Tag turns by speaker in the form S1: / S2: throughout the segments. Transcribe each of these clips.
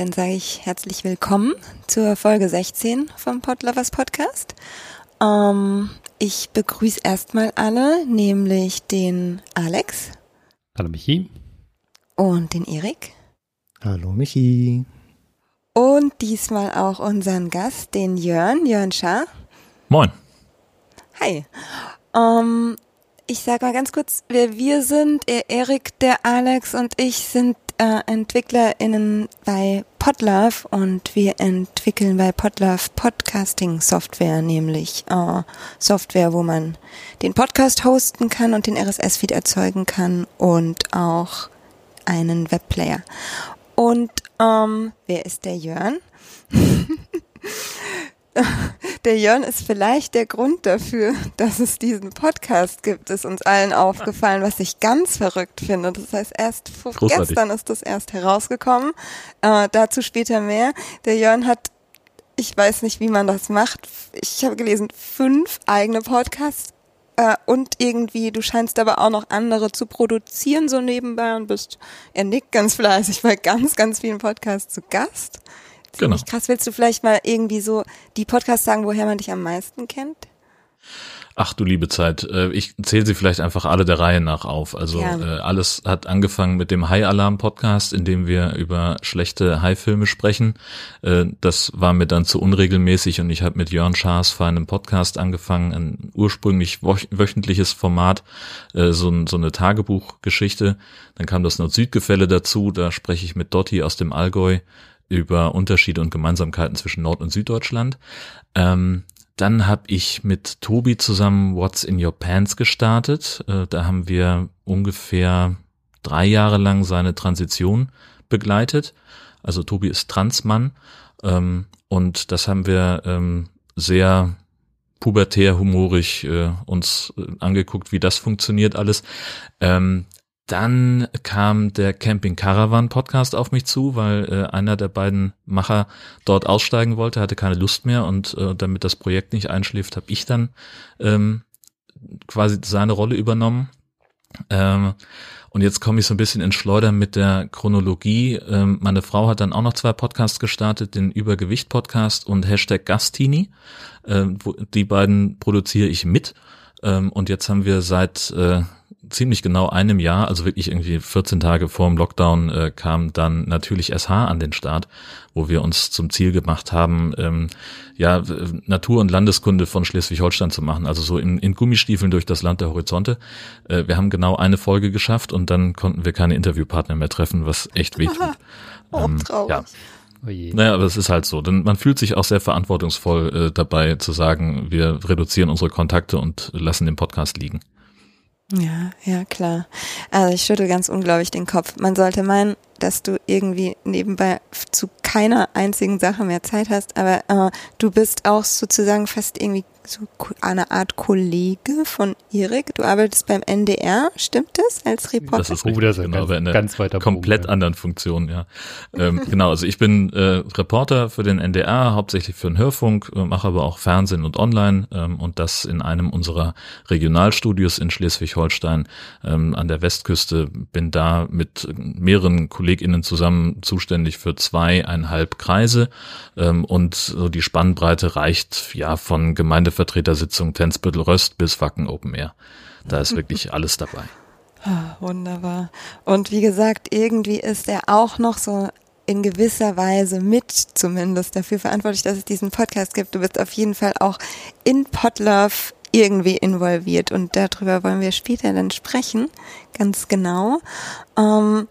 S1: dann sage ich herzlich willkommen zur Folge 16 vom Podlovers Podcast. Ähm, ich begrüße erstmal alle, nämlich den Alex.
S2: Hallo Michi.
S1: Und den Erik.
S3: Hallo Michi.
S1: Und diesmal auch unseren Gast, den Jörn, Jörn Schaar.
S4: Moin.
S1: Hi. Ähm, ich sage mal ganz kurz, wer wir sind. Der Erik, der Alex und ich sind äh, EntwicklerInnen bei Podlove und wir entwickeln bei Podlove Podcasting Software, nämlich äh, Software, wo man den Podcast hosten kann und den RSS-Feed erzeugen kann und auch einen Webplayer. Und ähm, wer ist der Jörn? der Jörn ist vielleicht der Grund dafür, dass es diesen Podcast gibt, ist uns allen aufgefallen, was ich ganz verrückt finde. Das heißt, erst gestern ist das erst herausgekommen. Äh, dazu später mehr. Der Jörn hat, ich weiß nicht, wie man das macht. Ich habe gelesen, fünf eigene Podcasts äh, und irgendwie, du scheinst aber auch noch andere zu produzieren so nebenbei und bist, er nickt ganz fleißig bei ganz, ganz vielen Podcasts zu Gast. Genau. krass. Willst du vielleicht mal irgendwie so die Podcasts sagen, woher man dich am meisten kennt?
S4: Ach du liebe Zeit, äh, ich zähle sie vielleicht einfach alle der Reihe nach auf. Also ja. Äh, alles hat angefangen mit dem High Alarm Podcast, in dem wir über schlechte High-Filme sprechen. Äh, das war mir dann zu unregelmäßig und ich habe mit Jörn Schaas für einen Podcast angefangen, ein ursprünglich wöchentliches Format, so eine Tagebuchgeschichte. Dann kam das Nord-Süd-Gefälle dazu, da spreche ich mit Dotti aus dem Allgäu über Unterschiede und Gemeinsamkeiten zwischen Nord- und Süddeutschland. Ähm, dann habe ich mit Tobi zusammen What's in Your Pants gestartet. Äh, da haben wir ungefähr drei Jahre lang seine Transition begleitet. Also Tobi ist Transmann ähm, und das haben wir ähm, sehr pubertär humorig äh, uns äh, angeguckt, wie das funktioniert alles. Ähm, dann kam der Camping Caravan Podcast auf mich zu, weil äh, einer der beiden Macher dort aussteigen wollte, hatte keine Lust mehr und äh, damit das Projekt nicht einschläft, habe ich dann ähm, quasi seine Rolle übernommen. Ähm, und jetzt komme ich so ein bisschen in Schleudern mit der Chronologie. Ähm, meine Frau hat dann auch noch zwei Podcasts gestartet, den Übergewicht-Podcast und Hashtag Gastini. Ähm, wo, die beiden produziere ich mit. Ähm, und jetzt haben wir seit äh, ziemlich genau einem Jahr, also wirklich irgendwie 14 Tage vor dem Lockdown, äh, kam dann natürlich SH an den Start, wo wir uns zum Ziel gemacht haben, ähm, ja, Natur- und Landeskunde von Schleswig-Holstein zu machen, also so in, in Gummistiefeln durch das Land der Horizonte. Äh, wir haben genau eine Folge geschafft und dann konnten wir keine Interviewpartner mehr treffen, was echt wehtut.
S1: oh, ähm, traurig.
S4: Ja. Oh naja, aber es ist halt so. Denn man fühlt sich auch sehr verantwortungsvoll äh, dabei zu sagen, wir reduzieren unsere Kontakte und lassen den Podcast liegen.
S1: Ja, ja, klar. Also ich schüttel ganz unglaublich den Kopf. Man sollte meinen, dass du irgendwie nebenbei zu keiner einzigen Sache mehr Zeit hast, aber äh, du bist auch sozusagen fast irgendwie so eine Art Kollege von Erik. Du arbeitest beim NDR, stimmt das, als Reporter?
S4: Das ist richtig, genau, ganz, aber in einer ganz weiter komplett Bogen, anderen Funktion, ja. ähm, genau, also ich bin äh, Reporter für den NDR, hauptsächlich für den Hörfunk, äh, mache aber auch Fernsehen und Online ähm, und das in einem unserer Regionalstudios in Schleswig-Holstein ähm, an der Westküste. Bin da mit mehreren KollegInnen zusammen zuständig für zweieinhalb Kreise ähm, und so die Spannbreite reicht ja von Gemeinde Vertretersitzung Tensbüttel Röst bis Wacken Open Air. Da ist wirklich alles dabei.
S1: Ah, wunderbar. Und wie gesagt, irgendwie ist er auch noch so in gewisser Weise mit zumindest dafür verantwortlich, dass es diesen Podcast gibt. Du bist auf jeden Fall auch in Podlove irgendwie involviert und darüber wollen wir später dann sprechen, ganz genau. Ähm,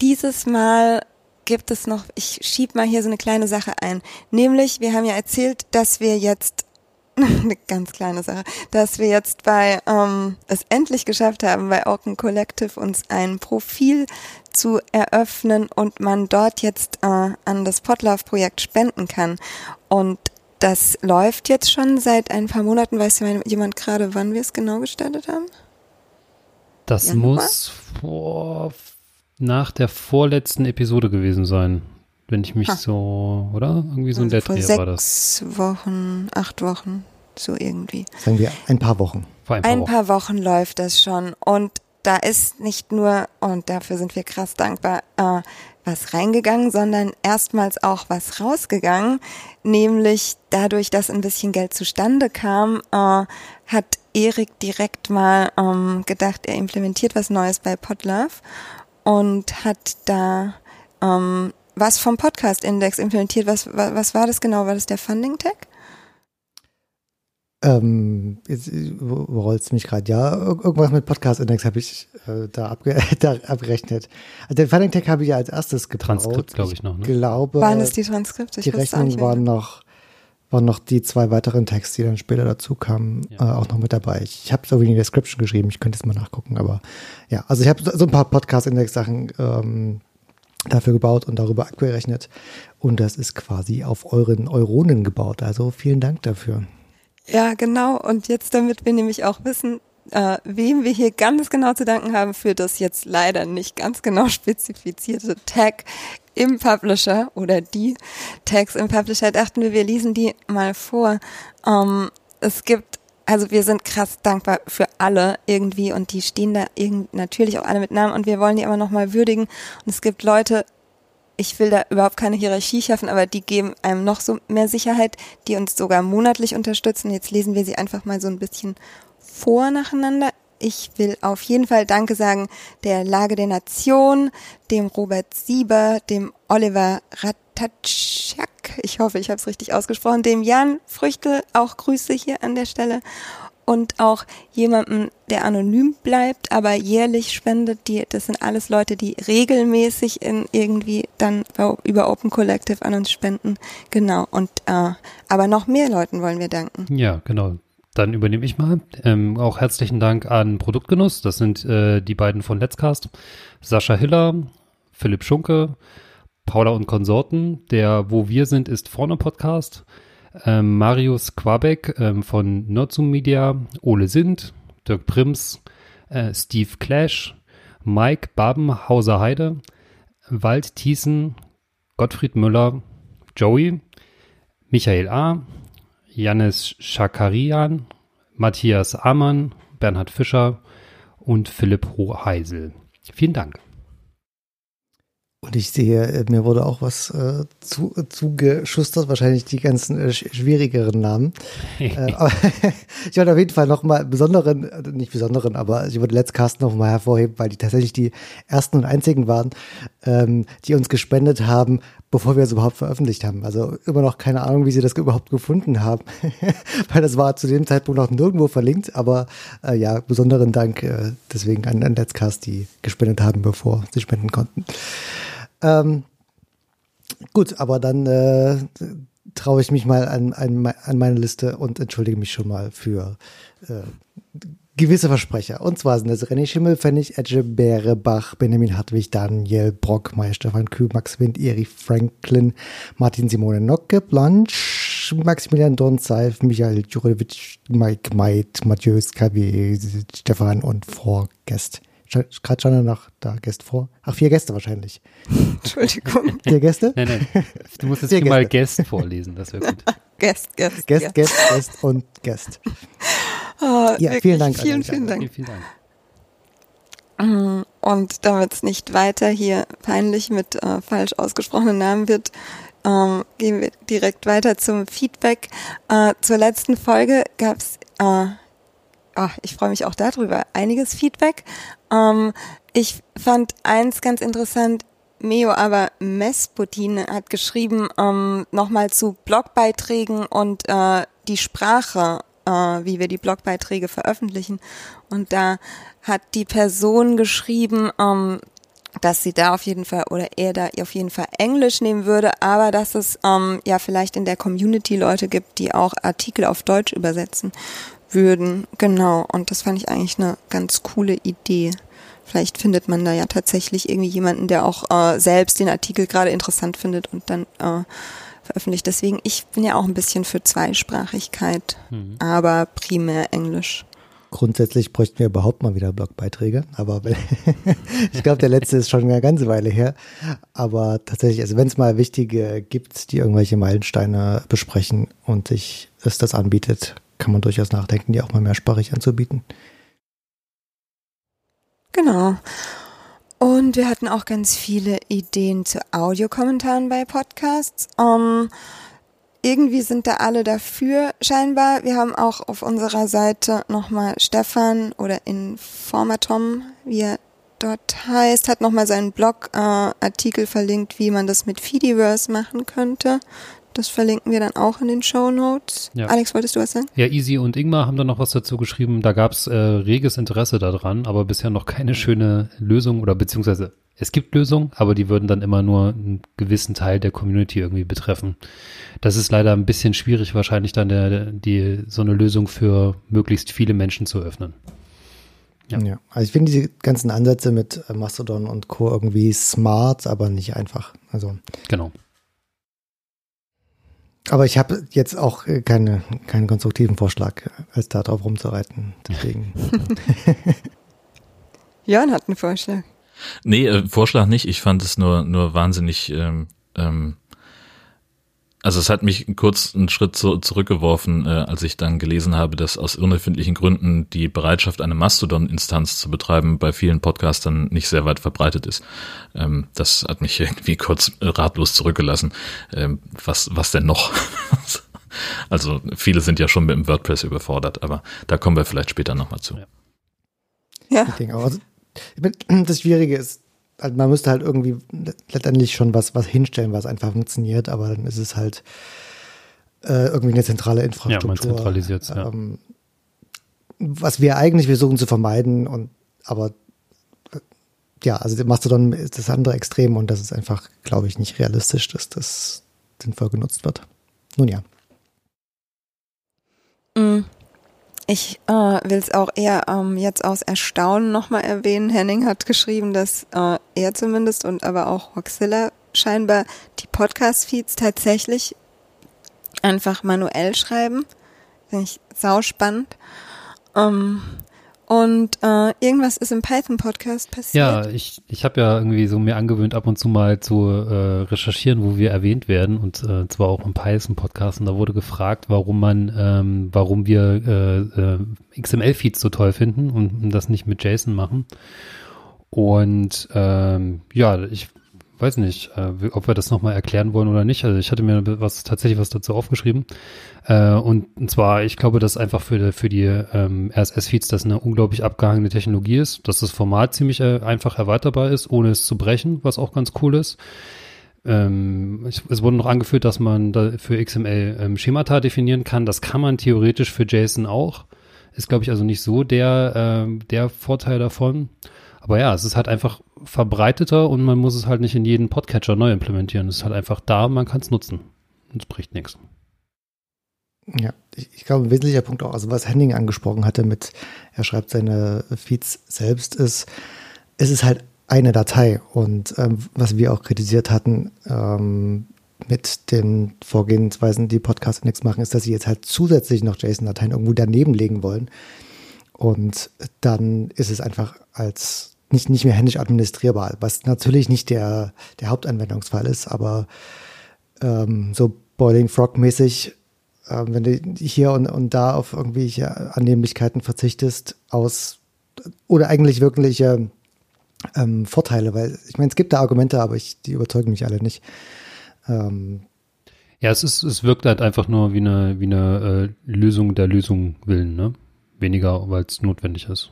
S1: dieses Mal gibt es noch, ich schieb mal hier so eine kleine Sache ein. Nämlich, wir haben ja erzählt, dass wir jetzt eine ganz kleine Sache, dass wir jetzt bei ähm, es endlich geschafft haben, bei Open Collective uns ein Profil zu eröffnen und man dort jetzt äh, an das Potlauf-Projekt spenden kann. Und das läuft jetzt schon seit ein paar Monaten. Weiß jemand gerade, wann wir es genau gestartet haben?
S2: Das Januar? muss vor nach der vorletzten Episode gewesen sein. Wenn ich mich ha. so, oder? Irgendwie so also in der
S1: Dreh war das. Sechs Wochen, acht Wochen, so irgendwie.
S3: Sagen wir ein paar Wochen.
S1: Vor ein paar, ein Wochen. paar Wochen läuft das schon. Und da ist nicht nur, und dafür sind wir krass dankbar, äh, was reingegangen, sondern erstmals auch was rausgegangen. Nämlich dadurch, dass ein bisschen Geld zustande kam, äh, hat Erik direkt mal ähm, gedacht, er implementiert was Neues bei Podlove und hat da ähm, was vom Podcast-Index implementiert. Was, was, was war das genau? War das der Funding-Tag?
S3: Ähm, jetzt rollst mich gerade. Ja, irgendwas mit Podcast-Index habe ich äh, da, abge da abgerechnet. Also den Funding Tag habe ich ja als erstes gebaut.
S2: Transkript, glaube ich noch. Ne?
S3: glaube,
S1: waren es die Transkripte?
S3: Ich die Rechnung waren noch, waren noch die zwei weiteren Tags, die dann später dazu kamen, ja. äh, auch noch mit dabei. Ich, ich habe so wenig Description geschrieben, ich könnte es mal nachgucken, aber ja, also ich habe so, so ein paar Podcast-Index-Sachen ähm, dafür gebaut und darüber abgerechnet. Und das ist quasi auf euren Euronen gebaut. Also vielen Dank dafür.
S1: Ja, genau. Und jetzt, damit wir nämlich auch wissen, äh, wem wir hier ganz genau zu danken haben für das jetzt leider nicht ganz genau spezifizierte Tag im Publisher oder die Tags im Publisher, dachten wir, wir lesen die mal vor. Ähm, es gibt, also wir sind krass dankbar für alle irgendwie und die stehen da irgend, natürlich auch alle mit Namen und wir wollen die aber nochmal würdigen. Und es gibt Leute, ich will da überhaupt keine Hierarchie schaffen, aber die geben einem noch so mehr Sicherheit, die uns sogar monatlich unterstützen. Jetzt lesen wir sie einfach mal so ein bisschen vor nacheinander. Ich will auf jeden Fall Danke sagen der Lage der Nation, dem Robert Sieber, dem Oliver Ratatschak, ich hoffe, ich habe es richtig ausgesprochen, dem Jan Früchtel, auch Grüße hier an der Stelle und auch jemanden, der anonym bleibt, aber jährlich spendet. Die, das sind alles Leute, die regelmäßig in irgendwie dann über Open Collective an uns spenden. Genau. Und äh, aber noch mehr Leuten wollen wir danken.
S2: Ja, genau. Dann übernehme ich mal. Ähm, auch herzlichen Dank an Produktgenuss. Das sind äh, die beiden von Let's Cast. Sascha Hiller, Philipp Schunke, Paula und Konsorten. Der Wo wir sind ist vorne Podcast ähm, Marius Quabeck ähm, von Nordzoom Media, Ole Sind, Dirk Prims, äh, Steve Clash, Mike Babenhauser Heide, Wald Thiessen, Gottfried Müller, Joey, Michael A., Janis Schakarian, Matthias Amann, Bernhard Fischer und Philipp Hoheisel. Vielen Dank.
S3: Und ich sehe, äh, mir wurde auch was äh, zu, zugeschustert, wahrscheinlich die ganzen äh, schwierigeren Namen. äh, ich wollte auf jeden Fall nochmal besonderen, äh, nicht besonderen, aber ich wollte Let's Cast nochmal hervorheben, weil die tatsächlich die ersten und einzigen waren, ähm, die uns gespendet haben, bevor wir es überhaupt veröffentlicht haben. Also immer noch keine Ahnung, wie sie das überhaupt gefunden haben, weil das war zu dem Zeitpunkt noch nirgendwo verlinkt. Aber äh, ja, besonderen Dank äh, deswegen an, an Let's Cast, die gespendet haben, bevor sie spenden konnten. Ähm, gut, aber dann äh, traue ich mich mal an, an, an meine Liste und entschuldige mich schon mal für äh, gewisse Versprecher. Und zwar sind das René Schimmel, Pfennig, Edge, Bäre, Bach, Benjamin Hartwig, Daniel Brock, Meier, Stefan Kühl, Max Wind, Erich Franklin, Martin Simone Nocke, Blanche, Maximilian Dornzeif, Michael Jurewitsch, Mike Meid, Mathieu KW, Stefan und Vorgäst. Gerade schon nach da Gäste vor. Ach, vier Gäste wahrscheinlich.
S1: Entschuldigung.
S3: Vier Gäste?
S2: Nein, nein. Du musst jetzt mal Gäste vorlesen, das wäre gut.
S1: Gäst, Gäst.
S3: Gäst, Gäst, Gäst und Gäst. Oh, ja, vielen Dank.
S1: Vielen, vielen Dank.
S2: Vielen, vielen Dank.
S1: Und damit es nicht weiter hier peinlich mit äh, falsch ausgesprochenen Namen wird, ähm, gehen wir direkt weiter zum Feedback. Äh, zur letzten Folge gab es äh, oh, ich freue mich auch darüber, einiges Feedback. Ähm, ich fand eins ganz interessant, Meo aber Mesputin hat geschrieben, ähm, nochmal zu Blogbeiträgen und äh, die Sprache, äh, wie wir die Blogbeiträge veröffentlichen. Und da hat die Person geschrieben, ähm, dass sie da auf jeden Fall oder er da auf jeden Fall Englisch nehmen würde, aber dass es ähm, ja vielleicht in der Community Leute gibt, die auch Artikel auf Deutsch übersetzen würden. Genau. Und das fand ich eigentlich eine ganz coole Idee. Vielleicht findet man da ja tatsächlich irgendwie jemanden, der auch äh, selbst den Artikel gerade interessant findet und dann äh, veröffentlicht. Deswegen, ich bin ja auch ein bisschen für Zweisprachigkeit, mhm. aber primär Englisch.
S3: Grundsätzlich bräuchten wir überhaupt mal wieder Blogbeiträge, aber ich glaube, der letzte ist schon eine ganze Weile her. Aber tatsächlich, also wenn es mal wichtige gibt, die irgendwelche Meilensteine besprechen und sich es das anbietet, kann man durchaus nachdenken, die auch mal mehrsprachig anzubieten.
S1: Genau. Und wir hatten auch ganz viele Ideen zu Audiokommentaren bei Podcasts. Um, irgendwie sind da alle dafür scheinbar. Wir haben auch auf unserer Seite nochmal Stefan oder Informatom, wie er dort heißt, hat nochmal seinen Blog-Artikel äh, verlinkt, wie man das mit Feediverse machen könnte. Das verlinken wir dann auch in den Show Notes. Ja. Alex, wolltest du was sagen?
S2: Ja, Easy und Ingmar haben da noch was dazu geschrieben. Da gab es äh, reges Interesse daran, aber bisher noch keine schöne Lösung oder beziehungsweise es gibt Lösungen, aber die würden dann immer nur einen gewissen Teil der Community irgendwie betreffen. Das ist leider ein bisschen schwierig, wahrscheinlich dann der, die, so eine Lösung für möglichst viele Menschen zu öffnen.
S3: Ja. ja. also ich finde diese ganzen Ansätze mit äh, Mastodon und Co. irgendwie smart, aber nicht einfach. Also.
S2: Genau.
S3: Aber ich habe jetzt auch äh, keine, keinen konstruktiven Vorschlag, äh, als da drauf rumzureiten. Deswegen.
S1: Jan hat einen Vorschlag.
S4: Nee, äh, Vorschlag nicht. Ich fand es nur, nur wahnsinnig ähm, ähm, also es hat mich kurz einen Schritt zu, zurückgeworfen, äh, als ich dann gelesen habe, dass aus unerfindlichen Gründen die Bereitschaft, eine Mastodon-Instanz zu betreiben, bei vielen Podcastern nicht sehr weit verbreitet ist. Ähm, das hat mich irgendwie kurz ratlos zurückgelassen. Ähm, was, was denn noch? also viele sind ja schon mit dem WordPress überfordert, aber da kommen wir vielleicht später nochmal zu.
S3: Ja. ja. Das Schwierige ist, also man müsste halt irgendwie letztendlich schon was, was hinstellen, was einfach funktioniert, aber dann ist es halt äh, irgendwie eine zentrale Infrastruktur. Ja, man
S2: zentralisiert ja. Ähm,
S3: was wir eigentlich versuchen zu vermeiden und aber äh, ja, also Mastodon ist das andere Extrem und das ist einfach, glaube ich, nicht realistisch, dass das sinnvoll genutzt wird. Nun ja.
S1: Mhm. Ich äh, will es auch eher ähm, jetzt aus Erstaunen nochmal erwähnen. Henning hat geschrieben, dass äh, er zumindest und aber auch Roxilla scheinbar die Podcast-Feeds tatsächlich einfach manuell schreiben. Finde ich sauspannend. Ähm, und äh, irgendwas ist im Python-Podcast passiert.
S2: Ja, ich, ich habe ja irgendwie so mir angewöhnt, ab und zu mal zu äh, recherchieren, wo wir erwähnt werden. Und äh, zwar auch im Python-Podcast. Und da wurde gefragt, warum man, ähm, warum wir äh, äh, XML-Feeds so toll finden und das nicht mit JSON machen. Und ähm, ja, ich weiß nicht, äh, ob wir das nochmal erklären wollen oder nicht. Also ich hatte mir was tatsächlich was dazu aufgeschrieben. Äh, und, und zwar, ich glaube, dass einfach für, für die ähm, RSS-Feeds das eine unglaublich abgehangene Technologie ist, dass das Format ziemlich äh, einfach erweiterbar ist, ohne es zu brechen, was auch ganz cool ist. Ähm, ich, es wurde noch angeführt, dass man da für XML ähm, Schemata definieren kann. Das kann man theoretisch für JSON auch. Ist, glaube ich, also nicht so der, äh, der Vorteil davon. Aber ja, es ist halt einfach verbreiteter und man muss es halt nicht in jeden Podcatcher neu implementieren. Es ist halt einfach da, man kann es nutzen. Es bricht nichts.
S3: Ja, ich, ich, glaube, ein wesentlicher Punkt auch, also was Henning angesprochen hatte mit, er schreibt seine Feeds selbst, ist, es ist halt eine Datei. Und ähm, was wir auch kritisiert hatten ähm, mit den Vorgehensweisen, die Podcast Index machen, ist, dass sie jetzt halt zusätzlich noch JSON-Dateien irgendwo daneben legen wollen. Und dann ist es einfach als nicht, nicht mehr händisch administrierbar, was natürlich nicht der, der Hauptanwendungsfall ist, aber ähm, so Boiling Frog-mäßig, äh, wenn du hier und, und da auf irgendwelche Annehmlichkeiten verzichtest, aus oder eigentlich wirkliche ähm, Vorteile, weil ich meine, es gibt da Argumente, aber ich, die überzeugen mich alle nicht. Ähm,
S2: ja, es ist, es wirkt halt einfach nur wie eine, wie eine äh, Lösung der Lösung willen, ne? Weniger, weil es notwendig ist.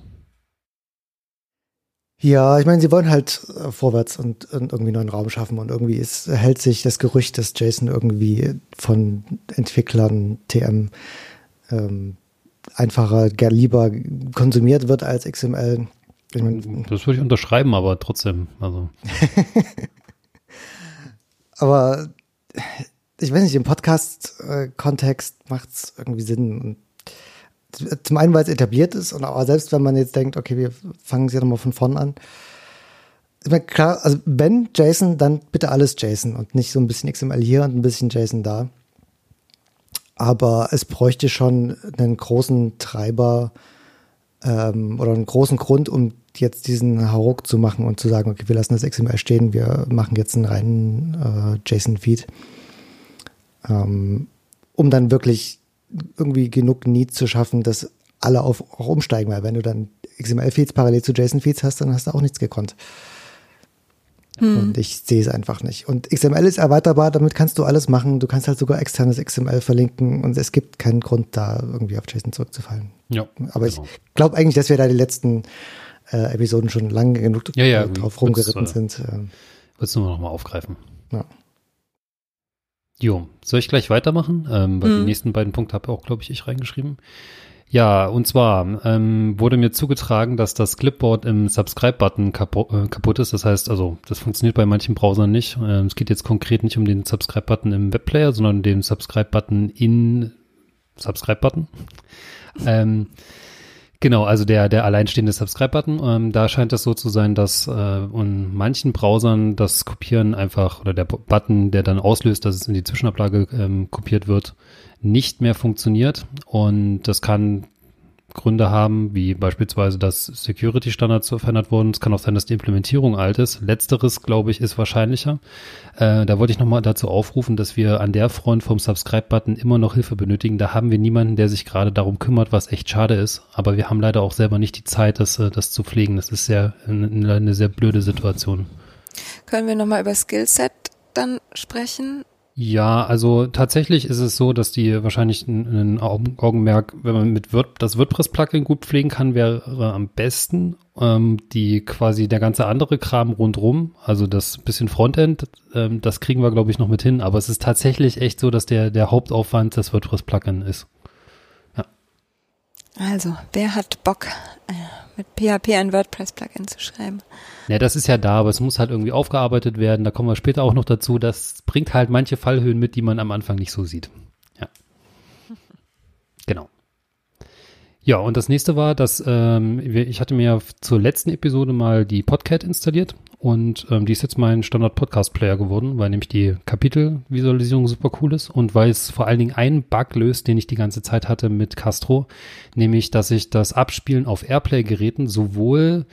S3: Ja, ich meine, sie wollen halt äh, vorwärts und, und, irgendwie neuen Raum schaffen und irgendwie ist, hält sich das Gerücht, dass Jason irgendwie von Entwicklern TM ähm, einfacher, lieber konsumiert wird als XML.
S2: Ich mein, das würde ich unterschreiben, aber trotzdem, also.
S3: aber ich weiß nicht, im Podcast-Kontext macht es irgendwie Sinn und zum einen, weil es etabliert ist, und aber selbst wenn man jetzt denkt, okay, wir fangen sie nochmal von vorn an. Ich meine, klar, also wenn JSON, dann bitte alles JSON und nicht so ein bisschen XML hier und ein bisschen JSON da. Aber es bräuchte schon einen großen Treiber ähm, oder einen großen Grund, um jetzt diesen Hauruck zu machen und zu sagen, okay, wir lassen das XML stehen, wir machen jetzt einen reinen äh, JSON-Feed. Ähm, um dann wirklich irgendwie genug Need zu schaffen, dass alle auf, auch umsteigen, weil wenn du dann XML-Feeds parallel zu JSON-Feeds hast, dann hast du auch nichts gekonnt. Hm. Und ich sehe es einfach nicht. Und XML ist erweiterbar, damit kannst du alles machen. Du kannst halt sogar externes XML verlinken und es gibt keinen Grund, da irgendwie auf JSON zurückzufallen. Ja. Aber genau. ich glaube eigentlich, dass wir da die letzten äh, Episoden schon lange genug
S2: ja, ja,
S3: drauf rumgeritten äh, sind.
S2: Ähm. Willst du nur noch mal aufgreifen? Ja. Jo, soll ich gleich weitermachen? Ähm, weil hm. die nächsten beiden Punkte habe auch, glaube ich, ich reingeschrieben. Ja, und zwar ähm, wurde mir zugetragen, dass das Clipboard im Subscribe-Button kapu äh, kaputt ist. Das heißt, also das funktioniert bei manchen Browsern nicht. Ähm, es geht jetzt konkret nicht um den Subscribe-Button im Webplayer, sondern den Subscribe-Button in Subscribe-Button. Ähm, Genau, also der, der alleinstehende Subscribe-Button. Ähm, da scheint es so zu sein, dass äh, in manchen Browsern das Kopieren einfach oder der Button, der dann auslöst, dass es in die Zwischenablage ähm, kopiert wird, nicht mehr funktioniert. Und das kann Gründe haben, wie beispielsweise, dass Security-Standards verändert wurden. Es kann auch sein, dass die Implementierung alt ist. Letzteres, glaube ich, ist wahrscheinlicher. Äh, da wollte ich nochmal dazu aufrufen, dass wir an der Front vom Subscribe-Button immer noch Hilfe benötigen. Da haben wir niemanden, der sich gerade darum kümmert, was echt schade ist. Aber wir haben leider auch selber nicht die Zeit, das, äh, das zu pflegen. Das ist sehr, eine, eine sehr blöde Situation.
S1: Können wir nochmal über Skillset dann sprechen?
S2: Ja, also tatsächlich ist es so, dass die wahrscheinlich ein, ein Augenmerk, wenn man mit Word, das WordPress-Plugin gut pflegen kann, wäre am besten. Ähm, die quasi der ganze andere Kram rundrum, also das bisschen Frontend, ähm, das kriegen wir, glaube ich, noch mit hin. Aber es ist tatsächlich echt so, dass der, der Hauptaufwand das WordPress-Plugin ist.
S1: Ja. Also, wer hat Bock, äh, mit PHP ein WordPress-Plugin zu schreiben?
S2: Ja, das ist ja da, aber es muss halt irgendwie aufgearbeitet werden. Da kommen wir später auch noch dazu. Das bringt halt manche Fallhöhen mit, die man am Anfang nicht so sieht. Ja. Genau. Ja, und das nächste war, dass ähm, ich hatte mir zur letzten Episode mal die Podcat installiert und ähm, die ist jetzt mein Standard-Podcast-Player geworden, weil nämlich die Kapitelvisualisierung super cool ist und weil es vor allen Dingen einen Bug löst, den ich die ganze Zeit hatte mit Castro, nämlich, dass ich das Abspielen auf Airplay-Geräten sowohl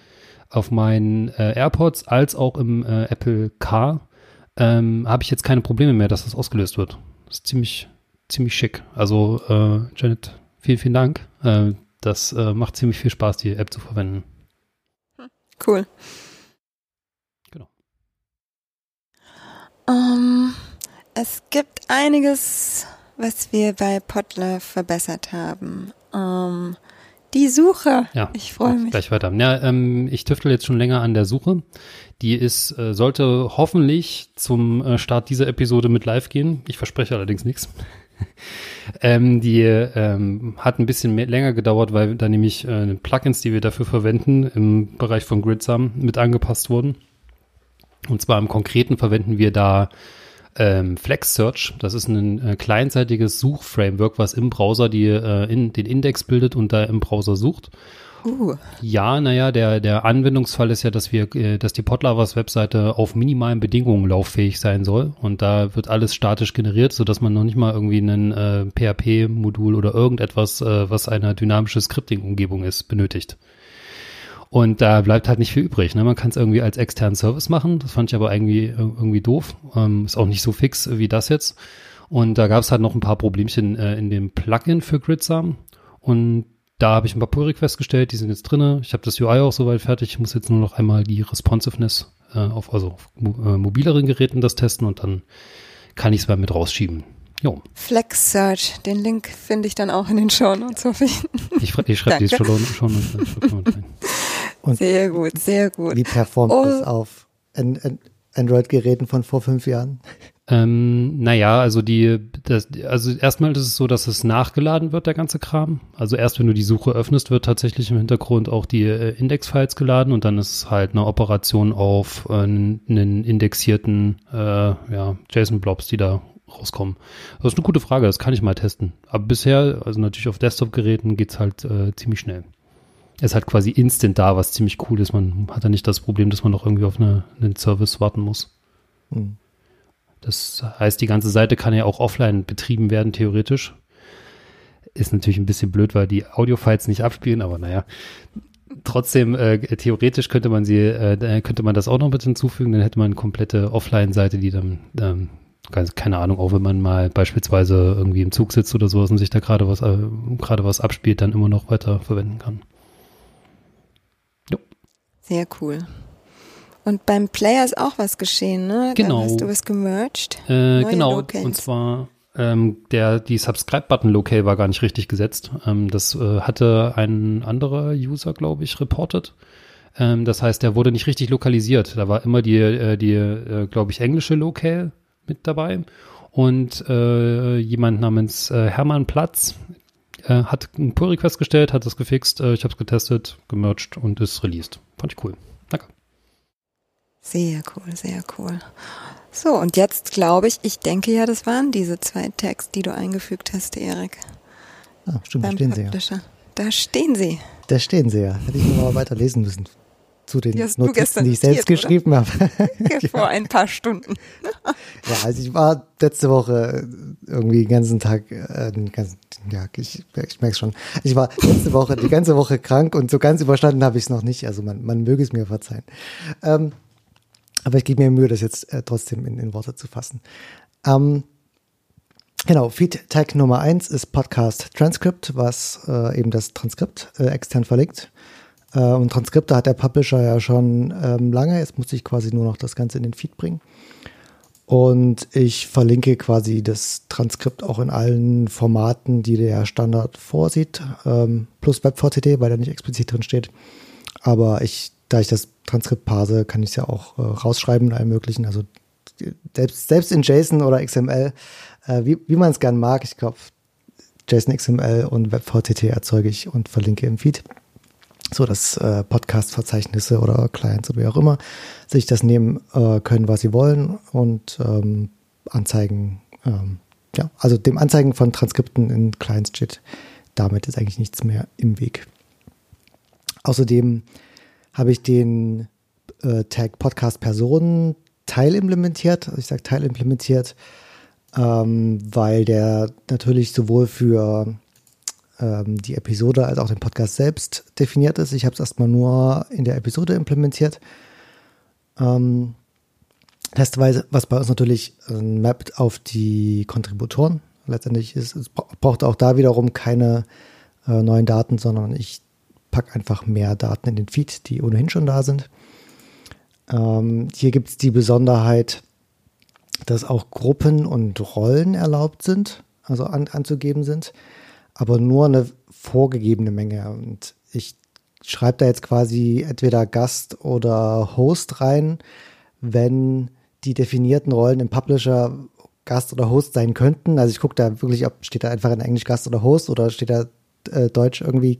S2: auf meinen äh, AirPods als auch im äh, Apple Car ähm, habe ich jetzt keine Probleme mehr, dass das ausgelöst wird. Das ist ziemlich, ziemlich schick. Also, äh, Janet, vielen, vielen Dank. Äh, das äh, macht ziemlich viel Spaß, die App zu verwenden.
S1: Cool. Genau. Um, ähm, es gibt einiges, was wir bei Podlove verbessert haben. Um, ähm, die Suche.
S2: Ja, ich freue mich. Gleich weiter. Ja, ähm, ich tüftel jetzt schon länger an der Suche. Die ist, äh, sollte hoffentlich zum äh, Start dieser Episode mit live gehen. Ich verspreche allerdings nichts. Ähm, die ähm, hat ein bisschen mehr, länger gedauert, weil da nämlich äh, Plugins, die wir dafür verwenden, im Bereich von Gridsum mit angepasst wurden. Und zwar im Konkreten verwenden wir da ähm, Flex Search. Das ist ein äh, kleinseitiges Suchframework, was im Browser die, äh, in, den Index bildet und da im Browser sucht. Uh. Ja, naja, der, der Anwendungsfall ist ja, dass wir, äh, dass die Podlovers Webseite auf minimalen Bedingungen lauffähig sein soll. Und da wird alles statisch generiert, sodass man noch nicht mal irgendwie ein äh, PHP-Modul oder irgendetwas, äh, was eine dynamische Scripting-Umgebung ist, benötigt. Und da bleibt halt nicht viel übrig. Ne? Man kann es irgendwie als externen Service machen. Das fand ich aber irgendwie, irgendwie doof. Ähm, ist auch nicht so fix wie das jetzt. Und da gab es halt noch ein paar Problemchen äh, in dem Plugin für Gridsam. Und da habe ich ein paar Pull-Requests gestellt, die sind jetzt drinne. Ich habe das UI auch soweit fertig. Ich muss jetzt nur noch einmal die Responsiveness äh, auf, also auf äh, mobileren Geräten das testen und dann kann ich es mal mit rausschieben. Jo.
S1: Flex Search, den Link finde ich dann auch in den Show Notes. Ich,
S2: ich, ich schreibe die Show Notes rein.
S1: Und sehr gut, sehr gut.
S3: Wie performt oh. das auf Android-Geräten von vor fünf Jahren?
S2: Ähm, naja, also die, das, also erstmal ist es so, dass es nachgeladen wird, der ganze Kram. Also erst wenn du die Suche öffnest, wird tatsächlich im Hintergrund auch die äh, Index-Files geladen und dann ist es halt eine Operation auf äh, einen indexierten äh, ja, JSON-Blobs, die da rauskommen. Das ist eine gute Frage, das kann ich mal testen. Aber bisher, also natürlich auf Desktop-Geräten geht's halt äh, ziemlich schnell ist halt quasi instant da, was ziemlich cool ist. Man hat ja nicht das Problem, dass man noch irgendwie auf eine, einen Service warten muss. Mhm. Das heißt, die ganze Seite kann ja auch offline betrieben werden, theoretisch. Ist natürlich ein bisschen blöd, weil die Audio-Files nicht abspielen, aber naja. Trotzdem, äh, theoretisch könnte man sie, äh, könnte man das auch noch mit hinzufügen, dann hätte man eine komplette Offline-Seite, die dann, ähm, keine Ahnung, auch wenn man mal beispielsweise irgendwie im Zug sitzt oder sowas und sich da gerade was, äh, gerade was abspielt, dann immer noch weiter verwenden kann.
S1: Sehr cool. Und beim Player ist auch was geschehen, ne?
S2: Genau.
S1: Da hast du was gemerged.
S2: Äh, genau. Locals. Und zwar ähm, der die Subscribe-Button Locale war gar nicht richtig gesetzt. Ähm, das äh, hatte ein anderer User, glaube ich, reportet. Ähm, das heißt, der wurde nicht richtig lokalisiert. Da war immer die, äh, die äh, glaube ich, englische Locale mit dabei. Und äh, jemand namens äh, Hermann Platz äh, hat einen Pull-Request gestellt, hat das gefixt, äh, ich habe es getestet, gemerged und ist released. Fand ich cool.
S1: Sehr cool, sehr cool. So, und jetzt glaube ich, ich denke ja, das waren diese zwei Tags, die du eingefügt hast, Erik.
S3: Ah, stimmt, da stehen Publisher.
S1: sie ja. Da stehen sie.
S3: Da stehen sie ja. Hätte ich nur mal weiter lesen müssen zu den Notizen, die ich selbst geschrieben habe.
S1: Vor ein paar Stunden.
S3: ja, also ich war letzte Woche irgendwie den ganzen Tag, äh, den ganzen, ja, ich, ich merke schon. Ich war letzte Woche die ganze Woche krank und so ganz überstanden habe ich es noch nicht. Also man, man möge es mir verzeihen. Ähm, aber ich gebe mir Mühe, das jetzt äh, trotzdem in, in, Worte zu fassen. Ähm, Genau, Feed-Tag Nummer eins ist Podcast Transcript, was äh, eben das Transkript äh, extern verlinkt. Äh, und Transkripte hat der Publisher ja schon ähm, lange. Jetzt muss ich quasi nur noch das Ganze in den Feed bringen. Und ich verlinke quasi das Transkript auch in allen Formaten, die der Standard vorsieht, ähm, plus WebVTT, weil da nicht explizit drin steht. Aber ich, da ich das Transkript parse, kann ich es ja auch äh, rausschreiben in allen möglichen. Also selbst, selbst in JSON oder XML, äh, wie, wie man es gern mag. Ich glaube, JSON, XML und WebVTT erzeuge ich und verlinke im Feed so dass äh, Podcast-Verzeichnisse oder Clients oder wie auch immer sich das nehmen äh, können, was sie wollen und ähm, Anzeigen, ähm, ja, also dem Anzeigen von Transkripten in Clients steht damit ist eigentlich nichts mehr im Weg. Außerdem habe ich den äh, Tag Podcast Personen teilimplementiert. Also ich sage teilimplementiert, ähm, weil der natürlich sowohl für ähm, die Episode als auch den Podcast selbst definiert ist. Ich habe es erstmal nur in der Episode implementiert. Ähm, testweise, was bei uns natürlich äh, mappt auf die Kontributoren. Letztendlich ist es braucht auch da wiederum keine äh, neuen Daten, sondern ich packe einfach mehr Daten in den Feed, die ohnehin schon da sind. Ähm, hier gibt es die Besonderheit, dass auch Gruppen und Rollen erlaubt sind, also an, anzugeben sind aber nur eine vorgegebene Menge. Und ich schreibe da jetzt quasi entweder Gast oder Host rein, wenn die definierten Rollen im Publisher Gast oder Host sein könnten. Also ich gucke da wirklich, ob steht da einfach in Englisch Gast oder Host oder steht da äh, Deutsch irgendwie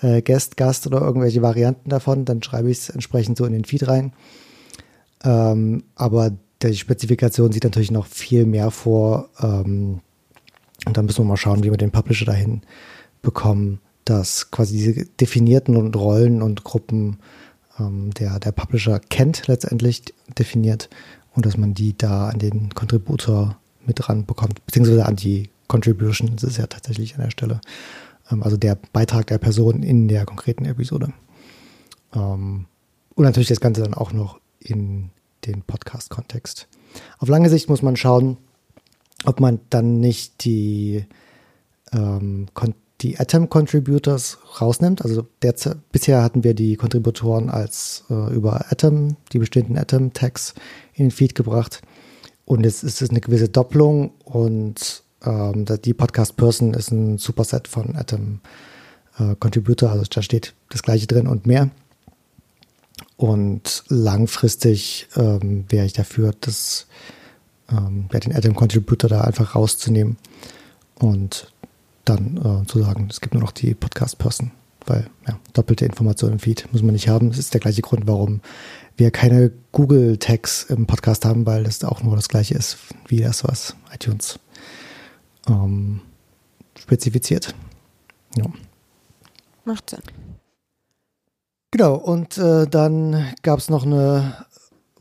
S3: äh, Guest, Gast oder irgendwelche Varianten davon. Dann schreibe ich es entsprechend so in den Feed rein. Ähm, aber die Spezifikation sieht natürlich noch viel mehr vor, ähm, und dann müssen wir mal schauen, wie wir den Publisher dahin bekommen, dass quasi diese definierten und Rollen und Gruppen ähm, der, der Publisher kennt letztendlich definiert und dass man die da an den Contributor mit dran bekommt, beziehungsweise an die Contribution, das ist ja tatsächlich an der Stelle. Ähm, also der Beitrag der Person in der konkreten Episode. Ähm, und natürlich das Ganze dann auch noch in den Podcast-Kontext. Auf lange Sicht muss man schauen, ob man dann nicht die, ähm, die Atom Contributors rausnimmt. Also derzeit, bisher hatten wir die Kontributoren als äh, über Atom, die bestehenden Atom-Tags in den Feed gebracht. Und jetzt ist es eine gewisse Doppelung und ähm, die Podcast Person ist ein Superset von Atom äh, Contributor, also da steht das gleiche drin und mehr. Und langfristig ähm, wäre ich dafür, dass ähm, den Atom Contributor da einfach rauszunehmen und dann äh, zu sagen, es gibt nur noch die Podcast-Person, weil ja, doppelte Informationen im Feed muss man nicht haben. Das ist der gleiche Grund, warum wir keine Google-Tags im Podcast haben, weil das auch nur das gleiche ist wie das, was iTunes ähm, spezifiziert. Ja.
S1: Macht Sinn.
S3: Genau, und äh, dann gab es noch eine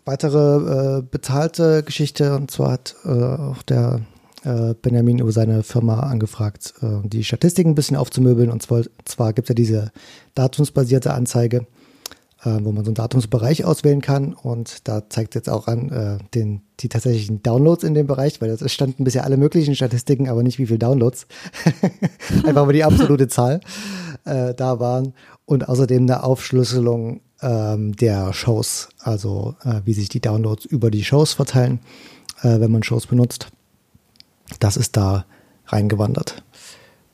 S3: weitere äh, bezahlte Geschichte und zwar hat äh, auch der äh, Benjamin über seine Firma angefragt, äh, die Statistiken ein bisschen aufzumöbeln. Und zwar, zwar gibt es ja diese datumsbasierte Anzeige, wo man so einen Datumsbereich auswählen kann. Und da zeigt jetzt auch an äh, den, die tatsächlichen Downloads in dem Bereich, weil es standen bisher alle möglichen Statistiken, aber nicht wie viele Downloads. Einfach mal die absolute Zahl äh, da waren. Und außerdem eine Aufschlüsselung ähm, der Shows, also äh, wie sich die Downloads über die Shows verteilen, äh, wenn man Shows benutzt. Das ist da reingewandert.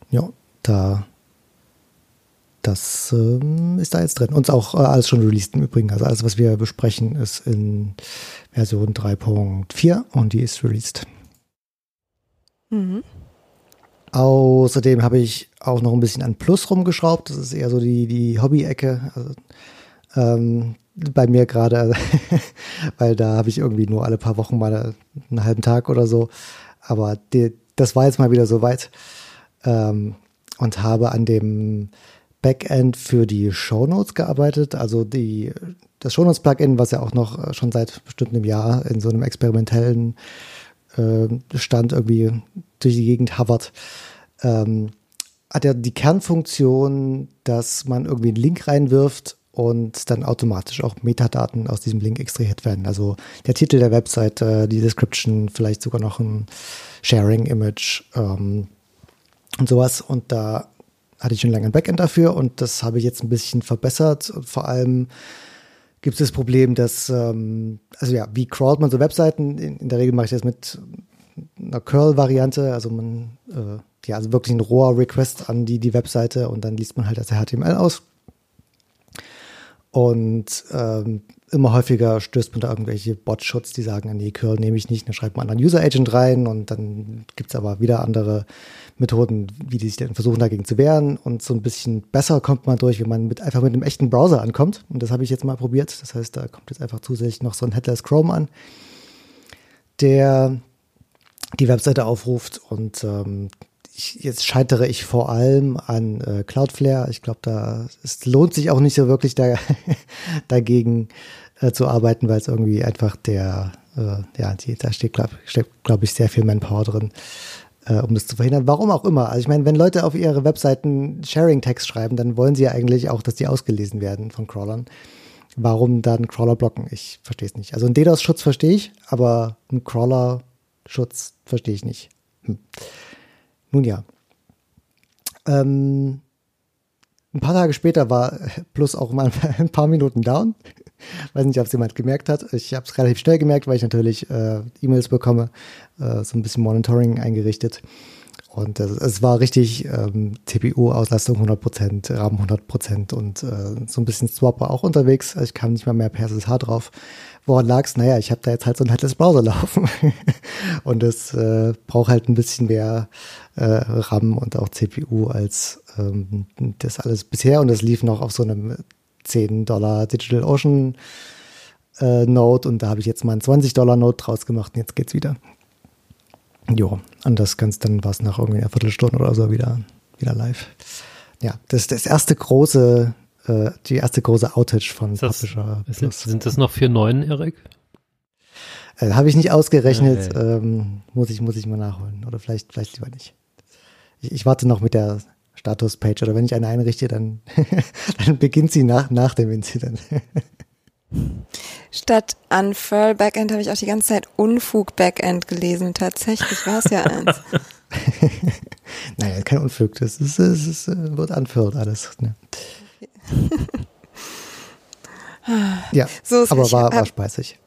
S3: Ja, da das ähm, ist da jetzt drin. Uns auch äh, alles schon released im Übrigen. Also alles, was wir besprechen, ist in Version 3.4 und die ist released. Mhm. Außerdem habe ich auch noch ein bisschen an Plus rumgeschraubt. Das ist eher so die, die Hobby-Ecke. Also, ähm, bei mir gerade, weil da habe ich irgendwie nur alle paar Wochen mal einen halben Tag oder so. Aber die, das war jetzt mal wieder so weit. Ähm, und habe an dem Backend für die Shownotes gearbeitet. Also die, das Shownotes-Plugin, was ja auch noch äh, schon seit bestimmt einem Jahr in so einem experimentellen äh, Stand irgendwie durch die Gegend hovert, ähm, hat ja die Kernfunktion, dass man irgendwie einen Link reinwirft und dann automatisch auch Metadaten aus diesem Link extrahiert werden. Also der Titel der Webseite, die Description, vielleicht sogar noch ein Sharing-Image ähm, und sowas. Und da hatte ich schon lange ein Backend dafür und das habe ich jetzt ein bisschen verbessert. Und vor allem gibt es das Problem, dass, ähm, also ja, wie crawlt man so Webseiten? In, in der Regel mache ich das mit einer Curl-Variante, also man, äh, ja, also wirklich ein roher Request an die, die Webseite und dann liest man halt das HTML aus. Und ähm, immer häufiger stößt man da irgendwelche Bot-Schutz, die sagen, nee, Curl nehme ich nicht, dann schreibt man einen User-Agent rein und dann gibt es aber wieder andere Methoden, wie die sich dann versuchen dagegen zu wehren. Und so ein bisschen besser kommt man durch, wenn man mit, einfach mit einem echten Browser ankommt. Und das habe ich jetzt mal probiert, das heißt, da kommt jetzt einfach zusätzlich noch so ein Headless Chrome an, der die Webseite aufruft. Und ähm, ich, jetzt scheitere ich vor allem an äh, Cloudflare. Ich glaube, da es lohnt sich auch nicht so wirklich da, dagegen äh, zu arbeiten, weil es irgendwie einfach der, äh, ja, die, da steht, glaube glaub ich, sehr viel Manpower drin, äh, um das zu verhindern. Warum auch immer. Also ich meine, wenn Leute auf ihre Webseiten Sharing-Text schreiben, dann wollen sie ja eigentlich auch, dass die ausgelesen werden von Crawlern. Warum dann Crawler blocken? Ich verstehe es nicht. Also einen DDoS-Schutz verstehe ich, aber einen Crawler-Schutz verstehe ich nicht. Hm. Nun ja. Ähm, ein paar Tage später war Plus auch mal ein paar Minuten down. Weiß nicht, ob es jemand gemerkt hat. Ich habe es relativ schnell gemerkt, weil ich natürlich äh, E-Mails bekomme, äh, so ein bisschen Monitoring eingerichtet. Und äh, es war richtig ähm, CPU-Auslastung 100%, RAM 100% und äh, so ein bisschen Swap war auch unterwegs. Ich kam nicht mal mehr per SSH drauf. Woran lag's? Naja, ich habe da jetzt halt so ein headless Browser laufen. und es äh, braucht halt ein bisschen mehr äh, RAM und auch CPU als ähm, das alles bisher. Und das lief noch auf so einem 10 Dollar Digital Ocean äh, Note und da habe ich jetzt mal einen 20 Dollar Note draus gemacht und jetzt geht's wieder. Jo, und das Ganze dann war es nach irgendwie einer Viertelstunde oder so wieder, wieder live. Ja, das ist das erste große, äh, die erste große Outage von ist das, Publisher
S2: Plus. Sind das noch vier neuen, Erik?
S3: Äh, habe ich nicht ausgerechnet, okay. ähm, muss ich, muss ich mal nachholen. Oder vielleicht, vielleicht lieber nicht. Ich, ich warte noch mit der Status-Page oder wenn ich eine einrichte, dann, dann beginnt sie nach, nach dem Incident.
S1: Statt Unfurl Backend habe ich auch die ganze Zeit Unfug Backend gelesen. Tatsächlich war es ja eins.
S3: naja, kein Unfug, das ist, es ist, äh, wird Unfurled alles. Ne? ja, so aber war, war spaßig.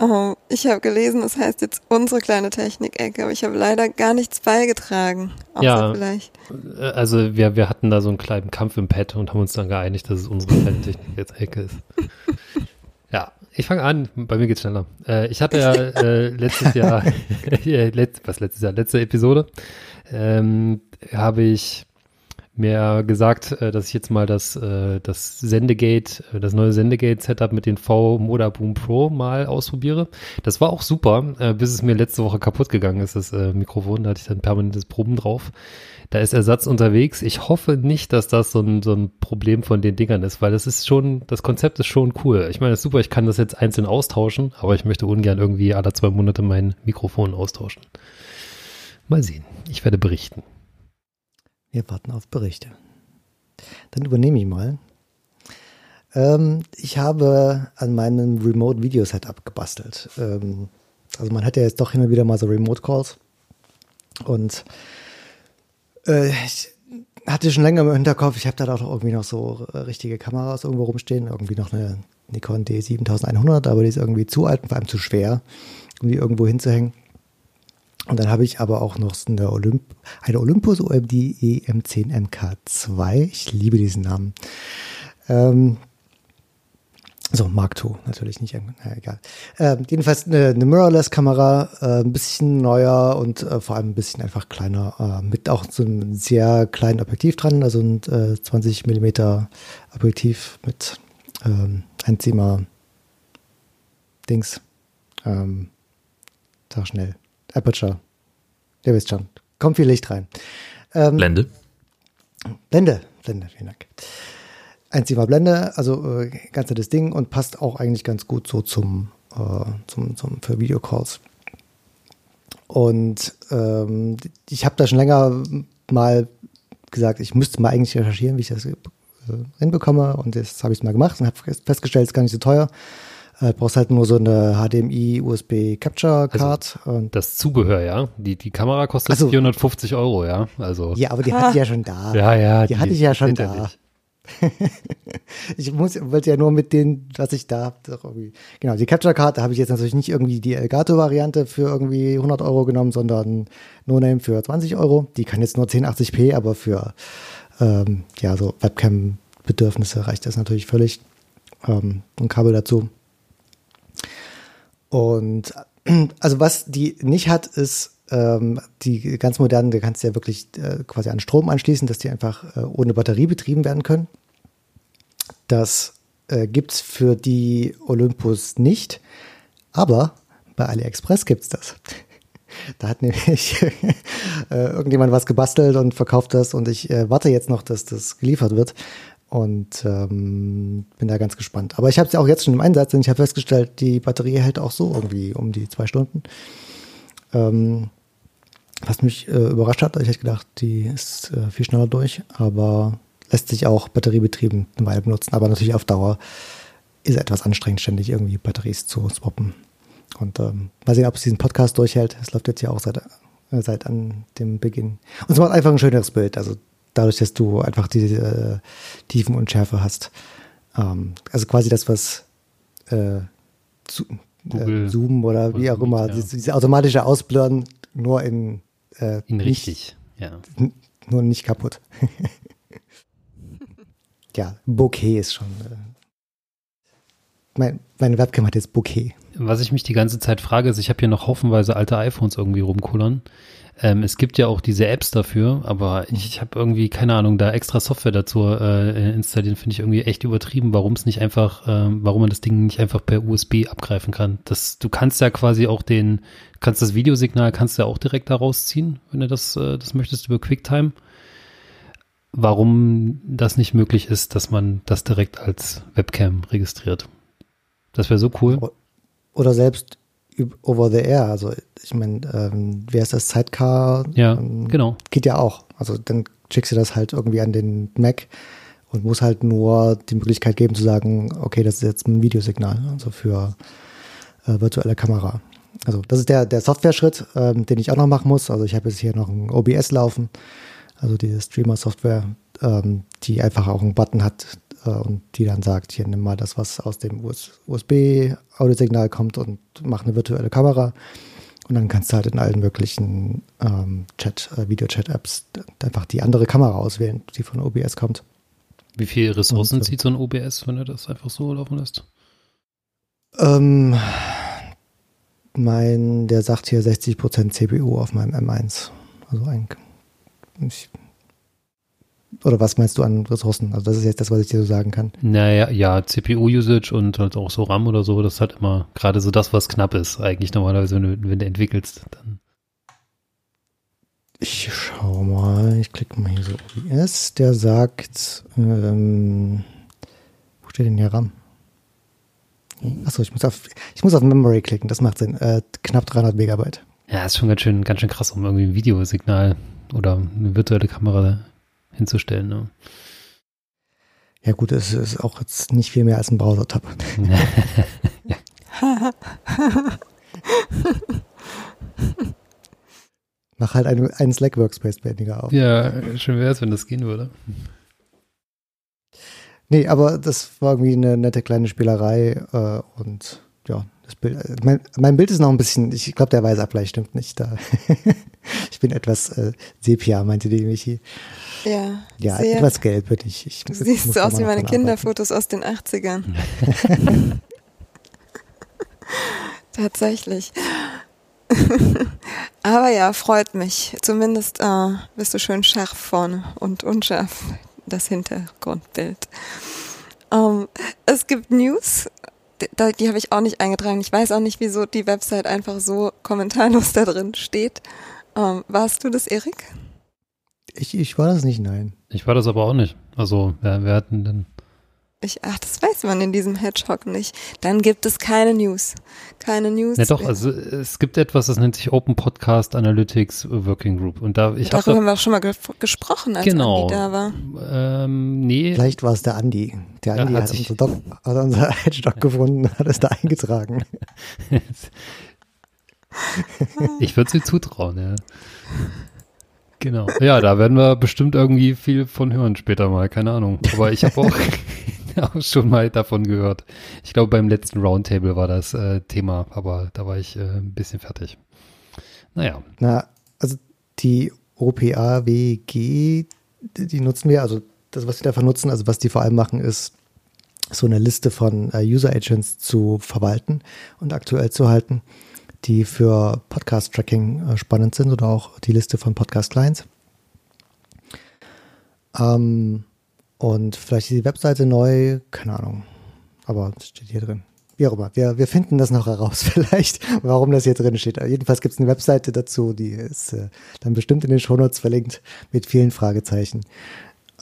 S1: Oh, ich habe gelesen, es das heißt jetzt unsere kleine Technik-Ecke, aber ich habe leider gar nichts beigetragen.
S2: ja, vielleicht. Äh, also wir, wir hatten da so einen kleinen Kampf im Pad und haben uns dann geeinigt, dass es unsere kleine Technik-Ecke ist. ja, ich fange an, bei mir geht's schneller. Äh, ich hatte ja äh, letztes Jahr, letzt, was letztes Jahr, letzte Episode, ähm, habe ich mir gesagt, äh, dass ich jetzt mal das, äh, das Sendegate, äh, das neue Sendegate-Setup mit den V-Moda Boom Pro mal ausprobiere. Das war auch super, bis es mir letzte Woche kaputt gegangen ist, das Mikrofon. Da hatte ich dann permanentes Proben drauf. Da ist Ersatz unterwegs. Ich hoffe nicht, dass das so ein, so ein Problem von den Dingern ist, weil das ist schon, das Konzept ist schon cool. Ich meine, das ist super, ich kann das jetzt einzeln austauschen, aber ich möchte ungern irgendwie alle zwei Monate mein Mikrofon austauschen. Mal sehen. Ich werde berichten.
S3: Wir warten auf Berichte. Dann übernehme ich mal. Ähm, ich habe an meinem Remote Video Setup gebastelt. Ähm, also man hat ja jetzt doch hin und wieder mal so Remote Calls. Und äh, ich hatte schon länger im Hinterkopf, ich habe da doch irgendwie noch so richtige Kameras irgendwo rumstehen, irgendwie noch eine Nikon D7100, aber die ist irgendwie zu alt und vor allem zu schwer, um die irgendwo hinzuhängen. Und dann habe ich aber auch noch eine, Olymp eine Olympus OMD EM10 MK2. Ich liebe diesen Namen. Ähm, so, Mark II, natürlich nicht, na, egal. Ähm, jedenfalls eine, eine Mirrorless-Kamera, äh, ein bisschen neuer und äh, vor allem ein bisschen einfach kleiner, äh, mit auch so einem sehr kleinen Objektiv dran, also ein äh, 20 Millimeter Objektiv mit ähm, Einzimmer Dings. Ähm, sag schnell. Aperture. Ihr wisst schon. Kommt viel Licht rein.
S4: Ähm, Blende.
S3: Blende. Blende, vielen Dank. Einzimmer Blende, also äh, ganz nettes Ding und passt auch eigentlich ganz gut so zum, äh, zum, zum für Videocalls. Und ähm, ich habe da schon länger mal gesagt, ich müsste mal eigentlich recherchieren, wie ich das äh, hinbekomme. Und jetzt habe ich es mal gemacht und habe festgestellt, es ist gar nicht so teuer. Äh, brauchst halt nur so eine HDMI USB Capture Card.
S2: Also das Zubehör, ja. Die, die Kamera kostet also, 450 Euro, ja. Also.
S3: Ja, aber die hatte ich ja schon da.
S2: Ja, ja.
S3: Die, die hatte ich ja schon da. ich muss, wollte ja nur mit denen, was ich da habe. Genau, die Capture Card, habe ich jetzt natürlich nicht irgendwie die Elgato-Variante für irgendwie 100 Euro genommen, sondern No-Name für 20 Euro. Die kann jetzt nur 1080p, aber für ähm, ja so Webcam-Bedürfnisse reicht das natürlich völlig. Ähm, ein Kabel dazu. Und also was die nicht hat, ist ähm, die ganz modernen, da kannst du ja wirklich äh, quasi an Strom anschließen, dass die einfach äh, ohne Batterie betrieben werden können. Das äh, gibt es für die Olympus nicht, aber bei AliExpress gibt es das. Da hat nämlich äh, irgendjemand was gebastelt und verkauft das und ich äh, warte jetzt noch, dass das geliefert wird und ähm, bin da ganz gespannt. Aber ich habe ja auch jetzt schon im Einsatz und ich habe festgestellt, die Batterie hält auch so irgendwie um die zwei Stunden. Ähm, was mich äh, überrascht hat, ich hätte gedacht, die ist äh, viel schneller durch, aber lässt sich auch batteriebetrieben eine Weile benutzen. Aber natürlich auf Dauer ist etwas anstrengend, ständig irgendwie Batteries zu swappen. Und ähm, mal sehen, ob es diesen Podcast durchhält. Es läuft jetzt ja auch seit, äh, seit an dem Beginn. Und es macht einfach ein schöneres Bild. Also dadurch, dass du einfach diese äh, Tiefen und Schärfe hast. Ähm, also quasi das, was äh, zu, äh, Zoom oder wie auch immer, ja. diese, automatische Ausblurren nur in,
S2: äh, in richtig,
S3: nicht, ja. Nur nicht kaputt. ja, Bokeh ist schon. Äh, mein, meine Webcam hat jetzt Bokeh.
S2: Was ich mich die ganze Zeit frage, ist, ich habe hier noch haufenweise alte iPhones irgendwie rumkullern. Ähm, es gibt ja auch diese Apps dafür, aber ich, ich habe irgendwie, keine Ahnung, da extra Software dazu äh, installieren, finde ich irgendwie echt übertrieben, warum es nicht einfach, äh, warum man das Ding nicht einfach per USB abgreifen kann. Das, du kannst ja quasi auch den, kannst das Videosignal kannst du ja auch direkt da rausziehen, wenn du das, äh, das möchtest über QuickTime. Warum das nicht möglich ist, dass man das direkt als Webcam registriert. Das wäre so cool.
S3: Oder selbst over the air. Also ich meine, ähm, wer ist das Sidecar?
S2: Ja, ähm, genau.
S3: Geht ja auch. Also dann schickst du das halt irgendwie an den Mac und muss halt nur die Möglichkeit geben zu sagen, okay, das ist jetzt ein Videosignal, also für äh, virtuelle Kamera. Also das ist der, der Software-Schritt, ähm, den ich auch noch machen muss. Also ich habe jetzt hier noch ein OBS laufen, also diese Streamer-Software, ähm, die einfach auch einen Button hat, äh, und die dann sagt, hier nimm mal das, was aus dem USB-Audiosignal kommt und mach eine virtuelle Kamera. Und dann kannst du halt in allen möglichen ähm, Chat, äh, Video-Chat-Apps einfach die andere Kamera auswählen, die von OBS kommt.
S2: Wie viele Ressourcen und, zieht so ein OBS, wenn du das einfach so laufen lässt?
S3: Ähm, mein, der sagt hier 60% CPU auf meinem M1. Also ein, ich oder was meinst du an Ressourcen? Also das ist jetzt das, was ich dir so sagen kann.
S2: Naja, ja, CPU-Usage und halt auch so RAM oder so, das ist halt immer gerade so das, was knapp ist, eigentlich normalerweise, wenn du, wenn du entwickelst, dann.
S3: Ich schau mal, ich klicke mal hier so OBS, der sagt, ähm, wo steht denn hier RAM? Achso, ich muss auf, ich muss auf Memory klicken, das macht Sinn. Äh, knapp 300 Megabyte.
S2: Ja, ist schon ganz schön, ganz schön krass, um irgendwie ein Videosignal oder eine virtuelle Kamera hinzustellen. Ne?
S3: Ja gut, es ist auch jetzt nicht viel mehr als ein Browser-Tab. Mach halt einen, einen Slack-Workspace weniger auf.
S2: Ja, schön wäre es, wenn das gehen würde.
S3: Nee, aber das war irgendwie eine nette kleine Spielerei äh, und ja, das Bild, mein, mein, Bild ist noch ein bisschen, ich glaube, der Weißabgleich stimmt nicht da. ich bin etwas äh, Sepia, meinte die Michi.
S1: Ja.
S3: Ja, sehr. etwas gelb bin ich. ich
S1: du siehst so aus wie meine Kinderfotos aus den 80ern. Tatsächlich. Aber ja, freut mich. Zumindest äh, bist du schön scharf vorne und unscharf das Hintergrundbild. Ähm, es gibt News, die, die habe ich auch nicht eingetragen. Ich weiß auch nicht, wieso die Website einfach so kommentarlos da drin steht. Ähm, warst du das, Erik?
S3: Ich, ich war das nicht, nein.
S2: Ich war das aber auch nicht. Also, wer, wer hat denn
S1: ich, ach, das weiß man in diesem Hedgehog nicht. Dann gibt es keine News. Keine News.
S2: Ja doch, also es gibt etwas, das nennt sich Open Podcast Analytics Working Group. Und da, ich
S1: Darüber haben wir auch schon mal ge gesprochen, als
S2: genau,
S1: Andi da war.
S2: Ähm, nee.
S3: Vielleicht war es der Andi. Der Andi ja, hat, hat, unser Doc, hat unser Hedgehog gefunden, hat es da eingetragen.
S2: ich würde es ihm zutrauen, ja. Genau. Ja, da werden wir bestimmt irgendwie viel von hören später mal, keine Ahnung. Aber ich habe auch auch schon mal davon gehört. Ich glaube, beim letzten Roundtable war das äh, Thema, aber da war ich äh, ein bisschen fertig. Naja.
S3: Na, also die OPAWG, die nutzen wir, also das, was sie davon nutzen, also was die vor allem machen, ist so eine Liste von äh, User Agents zu verwalten und aktuell zu halten, die für Podcast-Tracking äh, spannend sind oder auch die Liste von Podcast-Clients. Ähm, und vielleicht ist die Webseite neu, keine Ahnung. Aber steht hier drin. Wie auch immer. Wir, wir finden das noch heraus, vielleicht, warum das hier drin steht. Jedenfalls gibt es eine Webseite dazu, die ist äh, dann bestimmt in den Shownotes verlinkt mit vielen Fragezeichen.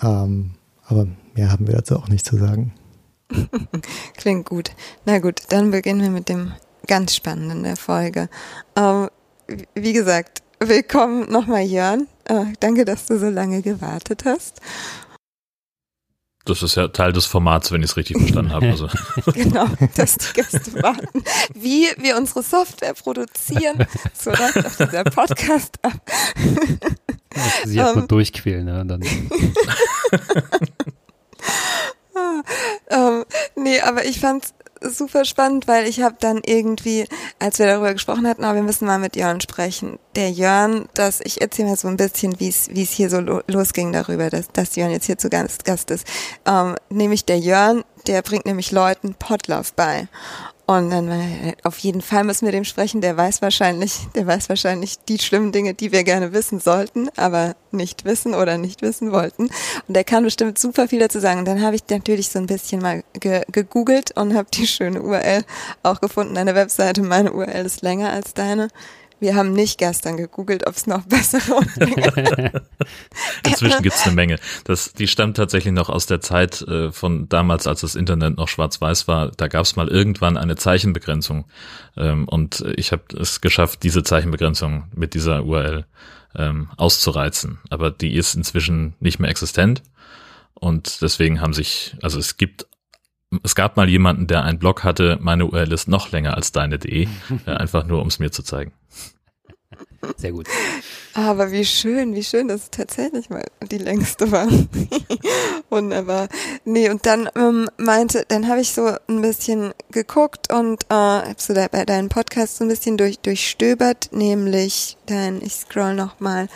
S3: Ähm, aber mehr haben wir dazu auch nicht zu sagen.
S1: Klingt gut. Na gut, dann beginnen wir mit dem ganz Spannenden der Folge. Ähm, wie gesagt, willkommen nochmal, Jörn. Äh, danke, dass du so lange gewartet hast.
S4: Das ist ja Teil des Formats, wenn ich es richtig verstanden habe. Also.
S1: genau, dass die Gäste warten. Wie wir unsere Software produzieren, so läuft auch dieser Podcast ab.
S2: Sie erstmal um, ähm. durchquälen, ja, dann.
S1: um, nee, aber ich fand's super spannend, weil ich habe dann irgendwie, als wir darüber gesprochen hatten, oh, wir müssen mal mit Jörn sprechen. Der Jörn, dass ich erzähle mal so ein bisschen, wie es wie es hier so lo losging darüber, dass, dass Jörn jetzt hier zu Gast, ist. Ähm, nämlich der Jörn, der bringt nämlich Leuten Potlauf bei. Und dann äh, auf jeden Fall müssen wir dem sprechen. Der weiß wahrscheinlich, der weiß wahrscheinlich die schlimmen Dinge, die wir gerne wissen sollten, aber nicht wissen oder nicht wissen wollten. Und der kann bestimmt super viel dazu sagen. Und dann habe ich natürlich so ein bisschen mal ge gegoogelt und habe die schöne URL auch gefunden. Deine Webseite, meine URL ist länger als deine. Wir haben nicht gestern gegoogelt, ob es noch bessere
S4: Inzwischen gibt es eine Menge. Das, die stammt tatsächlich noch aus der Zeit äh, von damals, als das Internet noch schwarz-weiß war. Da gab es mal irgendwann eine Zeichenbegrenzung. Ähm, und ich habe es geschafft, diese Zeichenbegrenzung mit dieser URL ähm, auszureizen. Aber die ist inzwischen nicht mehr existent. Und deswegen haben sich, also es gibt es gab mal jemanden, der einen Blog hatte, meine URL ist noch länger als deine.de, äh, einfach nur, um es mir zu zeigen.
S2: Sehr gut.
S1: Aber wie schön, wie schön, dass es tatsächlich mal die längste war. Wunderbar. Nee, und dann ähm, meinte, dann habe ich so ein bisschen geguckt und äh, hab so da bei deinem Podcast so ein bisschen durch, durchstöbert, nämlich dein, ich scroll nochmal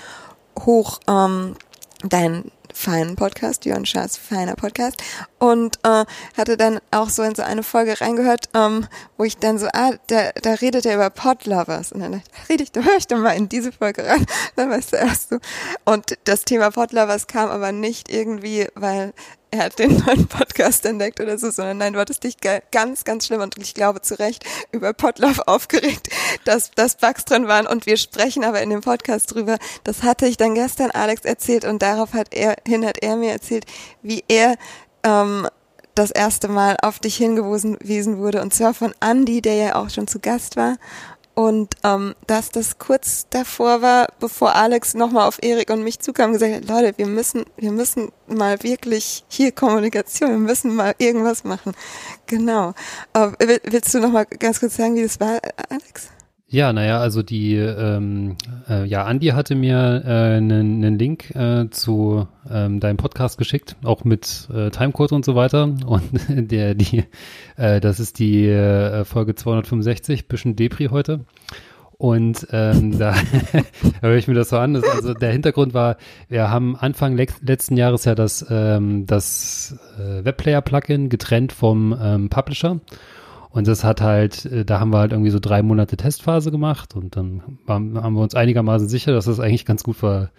S1: hoch, ähm, dein feinen Podcast, Jörn Schaas feiner Podcast. Und äh, hatte dann auch so in so eine Folge reingehört, ähm, wo ich dann so, ah, da, da redet er über Podlovers und dann rede ich, da höre ich doch mal in diese Folge rein, dann weißt du erst so. Und das Thema Podlovers kam aber nicht irgendwie, weil er hat den neuen Podcast entdeckt oder so, sondern nein, du hattest dich ganz, ganz schlimm und ich glaube zu Recht über Potlauf aufgeregt, dass, dass Bugs drin waren und wir sprechen aber in dem Podcast drüber. Das hatte ich dann gestern Alex erzählt und darauf hat er, hin hat er mir erzählt, wie er ähm, das erste Mal auf dich hingewiesen wurde und zwar von Andy, der ja auch schon zu Gast war und ähm, dass das kurz davor war, bevor Alex nochmal auf Erik und mich zukam gesagt hat, Leute, wir müssen, wir müssen mal wirklich hier Kommunikation, wir müssen mal irgendwas machen. Genau. Äh, willst du nochmal ganz kurz sagen, wie das war, Alex?
S2: Ja, naja, also die, ähm, äh, ja, Andi hatte mir einen äh, Link äh, zu ähm, deinem Podcast geschickt, auch mit äh, Timecode und so weiter. Und der, die, äh, das ist die äh, Folge 265, bisschen Depri heute. Und ähm, da höre ich mir das so an. Das, also der Hintergrund war, wir haben Anfang le letzten Jahres ja das, ähm, das äh, Webplayer-Plugin getrennt vom ähm, Publisher. Und das hat halt, äh, da haben wir halt irgendwie so drei Monate Testphase gemacht und dann waren, haben wir uns einigermaßen sicher, dass das eigentlich ganz gut ver,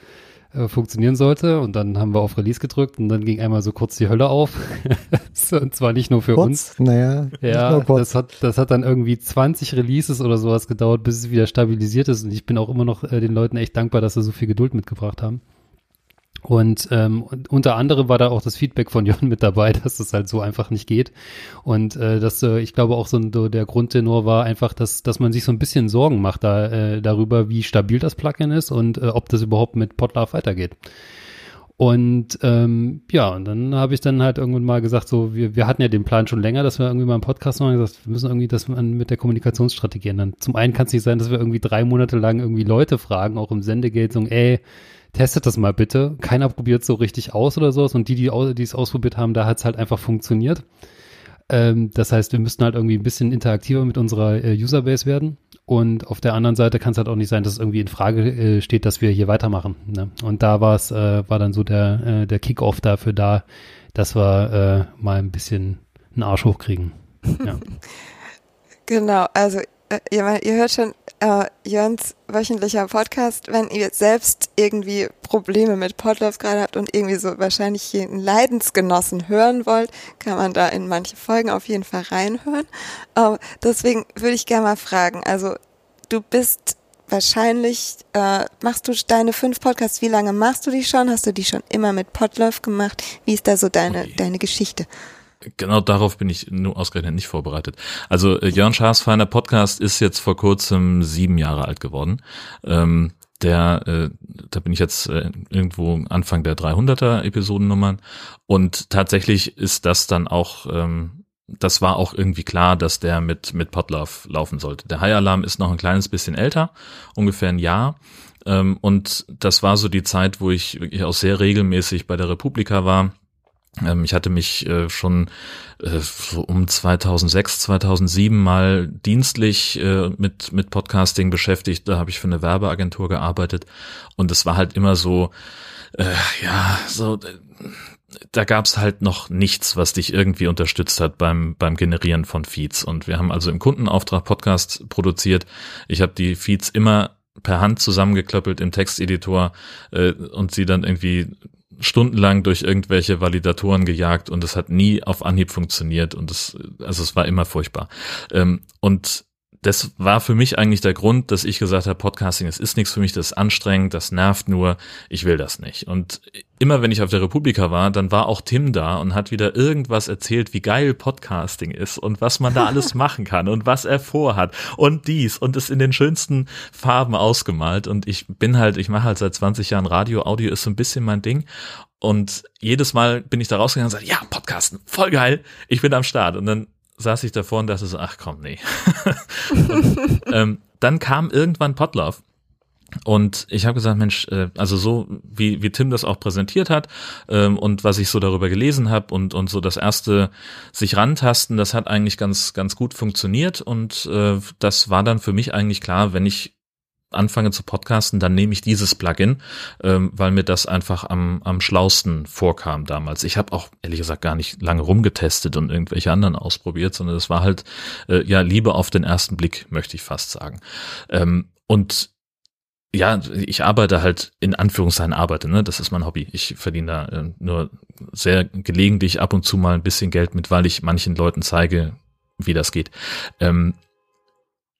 S2: äh, funktionieren sollte. Und dann haben wir auf Release gedrückt und dann ging einmal so kurz die Hölle auf. und zwar nicht nur für kurz? uns.
S3: Naja,
S2: ja, das hat, das hat dann irgendwie 20 Releases oder sowas gedauert, bis es wieder stabilisiert ist. Und ich bin auch immer noch äh, den Leuten echt dankbar, dass sie so viel Geduld mitgebracht haben. Und ähm, unter anderem war da auch das Feedback von Jon mit dabei, dass das halt so einfach nicht geht. Und äh, das, äh, ich glaube auch so, so der Grundtenor war einfach, dass, dass man sich so ein bisschen Sorgen macht da, äh, darüber, wie stabil das Plugin ist und äh, ob das überhaupt mit Podlove weitergeht. Und ähm, ja, und dann habe ich dann halt irgendwann mal gesagt, so, wir, wir hatten ja den Plan schon länger, dass wir irgendwie mal einen Podcast machen, gesagt, wir müssen irgendwie das mit der Kommunikationsstrategie ändern. Zum einen kann es nicht sein, dass wir irgendwie drei Monate lang irgendwie Leute fragen, auch im Sendegeld, so, ey, testet das mal bitte. Keiner probiert so richtig aus oder sowas und die, die, es ausprobiert haben, da hat es halt einfach funktioniert. Ähm, das heißt, wir müssten halt irgendwie ein bisschen interaktiver mit unserer äh, Userbase werden. Und auf der anderen Seite kann es halt auch nicht sein, dass es irgendwie in Frage äh, steht, dass wir hier weitermachen. Ne? Und da war es, äh, war dann so der, äh, der Kickoff dafür da, dass wir äh, mal ein bisschen einen Arsch hochkriegen. Ja.
S1: genau, also äh, ihr, ihr hört schon, äh, Jörns wöchentlicher Podcast, wenn ihr selbst irgendwie Probleme mit Podlove gerade habt und irgendwie so wahrscheinlich einen Leidensgenossen hören wollt, kann man da in manche Folgen auf jeden Fall reinhören. Äh, deswegen würde ich gerne mal fragen, also du bist wahrscheinlich, äh, machst du deine fünf Podcasts, wie lange machst du die schon? Hast du die schon immer mit Podlove gemacht? Wie ist da so deine, okay. deine Geschichte?
S4: Genau darauf bin ich nur ausgerechnet nicht vorbereitet. Also äh, Jörn Schaas feiner Podcast ist jetzt vor kurzem sieben Jahre alt geworden. Ähm, der, äh, da bin ich jetzt äh, irgendwo Anfang der 300er Episodennummern und tatsächlich ist das dann auch, ähm, das war auch irgendwie klar, dass der mit mit Podlove laufen sollte. Der High Alarm ist noch ein kleines bisschen älter, ungefähr ein Jahr. Ähm, und das war so die Zeit, wo ich wirklich auch sehr regelmäßig bei der Republika war ich hatte mich äh, schon äh, so um 2006, 2007 mal dienstlich äh, mit, mit Podcasting beschäftigt. Da habe ich für eine Werbeagentur gearbeitet und es war halt immer so, ja, so da gab's halt noch nichts, was dich irgendwie unterstützt hat beim, beim Generieren von Feeds. Und wir haben also im Kundenauftrag Podcast produziert. Ich habe die Feeds immer per Hand zusammengeklöppelt im Texteditor äh, und sie dann irgendwie stundenlang durch irgendwelche Validatoren gejagt und es hat nie auf Anhieb funktioniert und es, also es war immer furchtbar. Ähm, und das war für mich eigentlich der Grund, dass ich gesagt habe, Podcasting, es ist nichts für mich, das ist anstrengend, das nervt nur, ich will das nicht. Und immer wenn ich auf der Republika war, dann war auch Tim da und hat wieder irgendwas erzählt, wie geil Podcasting ist und was man da alles machen kann und was er vorhat und dies und es in den schönsten Farben ausgemalt. Und ich bin halt, ich mache halt seit 20 Jahren Radio, Audio ist so ein bisschen mein Ding. Und jedes Mal bin ich da rausgegangen und sage, ja, Podcasten, voll geil, ich bin am Start. Und dann saß ich davor und dachte so, ach komm, nee. und, ähm, dann kam irgendwann Potlauf. Und ich habe gesagt, Mensch, äh, also so wie, wie Tim das auch präsentiert hat ähm, und was ich so darüber gelesen habe und, und so das erste sich rantasten, das hat eigentlich ganz, ganz gut funktioniert und äh, das war dann für mich eigentlich klar, wenn ich anfange zu podcasten, dann nehme ich dieses Plugin, ähm, weil mir das einfach am, am schlausten vorkam damals. Ich habe auch ehrlich gesagt gar nicht lange rumgetestet und irgendwelche anderen ausprobiert, sondern es war halt äh, ja Liebe auf den ersten Blick, möchte ich fast sagen. Ähm, und ja, ich arbeite halt in Anführungszeichen arbeite, ne? Das ist mein Hobby. Ich verdiene da äh, nur sehr gelegentlich ab und zu mal ein bisschen Geld mit, weil ich manchen Leuten zeige, wie das geht. Ähm,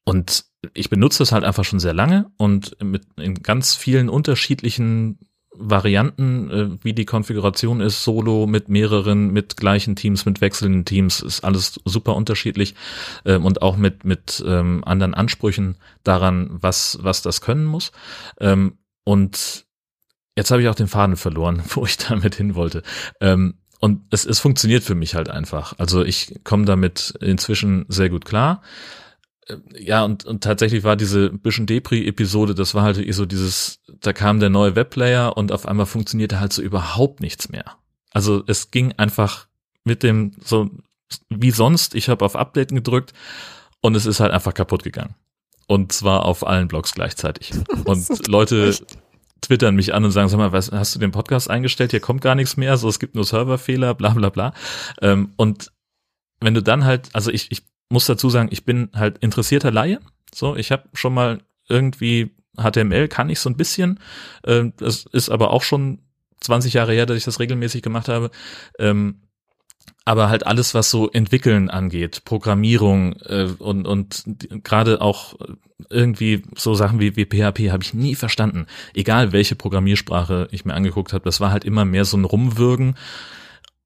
S4: und ich benutze es halt einfach schon sehr lange und mit in ganz vielen unterschiedlichen Varianten, äh, wie die Konfiguration ist, solo mit mehreren, mit gleichen Teams, mit wechselnden Teams, ist alles super unterschiedlich äh, und auch mit mit ähm, anderen Ansprüchen daran, was was das können muss. Ähm, und jetzt habe ich auch den Faden verloren, wo ich damit hin wollte. Ähm, und es, es funktioniert für mich halt einfach. Also ich komme damit inzwischen sehr gut klar ja, und, und tatsächlich war diese bisschen Depri-Episode, das war halt so dieses, da kam der neue Webplayer und auf einmal funktionierte halt so überhaupt nichts mehr. Also es ging einfach mit dem so wie sonst, ich habe auf Updaten gedrückt und es ist halt einfach kaputt gegangen. Und zwar auf allen Blogs gleichzeitig. Und Leute twittern mich an und sagen, sag mal, was, hast du den Podcast eingestellt? Hier kommt gar nichts mehr, so es gibt nur Serverfehler, bla bla bla. Ähm, und wenn du dann halt, also ich, ich muss dazu sagen, ich bin halt interessierter Laie. So, ich habe schon mal irgendwie HTML kann ich so ein bisschen. Ähm, das ist aber auch schon 20 Jahre her, dass ich das regelmäßig gemacht habe. Ähm, aber halt alles, was so Entwickeln angeht, Programmierung äh, und, und gerade auch irgendwie so Sachen wie, wie PHP habe ich nie verstanden. Egal welche Programmiersprache ich mir angeguckt habe, das war halt immer mehr so ein Rumwürgen.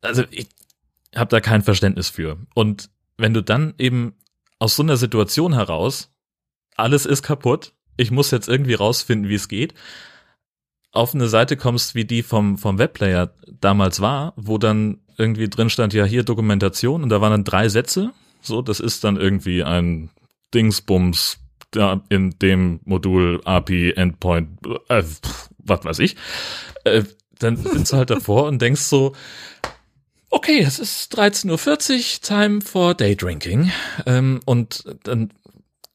S4: Also ich habe da kein Verständnis für. Und wenn du dann eben aus so einer Situation heraus, alles ist kaputt, ich muss jetzt irgendwie rausfinden, wie es geht, auf eine Seite kommst, wie die vom, vom Webplayer damals war, wo dann irgendwie drin stand, ja, hier Dokumentation und da waren dann drei Sätze. So, das ist dann irgendwie ein Dingsbums da in dem Modul API Endpoint, äh, was weiß ich. Äh, dann sitzt du halt davor und denkst so, okay, es ist 13.40 Uhr, time for Daydrinking. Ähm, und dann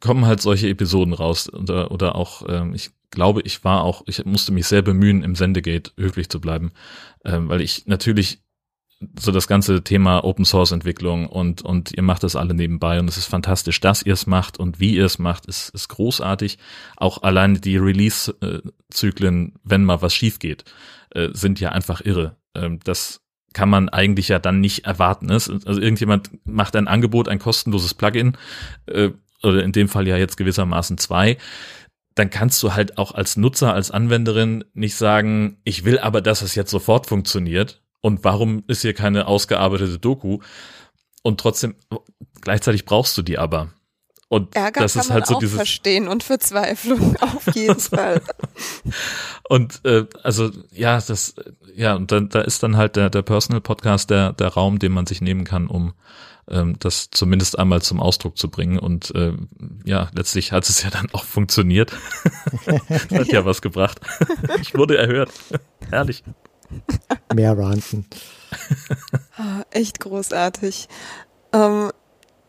S4: kommen halt solche Episoden raus oder, oder auch, ähm, ich glaube, ich war auch, ich musste mich sehr bemühen, im Sendegate höflich zu bleiben, ähm, weil ich natürlich so das ganze Thema Open Source Entwicklung und, und ihr macht das alle nebenbei und es ist fantastisch, dass ihr es macht und wie ihr es macht, ist, ist großartig. Auch alleine die Release-Zyklen, wenn mal was schief geht, äh, sind ja einfach irre. Ähm, das kann man eigentlich ja dann nicht erwarten. Ne? Also irgendjemand macht ein Angebot, ein kostenloses Plugin, äh, oder in dem Fall ja jetzt gewissermaßen zwei dann kannst du halt auch als Nutzer, als Anwenderin nicht sagen, ich will aber, dass es jetzt sofort funktioniert, und warum ist hier keine ausgearbeitete Doku? Und trotzdem, gleichzeitig brauchst du die aber. Und
S1: Ärger
S4: das
S1: kann
S4: ist halt
S1: man
S4: so
S1: auch
S4: dieses
S1: verstehen und Verzweiflung auf jeden Fall.
S4: und äh, also ja, das ja und dann da ist dann halt der der Personal Podcast der der Raum, den man sich nehmen kann, um ähm, das zumindest einmal zum Ausdruck zu bringen und äh, ja, letztlich hat es ja dann auch funktioniert. hat ja was gebracht. ich wurde erhört. Herrlich.
S3: Mehr ranten.
S1: Ah, echt großartig. Ähm,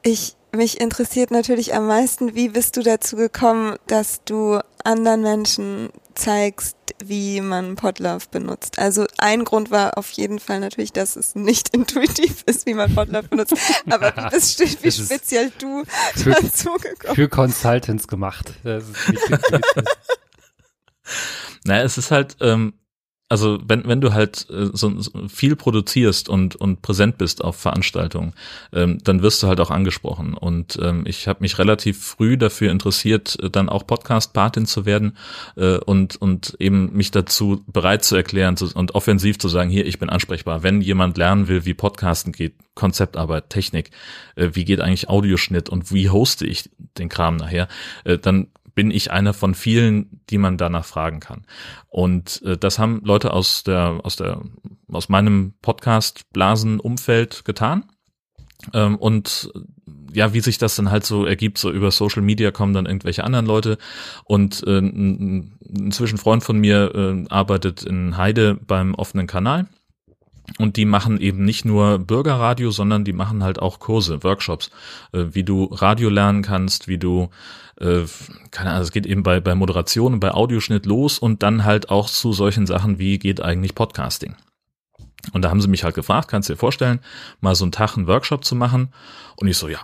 S1: ich, mich interessiert natürlich am meisten, wie bist du dazu gekommen, dass du anderen Menschen zeigst, wie man Podlove benutzt. Also ein Grund war auf jeden Fall natürlich, dass es nicht intuitiv ist, wie man Podlove benutzt. Aber wie, bist, wie speziell du
S2: für,
S1: dazu gekommen?
S2: Für Consultants gemacht. Das ist nicht
S4: naja, es ist halt, ähm, also wenn, wenn du halt äh, so, viel produzierst und, und präsent bist auf Veranstaltungen, ähm, dann wirst du halt auch angesprochen. Und ähm, ich habe mich relativ früh dafür interessiert, äh, dann auch Podcast-Patin zu werden äh, und, und eben mich dazu bereit zu erklären zu, und offensiv zu sagen, hier, ich bin ansprechbar. Wenn jemand lernen will, wie Podcasten geht, Konzeptarbeit, Technik, äh, wie geht eigentlich Audioschnitt und wie hoste ich den Kram nachher, äh, dann bin ich einer von vielen, die man danach fragen kann. Und äh, das haben Leute aus der, aus der, aus meinem Podcast Blasenumfeld getan. Ähm, und ja, wie sich das dann halt so ergibt, so über Social Media kommen dann irgendwelche anderen Leute. Und äh, inzwischen Freund von mir äh, arbeitet in Heide beim offenen Kanal. Und die machen eben nicht nur Bürgerradio, sondern die machen halt auch Kurse, Workshops, äh, wie du Radio lernen kannst, wie du äh, keine Ahnung, es geht eben bei, bei Moderation und bei Audioschnitt los und dann halt auch zu solchen Sachen wie geht eigentlich Podcasting. Und da haben sie mich halt gefragt, kannst du dir vorstellen, mal so einen Tag einen Workshop zu machen? Und ich so, ja,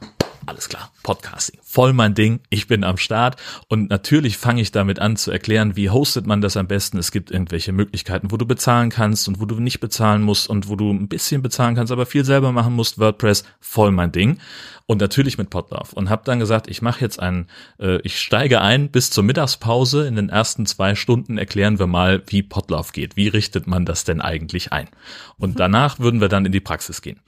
S4: alles klar, Podcasting, voll mein Ding, ich bin am Start und natürlich fange ich damit an zu erklären, wie hostet man das am besten. Es gibt irgendwelche Möglichkeiten, wo du bezahlen kannst und wo du nicht bezahlen musst und wo du ein bisschen bezahlen kannst, aber viel selber machen musst. WordPress, voll mein Ding und natürlich mit Podlove und habe dann gesagt, ich mache jetzt einen, äh, ich steige ein bis zur Mittagspause. In den ersten zwei Stunden erklären wir mal, wie Podlove geht. Wie richtet man das denn eigentlich ein? Und mhm. danach würden wir dann in die Praxis gehen.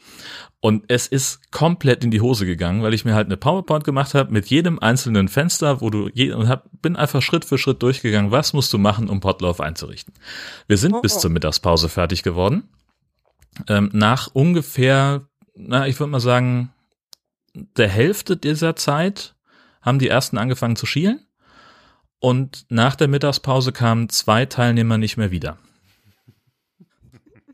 S4: Und es ist komplett in die Hose gegangen, weil ich mir halt eine PowerPoint gemacht habe mit jedem einzelnen Fenster, wo du je, und hab, bin einfach Schritt für Schritt durchgegangen, was musst du machen, um Podlove einzurichten. Wir sind oh, bis zur Mittagspause fertig geworden. Ähm, nach ungefähr, na, ich würde mal sagen, der Hälfte dieser Zeit haben die ersten angefangen zu schielen und nach der Mittagspause kamen zwei Teilnehmer nicht mehr wieder.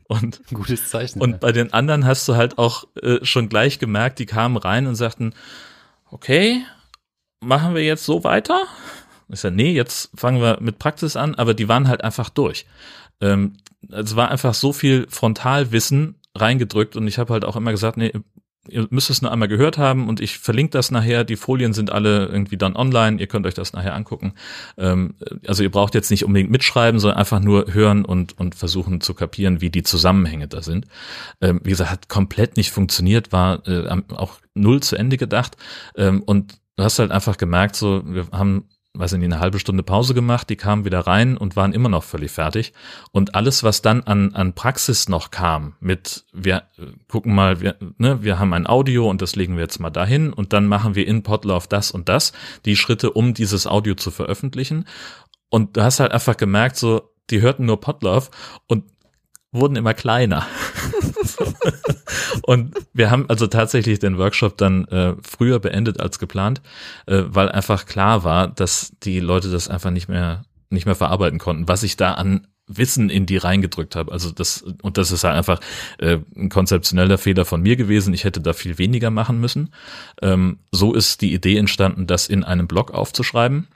S4: Und,
S2: Gutes Zeichen.
S4: Und bei den anderen hast du halt auch äh, schon gleich gemerkt, die kamen rein und sagten, okay, machen wir jetzt so weiter? Ich sage, nee, jetzt fangen wir mit Praxis an, aber die waren halt einfach durch. Ähm, es war einfach so viel Frontalwissen reingedrückt und ich habe halt auch immer gesagt, nee, ihr müsst es nur einmal gehört haben und ich verlinke das nachher. Die Folien sind alle irgendwie dann online. Ihr könnt euch das nachher angucken. Ähm, also ihr braucht jetzt nicht unbedingt mitschreiben, sondern einfach nur hören und, und versuchen zu kapieren, wie die Zusammenhänge da sind. Ähm, wie gesagt, hat komplett nicht funktioniert, war äh, auch null zu Ende gedacht. Ähm, und du hast halt einfach gemerkt, so, wir haben weiß nicht, eine halbe Stunde Pause gemacht, die kamen wieder rein und waren immer noch völlig fertig. Und alles, was dann an, an Praxis noch kam, mit wir äh, gucken mal, wir, ne, wir haben ein Audio und das legen wir jetzt mal dahin und dann machen wir in Podlove das und das, die Schritte, um dieses Audio zu veröffentlichen. Und du hast halt einfach gemerkt, so, die hörten nur Podlove und wurden immer kleiner. und wir haben also tatsächlich den Workshop dann äh, früher beendet als geplant, äh, weil einfach klar war, dass die Leute das einfach nicht mehr nicht mehr verarbeiten konnten, was ich da an Wissen in die reingedrückt habe. Also das und das ist halt einfach äh, ein konzeptioneller Fehler von mir gewesen. Ich hätte da viel weniger machen müssen. Ähm, so ist die Idee entstanden, das in einem Blog aufzuschreiben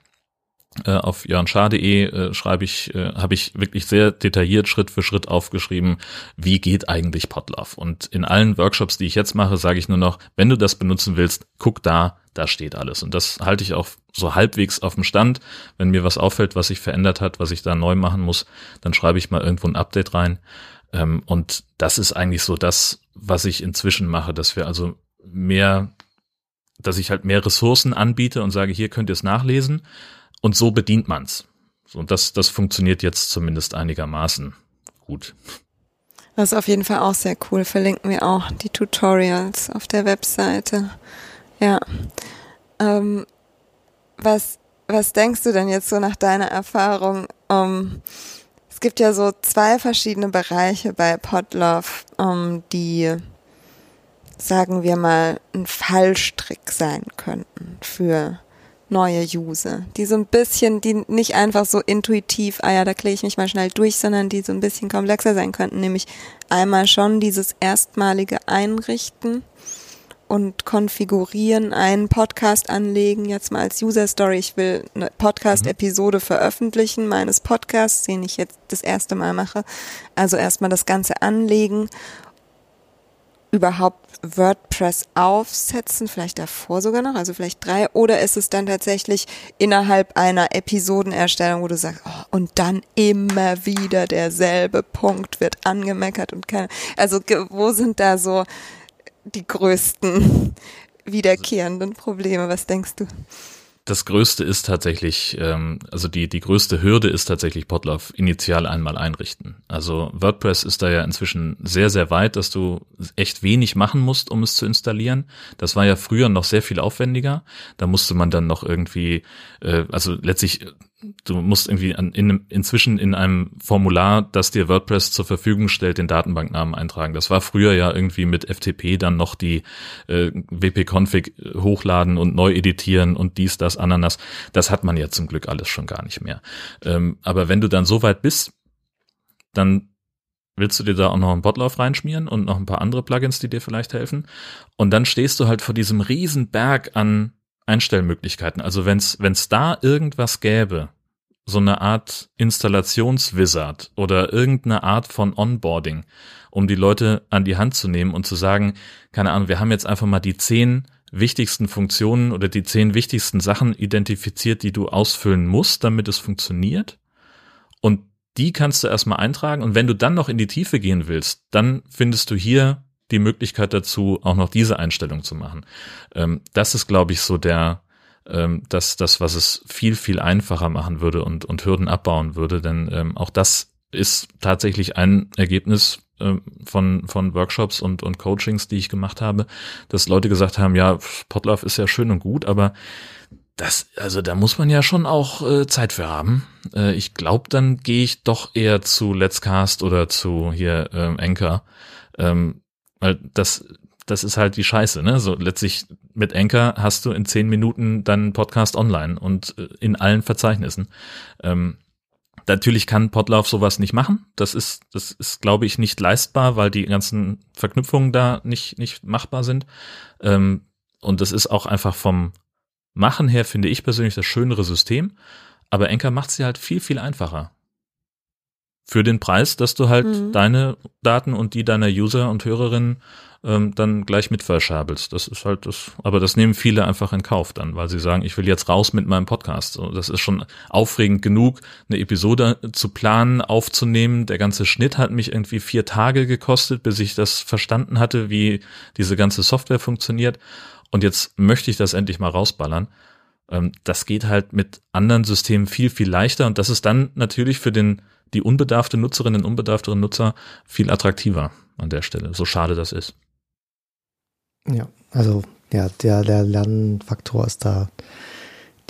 S4: auf jörnschar.de äh, schreibe ich, äh, habe ich wirklich sehr detailliert Schritt für Schritt aufgeschrieben, wie geht eigentlich Podlove. Und in allen Workshops, die ich jetzt mache, sage ich nur noch, wenn du das benutzen willst, guck da, da steht alles. Und das halte ich auch so halbwegs auf dem Stand. Wenn mir was auffällt, was sich verändert hat, was ich da neu machen muss, dann schreibe ich mal irgendwo ein Update rein. Ähm, und das ist eigentlich so das, was ich inzwischen mache, dass wir also mehr, dass ich halt mehr Ressourcen anbiete und sage, hier könnt ihr es nachlesen und so bedient man's. Und das, das funktioniert jetzt zumindest einigermaßen gut.
S1: Das ist auf jeden Fall auch sehr cool. Verlinken wir auch die Tutorials auf der Webseite. Ja. Ähm, was, was denkst du denn jetzt so nach deiner Erfahrung? Um, es gibt ja so zwei verschiedene Bereiche bei Podlove, um, die, sagen wir mal, ein Fallstrick sein könnten für neue User, die so ein bisschen, die nicht einfach so intuitiv, ah ja, da klicke ich mich mal schnell durch, sondern die so ein bisschen komplexer sein könnten, nämlich einmal schon dieses erstmalige Einrichten und konfigurieren, einen Podcast anlegen, jetzt mal als User Story, ich will eine Podcast-Episode mhm. veröffentlichen meines Podcasts, den ich jetzt das erste Mal mache. Also erstmal das Ganze anlegen überhaupt WordPress aufsetzen, vielleicht davor sogar noch, also vielleicht drei, oder ist es dann tatsächlich innerhalb einer Episodenerstellung, wo du sagst, oh, und dann immer wieder derselbe Punkt wird angemeckert und keine, also wo sind da so die größten wiederkehrenden Probleme, was denkst du?
S4: Das Größte ist tatsächlich, ähm, also die, die größte Hürde ist tatsächlich Podlove initial einmal einrichten. Also WordPress ist da ja inzwischen sehr, sehr weit, dass du echt wenig machen musst, um es zu installieren. Das war ja früher noch sehr viel aufwendiger. Da musste man dann noch irgendwie, äh, also letztlich du musst irgendwie an, in, inzwischen in einem Formular, das dir WordPress zur Verfügung stellt, den Datenbanknamen eintragen. Das war früher ja irgendwie mit FTP dann noch die äh, WP-Config hochladen und neu editieren und dies, das, Ananas. Das hat man ja zum Glück alles schon gar nicht mehr. Ähm, aber wenn du dann so weit bist, dann willst du dir da auch noch einen Botlauf reinschmieren und noch ein paar andere Plugins, die dir vielleicht helfen. Und dann stehst du halt vor diesem riesen Berg an Einstellmöglichkeiten. Also wenn es da irgendwas gäbe, so eine Art Installationswizard oder irgendeine Art von Onboarding, um die Leute an die Hand zu nehmen und zu sagen, keine Ahnung, wir haben jetzt einfach mal die zehn wichtigsten Funktionen oder die zehn wichtigsten Sachen identifiziert, die du ausfüllen musst, damit es funktioniert. Und die kannst du erstmal eintragen. Und wenn du dann noch in die Tiefe gehen willst, dann findest du hier die Möglichkeit dazu, auch noch diese Einstellung zu machen. Ähm, das ist, glaube ich, so der, ähm, das, das, was es viel, viel einfacher machen würde und, und Hürden abbauen würde, denn ähm, auch das ist tatsächlich ein Ergebnis ähm, von, von Workshops und, und Coachings, die ich gemacht habe, dass Leute gesagt haben, ja, Potlauf ist ja schön und gut, aber das, also da muss man ja schon auch äh, Zeit für haben. Äh, ich glaube, dann gehe ich doch eher zu Let's Cast oder zu hier ähm, Anchor. Ähm, weil das, das ist halt die Scheiße, ne? So letztlich mit Anchor hast du in zehn Minuten deinen Podcast online und äh, in allen Verzeichnissen. Ähm, natürlich kann Podlove sowas nicht machen. Das ist, das ist, glaube ich, nicht leistbar, weil die ganzen Verknüpfungen da nicht, nicht machbar sind. Ähm, und das ist auch einfach vom Machen her, finde ich persönlich, das schönere System. Aber Anchor macht sie halt viel, viel einfacher für den Preis, dass du halt mhm. deine Daten und die deiner User und Hörerinnen ähm, dann gleich mit verschabelst. Das ist halt das, aber das nehmen viele einfach in Kauf dann, weil sie sagen, ich will jetzt raus mit meinem Podcast. So, das ist schon aufregend genug, eine Episode zu planen, aufzunehmen. Der ganze Schnitt hat mich irgendwie vier Tage gekostet, bis ich das verstanden hatte, wie diese ganze Software funktioniert. Und jetzt möchte ich das endlich mal rausballern. Ähm, das geht halt mit anderen Systemen viel, viel leichter. Und das ist dann natürlich für den die unbedarfte Nutzerinnen und unbedarfteren Nutzer viel attraktiver an der Stelle, so schade das ist.
S3: Ja, also ja, der, der Lernfaktor ist da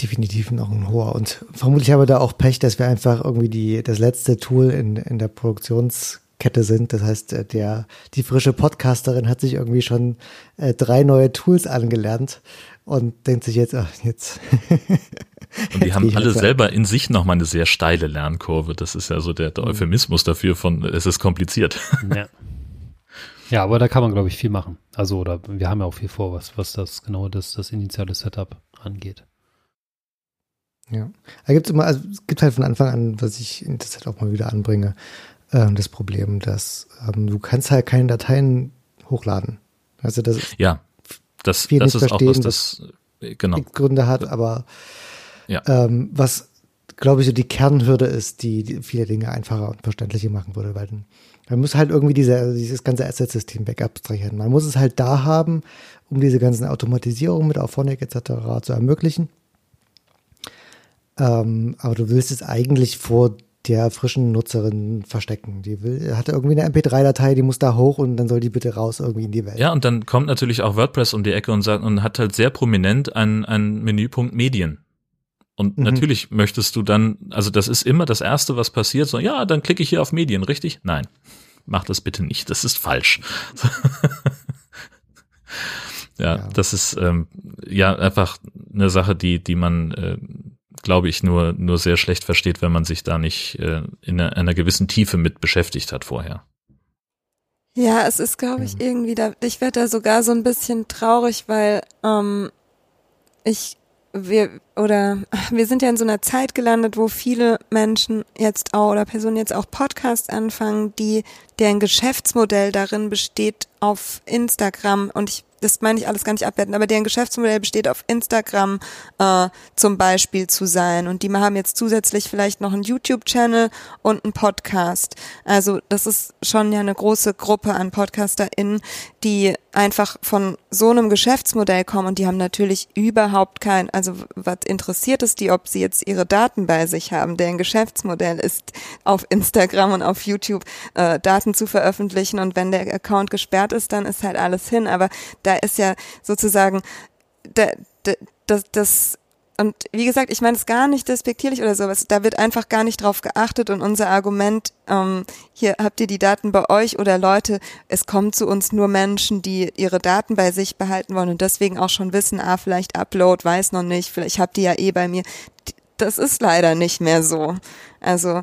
S3: definitiv noch ein hoher. Und vermutlich haben wir da auch Pech, dass wir einfach irgendwie die, das letzte Tool in, in der Produktionskette sind. Das heißt, äh, der, die frische Podcasterin hat sich irgendwie schon äh, drei neue Tools angelernt und denkt sich jetzt, ach, jetzt.
S4: Und die haben alle selber in sich nochmal eine sehr steile Lernkurve. Das ist ja so der, der mhm. Euphemismus dafür von, es ist kompliziert.
S2: Ja. Ja, aber da kann man, glaube ich, viel machen. Also, oder wir haben ja auch viel vor, was, was das genau das, das initiale Setup angeht.
S3: Ja. Da gibt immer, also es gibt halt von Anfang an, was ich in der Zeit auch mal wieder anbringe, ähm, das Problem, dass ähm, du kannst halt keine Dateien hochladen. Also das
S4: ja, das, das ist auch was das
S3: genau. Gründe hat, aber ja. ähm, was glaube ich so die Kernhürde ist, die, die viele Dinge einfacher und verständlicher machen würde, weil dann man muss halt irgendwie diese, dieses ganze Asset-System wegabstrahieren. Man muss es halt da haben, um diese ganzen Automatisierungen mit Auphonic etc. zu ermöglichen. Ähm, aber du willst es eigentlich vor der frischen Nutzerin verstecken. Die will, hat irgendwie eine MP3-Datei, die muss da hoch und dann soll die bitte raus irgendwie in die Welt.
S4: Ja, und dann kommt natürlich auch WordPress um die Ecke und sagt und hat halt sehr prominent einen, einen Menüpunkt Medien. Und mhm. natürlich möchtest du dann, also das ist immer das Erste, was passiert, so, ja, dann klicke ich hier auf Medien, richtig? Nein, mach das bitte nicht, das ist falsch. ja, ja, das ist ähm, ja einfach eine Sache, die, die man, äh, glaube ich, nur, nur sehr schlecht versteht, wenn man sich da nicht äh, in einer, einer gewissen Tiefe mit beschäftigt hat vorher.
S1: Ja, es ist, glaube ich, irgendwie da, ich werde da sogar so ein bisschen traurig, weil ähm, ich wir oder wir sind ja in so einer Zeit gelandet, wo viele Menschen jetzt auch oder Personen jetzt auch Podcasts anfangen, die deren Geschäftsmodell darin besteht, auf Instagram und ich das meine ich alles gar nicht abwerten, aber deren Geschäftsmodell besteht auf Instagram äh, zum Beispiel zu sein. Und die haben jetzt zusätzlich vielleicht noch einen YouTube-Channel und einen Podcast. Also das ist schon ja eine große Gruppe an PodcasterInnen, die einfach von so einem Geschäftsmodell kommen und die haben natürlich überhaupt kein, also was interessiert es die, ob sie jetzt ihre Daten bei sich haben. Deren Geschäftsmodell ist auf Instagram und auf YouTube äh, Daten zu veröffentlichen und wenn der Account gesperrt ist, dann ist halt alles hin. Aber da ist ja sozusagen da, da, das, das und wie gesagt, ich meine es gar nicht despektierlich oder sowas. Da wird einfach gar nicht drauf geachtet und unser Argument, ähm, hier habt ihr die Daten bei euch oder Leute, es kommen zu uns nur Menschen, die ihre Daten bei sich behalten wollen und deswegen auch schon wissen, ah, vielleicht Upload, weiß noch nicht, vielleicht habt ihr ja eh bei mir. Das ist leider nicht mehr so. Also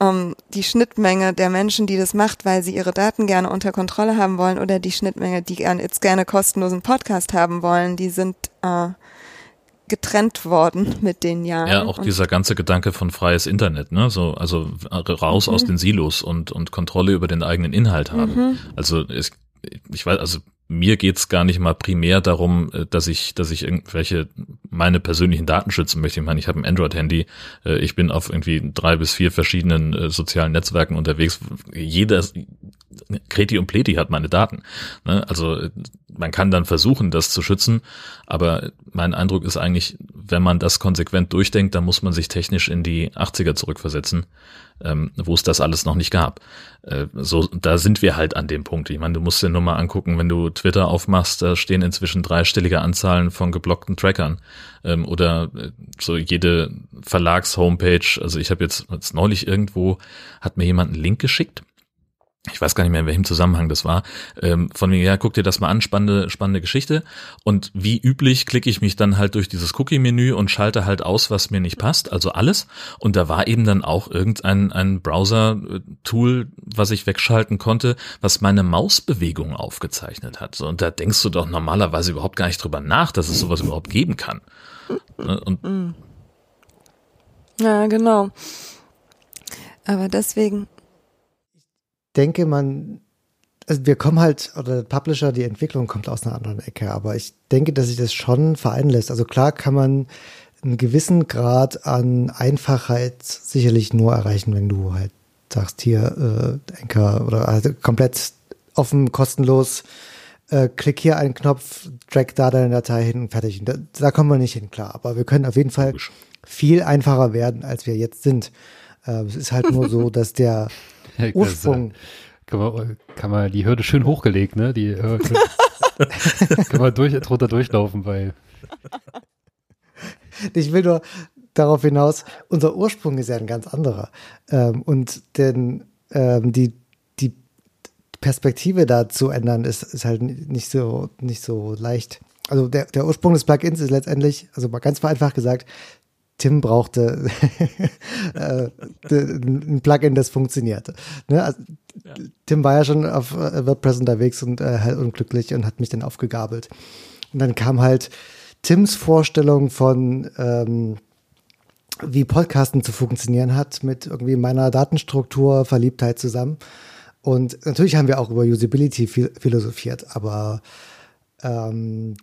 S1: um, die Schnittmenge der Menschen, die das macht, weil sie ihre Daten gerne unter Kontrolle haben wollen oder die Schnittmenge, die jetzt gerne kostenlosen Podcast haben wollen, die sind äh, getrennt worden mit den Jahren.
S4: Ja, auch dieser ganze Gedanke von freies Internet, ne? So, also raus mhm. aus den Silos und, und Kontrolle über den eigenen Inhalt haben. Mhm. Also ich, ich weiß, also mir geht's gar nicht mal primär darum, äh, dass ich, dass ich irgendwelche meine persönlichen Daten schützen möchte. Ich meine, ich habe ein Android-Handy, äh, ich bin auf irgendwie drei bis vier verschiedenen äh, sozialen Netzwerken unterwegs. Jeder Kreti und Pleti hat meine Daten. Ne? Also man kann dann versuchen, das zu schützen, aber mein Eindruck ist eigentlich, wenn man das konsequent durchdenkt, dann muss man sich technisch in die 80er zurückversetzen, ähm, wo es das alles noch nicht gab. Äh, so, da sind wir halt an dem Punkt. Ich meine, du musst dir nur mal angucken, wenn du Twitter aufmachst, da stehen inzwischen dreistellige Anzahlen von geblockten Trackern ähm, oder äh, so jede Verlags-Homepage. Also ich habe jetzt, jetzt neulich irgendwo, hat mir jemand einen Link geschickt ich weiß gar nicht mehr, in welchem Zusammenhang das war, ähm, von mir, ja, guck dir das mal an, spannende, spannende Geschichte. Und wie üblich klicke ich mich dann halt durch dieses Cookie-Menü und schalte halt aus, was mir nicht passt, also alles. Und da war eben dann auch irgendein ein Browser-Tool, was ich wegschalten konnte, was meine Mausbewegung aufgezeichnet hat. Und da denkst du doch normalerweise überhaupt gar nicht drüber nach, dass es sowas überhaupt geben kann. Ne, und
S1: ja, genau. Aber deswegen
S3: denke, man, also wir kommen halt, oder der Publisher, die Entwicklung kommt aus einer anderen Ecke, aber ich denke, dass sich das schon vereinen lässt. Also klar kann man einen gewissen Grad an Einfachheit sicherlich nur erreichen, wenn du halt sagst, hier, äh, Anchor oder also komplett offen, kostenlos, äh, klick hier einen Knopf, drag da deine Datei hin und fertig. Da, da kommen wir nicht hin, klar. Aber wir können auf jeden Fall viel einfacher werden, als wir jetzt sind. Äh, es ist halt nur so, dass der Ursprung.
S2: Kann man, kann man die Hürde schön hochgelegt, ne? Die äh, kann man durch, drunter durchlaufen, weil.
S3: Ich will nur darauf hinaus, unser Ursprung ist ja ein ganz anderer. Ähm, und denn ähm, die, die Perspektive da zu ändern, ist, ist halt nicht so, nicht so leicht. Also der, der Ursprung des Plugins ist letztendlich, also mal ganz vereinfacht gesagt, Tim brauchte äh, ein Plugin, das funktionierte. Ne? Also, ja. Tim war ja schon auf äh, WordPress unterwegs und äh, unglücklich und hat mich dann aufgegabelt. Und dann kam halt Tims Vorstellung von ähm, wie Podcasten zu funktionieren hat mit irgendwie meiner Datenstruktur, Verliebtheit zusammen. Und natürlich haben wir auch über Usability philosophiert, aber ähm,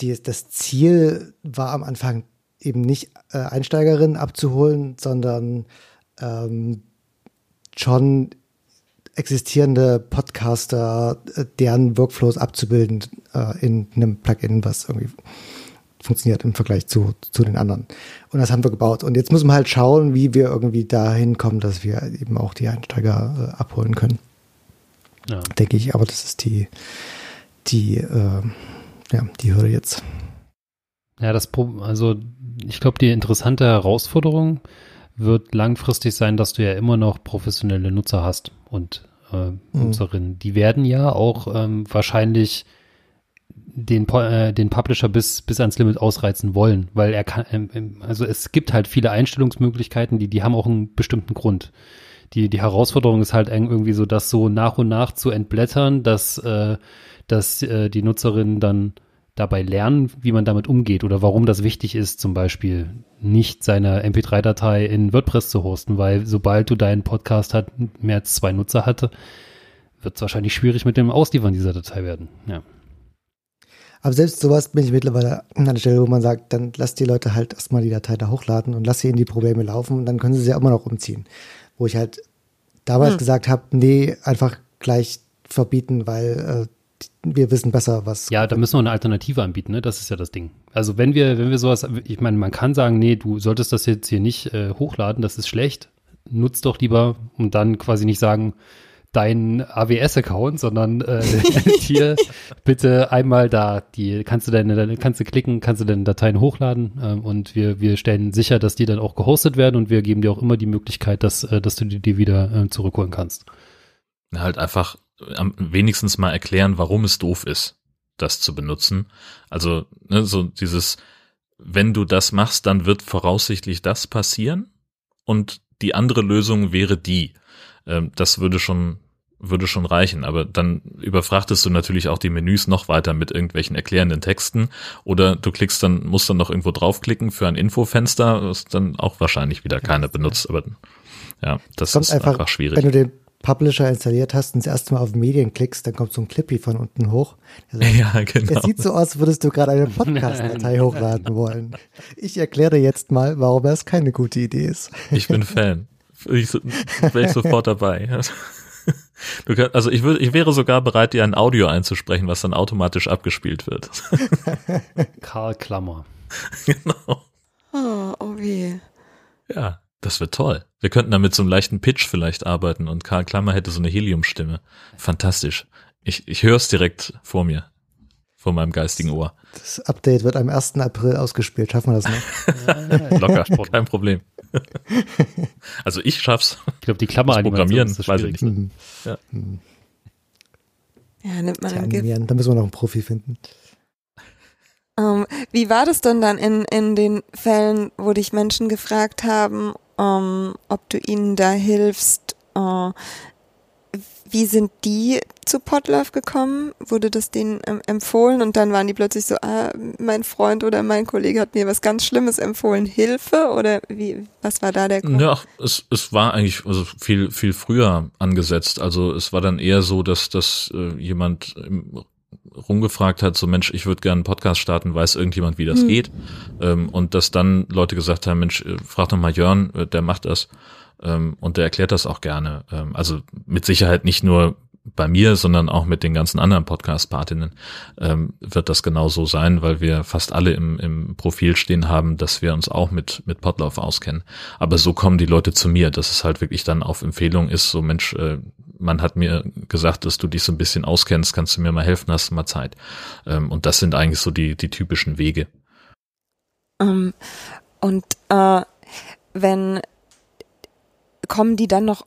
S3: die, das Ziel war am Anfang eben nicht äh, Einsteigerinnen abzuholen, sondern ähm, schon existierende Podcaster, äh, deren Workflows abzubilden äh, in einem Plugin, was irgendwie funktioniert im Vergleich zu, zu den anderen. Und das haben wir gebaut. Und jetzt müssen wir halt schauen, wie wir irgendwie dahin kommen, dass wir eben auch die Einsteiger äh, abholen können. Ja. Denke ich, aber das ist die, die, äh, ja, die Hürde jetzt.
S2: Ja, das Problem, also ich glaube, die interessante Herausforderung wird langfristig sein, dass du ja immer noch professionelle Nutzer hast und äh, mhm. Nutzerinnen. Die werden ja auch ähm, wahrscheinlich den, äh, den Publisher bis, bis ans Limit ausreizen wollen, weil er kann, ähm, also es gibt halt viele Einstellungsmöglichkeiten, die, die haben auch einen bestimmten Grund. Die, die Herausforderung ist halt irgendwie so, das so nach und nach zu entblättern, dass, äh, dass äh, die Nutzerinnen dann dabei lernen, wie man damit umgeht oder warum das wichtig ist, zum Beispiel nicht seine MP3-Datei in WordPress zu hosten, weil sobald du deinen Podcast hat, mehr als zwei Nutzer hatte, wird es wahrscheinlich schwierig mit dem Ausliefern dieser Datei werden. Ja.
S3: Aber selbst sowas bin ich mittlerweile an der Stelle, wo man sagt, dann lass die Leute halt erstmal die Datei da hochladen und lass sie in die Probleme laufen und dann können sie sie ja immer noch umziehen. Wo ich halt damals hm. gesagt habe, nee, einfach gleich verbieten, weil äh, wir wissen besser, was.
S2: Ja, da müssen wir eine Alternative anbieten, ne? Das ist ja das Ding. Also wenn wir, wenn wir sowas, ich meine, man kann sagen, nee, du solltest das jetzt hier nicht äh, hochladen, das ist schlecht. Nutz doch lieber und dann quasi nicht sagen, dein AWS-Account, sondern äh, hier bitte einmal da, die kannst du deine, kannst du klicken, kannst du deine Dateien hochladen äh, und wir, wir stellen sicher, dass die dann auch gehostet werden und wir geben dir auch immer die Möglichkeit, dass, äh, dass du die, die wieder äh, zurückholen kannst.
S4: Halt einfach wenigstens mal erklären, warum es doof ist, das zu benutzen. Also ne, so dieses, wenn du das machst, dann wird voraussichtlich das passieren und die andere Lösung wäre die. Ähm, das würde schon würde schon reichen, aber dann überfrachtest du natürlich auch die Menüs noch weiter mit irgendwelchen erklärenden Texten oder du klickst dann, musst dann noch irgendwo draufklicken für ein Infofenster, was dann auch wahrscheinlich wieder keiner benutzt, aber ja, das ist einfach, einfach schwierig.
S3: Wenn du den Publisher installiert hast und das erste Mal auf Medien klickst, dann kommt so ein Clippy von unten hoch. Sagt, ja, genau. Es sieht so aus, würdest du gerade eine Podcast-Datei hochladen wollen. Ich erkläre jetzt mal, warum das keine gute Idee ist.
S4: Ich bin Fan. Ich wäre ich sofort dabei. Kannst, also ich, würde, ich wäre sogar bereit, dir ein Audio einzusprechen, was dann automatisch abgespielt wird.
S2: Karl Klammer.
S1: Genau. Oh, oh weh.
S4: Ja. Das wird toll. Wir könnten damit so einem leichten Pitch vielleicht arbeiten und Karl Klammer hätte so eine Heliumstimme. Fantastisch. Ich, ich höre es direkt vor mir, vor meinem geistigen Ohr.
S3: Das Update wird am 1. April ausgespielt. Schaffen wir das
S4: noch? Locker, kein Problem. also ich schaff's.
S2: Ich glaube, die Klammer
S4: programmieren, das weiß ich nicht. Mhm. Ja.
S1: Ja, nimmt man
S3: animieren. Da müssen wir noch einen Profi finden.
S1: Ähm, wie war das denn dann in, in den Fällen, wo dich Menschen gefragt haben, ähm, ob du ihnen da hilfst? Äh, wie sind die zu Potluck gekommen? Wurde das denen ähm, empfohlen und dann waren die plötzlich so, ah, mein Freund oder mein Kollege hat mir was ganz Schlimmes empfohlen, Hilfe? Oder wie, was war da der Grund?
S4: Ja, es, es war eigentlich also viel, viel früher angesetzt. Also es war dann eher so, dass, dass äh, jemand im rumgefragt hat, so Mensch, ich würde gerne einen Podcast starten, weiß irgendjemand, wie das
S1: Hm.
S4: geht? Ähm, und dass dann Leute gesagt haben, Mensch, äh, frag doch mal Jörn, äh, der macht das ähm, und der erklärt das auch gerne. Ähm, also mit Sicherheit nicht nur bei mir, sondern auch mit den ganzen anderen Podcast-Partinnen ähm, wird das genau so sein, weil wir fast alle im, im Profil stehen haben, dass wir uns auch mit, mit Potlauf auskennen. Aber so kommen die Leute zu mir, dass es halt wirklich dann auf Empfehlung ist, so Mensch, äh, man hat mir gesagt, dass du dich so ein bisschen auskennst, kannst du mir mal helfen, hast du mal Zeit. Ähm, und das sind eigentlich so die, die typischen Wege.
S1: Ähm, und äh, wenn kommen die dann noch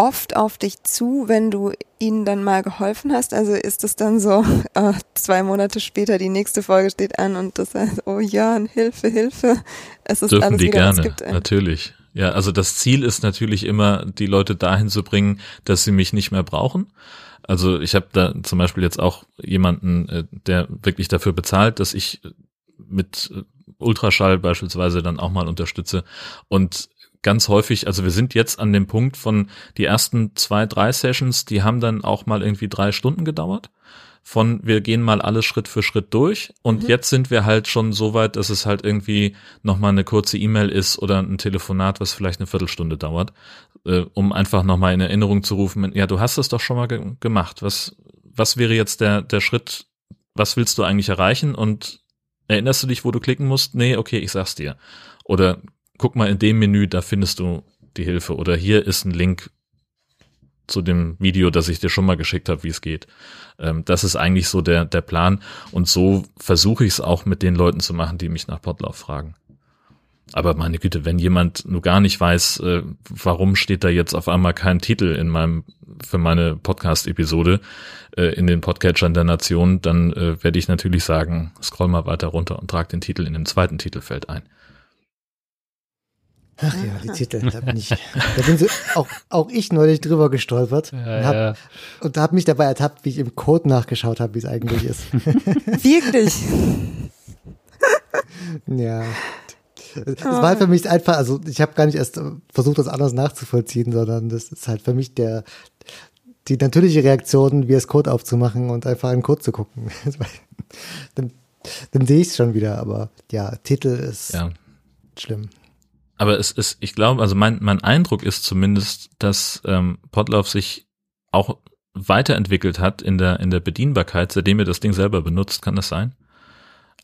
S1: oft auf dich zu, wenn du ihnen dann mal geholfen hast? Also ist es dann so, äh, zwei Monate später die nächste Folge steht an und das heißt, oh Jan, Hilfe, Hilfe. Es ist
S4: Dürfen
S1: alles
S4: die
S1: wieder,
S4: gerne, natürlich. Ja, also das Ziel ist natürlich immer, die Leute dahin zu bringen, dass sie mich nicht mehr brauchen. Also ich habe da zum Beispiel jetzt auch jemanden, äh, der wirklich dafür bezahlt, dass ich mit Ultraschall beispielsweise dann auch mal unterstütze. Und ganz häufig, also wir sind jetzt an dem Punkt von die ersten zwei, drei Sessions, die haben dann auch mal irgendwie drei Stunden gedauert. Von wir gehen mal alles Schritt für Schritt durch und
S1: Mhm.
S4: jetzt sind wir halt schon so weit, dass es halt irgendwie nochmal eine kurze E-Mail ist oder ein Telefonat, was vielleicht eine Viertelstunde dauert, äh, um einfach nochmal in Erinnerung zu rufen, ja, du hast es doch schon mal ge gemacht. Was, was wäre jetzt der, der Schritt, was willst du eigentlich erreichen und erinnerst du dich, wo du klicken musst? Nee, okay, ich sag's dir. Oder guck mal in dem Menü, da findest du die Hilfe. Oder hier ist ein Link zu dem Video, das ich dir schon mal geschickt habe, wie es geht. Ähm, das ist eigentlich so der, der Plan. Und so versuche ich es auch mit den Leuten zu machen, die mich nach Potlauf fragen. Aber meine Güte, wenn jemand nur gar nicht weiß, äh, warum steht da jetzt auf einmal kein Titel in meinem für meine Podcast-Episode äh, in den Podcatchern der Nation, dann äh, werde ich natürlich sagen, scroll mal weiter runter und trag den Titel in dem zweiten Titelfeld ein.
S3: Ach ja, die Titel, da bin ich, da bin so, auch, auch ich neulich drüber gestolpert und
S2: Ja,
S3: hab,
S2: ja.
S3: und habe mich dabei ertappt, wie ich im Code nachgeschaut habe, wie es eigentlich ist.
S1: Wirklich.
S3: ja. Es war halt für mich einfach, also ich habe gar nicht erst versucht, das anders nachzuvollziehen, sondern das ist halt für mich der die natürliche Reaktion, wie es Code aufzumachen und einfach einen Code zu gucken. dann dann sehe ich es schon wieder, aber ja, Titel ist
S4: Ja.
S3: schlimm.
S4: Aber es ist, ich glaube, also mein, mein Eindruck ist zumindest, dass ähm, Potlauf sich auch weiterentwickelt hat in der, in der Bedienbarkeit, seitdem ihr das Ding selber benutzt. Kann das sein?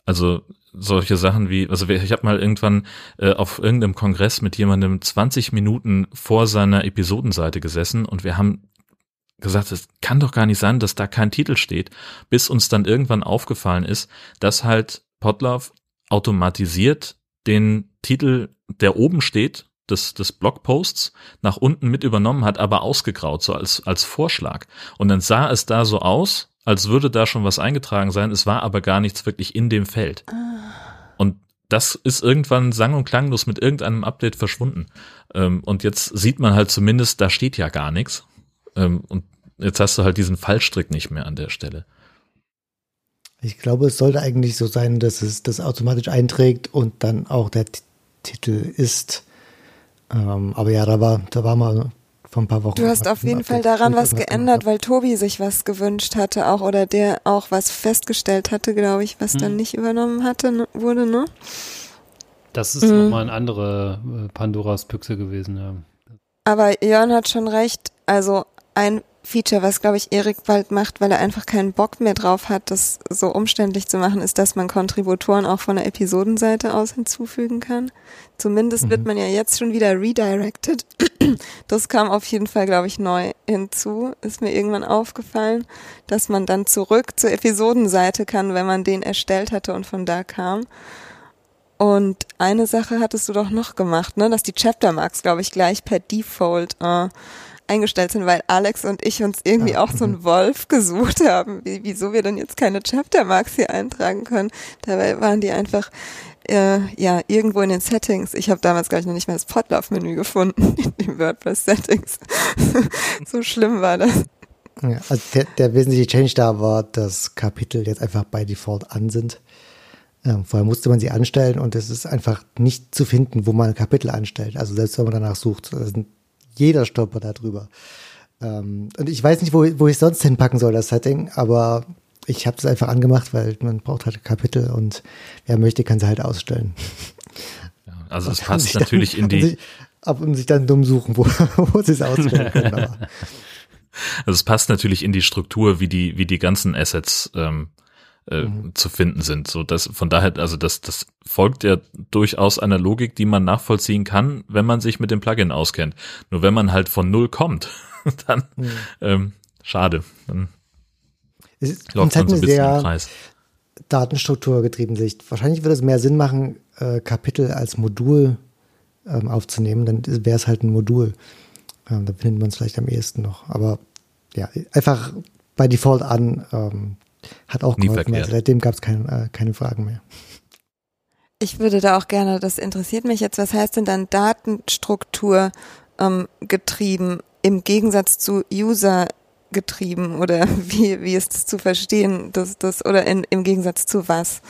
S4: Also solche Sachen wie, also ich habe mal irgendwann äh, auf irgendeinem Kongress mit jemandem 20 Minuten vor seiner Episodenseite gesessen und wir haben gesagt, es kann doch gar nicht sein, dass da kein Titel steht, bis uns dann irgendwann aufgefallen ist, dass halt Potlauf automatisiert den Titel, der oben steht, des, des Blogposts nach unten mit übernommen hat, aber ausgegraut, so als, als Vorschlag. Und dann sah es da so aus, als würde da schon was eingetragen sein, es war aber gar nichts wirklich in dem Feld. Und das ist irgendwann sang- und klanglos mit irgendeinem Update verschwunden. Ähm, und jetzt sieht man halt zumindest, da steht ja gar nichts. Ähm, und jetzt hast du halt diesen Fallstrick nicht mehr an der Stelle.
S3: Ich glaube, es sollte eigentlich so sein, dass es das automatisch einträgt und dann auch der Titel ist. Ähm, aber ja, da war, da war mal vor ein paar Wochen.
S1: Du hast auf jeden Fall daran was geändert, weil Tobi sich was gewünscht hatte auch oder der auch was festgestellt hatte, glaube ich, was dann
S2: Hm.
S1: nicht übernommen hatte, ne, wurde, ne?
S2: Das ist
S1: Mhm.
S2: nochmal eine andere äh, Pandoras Büchse gewesen, ja.
S1: Aber Jörn hat schon recht. Also ein Feature, was glaube ich Erik bald macht, weil er einfach keinen Bock mehr drauf hat, das so umständlich zu machen, ist, dass man Kontributoren auch von der Episodenseite aus hinzufügen kann. Zumindest wird
S3: Mhm.
S1: man ja jetzt schon wieder redirected. Das kam auf jeden Fall, glaube ich, neu hinzu. Ist mir irgendwann aufgefallen, dass man dann zurück zur Episodenseite kann, wenn man den erstellt hatte und von da kam. Und eine Sache hattest du doch noch gemacht, ne? Dass die Chaptermarks, glaube ich, gleich per Default äh, eingestellt sind, weil Alex und ich uns irgendwie ah, auch so einen Wolf gesucht haben, wie, wieso wir denn jetzt keine Chaptermarks hier eintragen können. Dabei waren die einfach äh, ja irgendwo in den Settings. Ich habe damals gar nicht noch nicht mehr das Potlauf-Menü gefunden in den WordPress-Settings. so schlimm war das.
S3: Ja, also der, der wesentliche Change da war, dass Kapitel jetzt einfach bei Default an sind. Ähm, vorher musste man sie anstellen und es ist einfach nicht zu finden, wo man Kapitel anstellt. Also selbst wenn man danach sucht, sind, jeder stolpert da drüber. Ähm, und ich weiß nicht, wo, wo ich sonst hinpacken soll, das Setting, aber ich habe das einfach angemacht, weil man braucht halt Kapitel und wer möchte, kann sie halt ausstellen.
S4: Ja, also es passt natürlich dann, in die. Sich,
S3: ab und sich dann dumm suchen, wo, wo sie es ausstellen können. Aber.
S4: Also es passt natürlich in die Struktur, wie die, wie die ganzen Assets ähm, äh, mhm. zu finden sind. So dass von daher, also das, das folgt ja durchaus einer Logik, die man nachvollziehen kann, wenn man sich mit dem Plugin auskennt. Nur wenn man halt von null kommt, dann mhm. ähm, schade. Dann
S3: es ist läuft man so ein bisschen im Kreis. Datenstruktur getrieben Sicht. Wahrscheinlich würde es mehr Sinn machen, äh, Kapitel als Modul ähm, aufzunehmen. Dann wäre es halt ein Modul. Ähm, da findet man es vielleicht am ehesten noch. Aber ja, einfach bei Default an ähm, hat auch Nie geholfen. Also seitdem gab es kein, äh, keine Fragen mehr.
S1: Ich würde da auch gerne, das interessiert mich jetzt, was heißt denn dann Datenstruktur ähm, getrieben im Gegensatz zu User getrieben oder wie, wie ist es zu verstehen, dass das oder in, im Gegensatz zu was?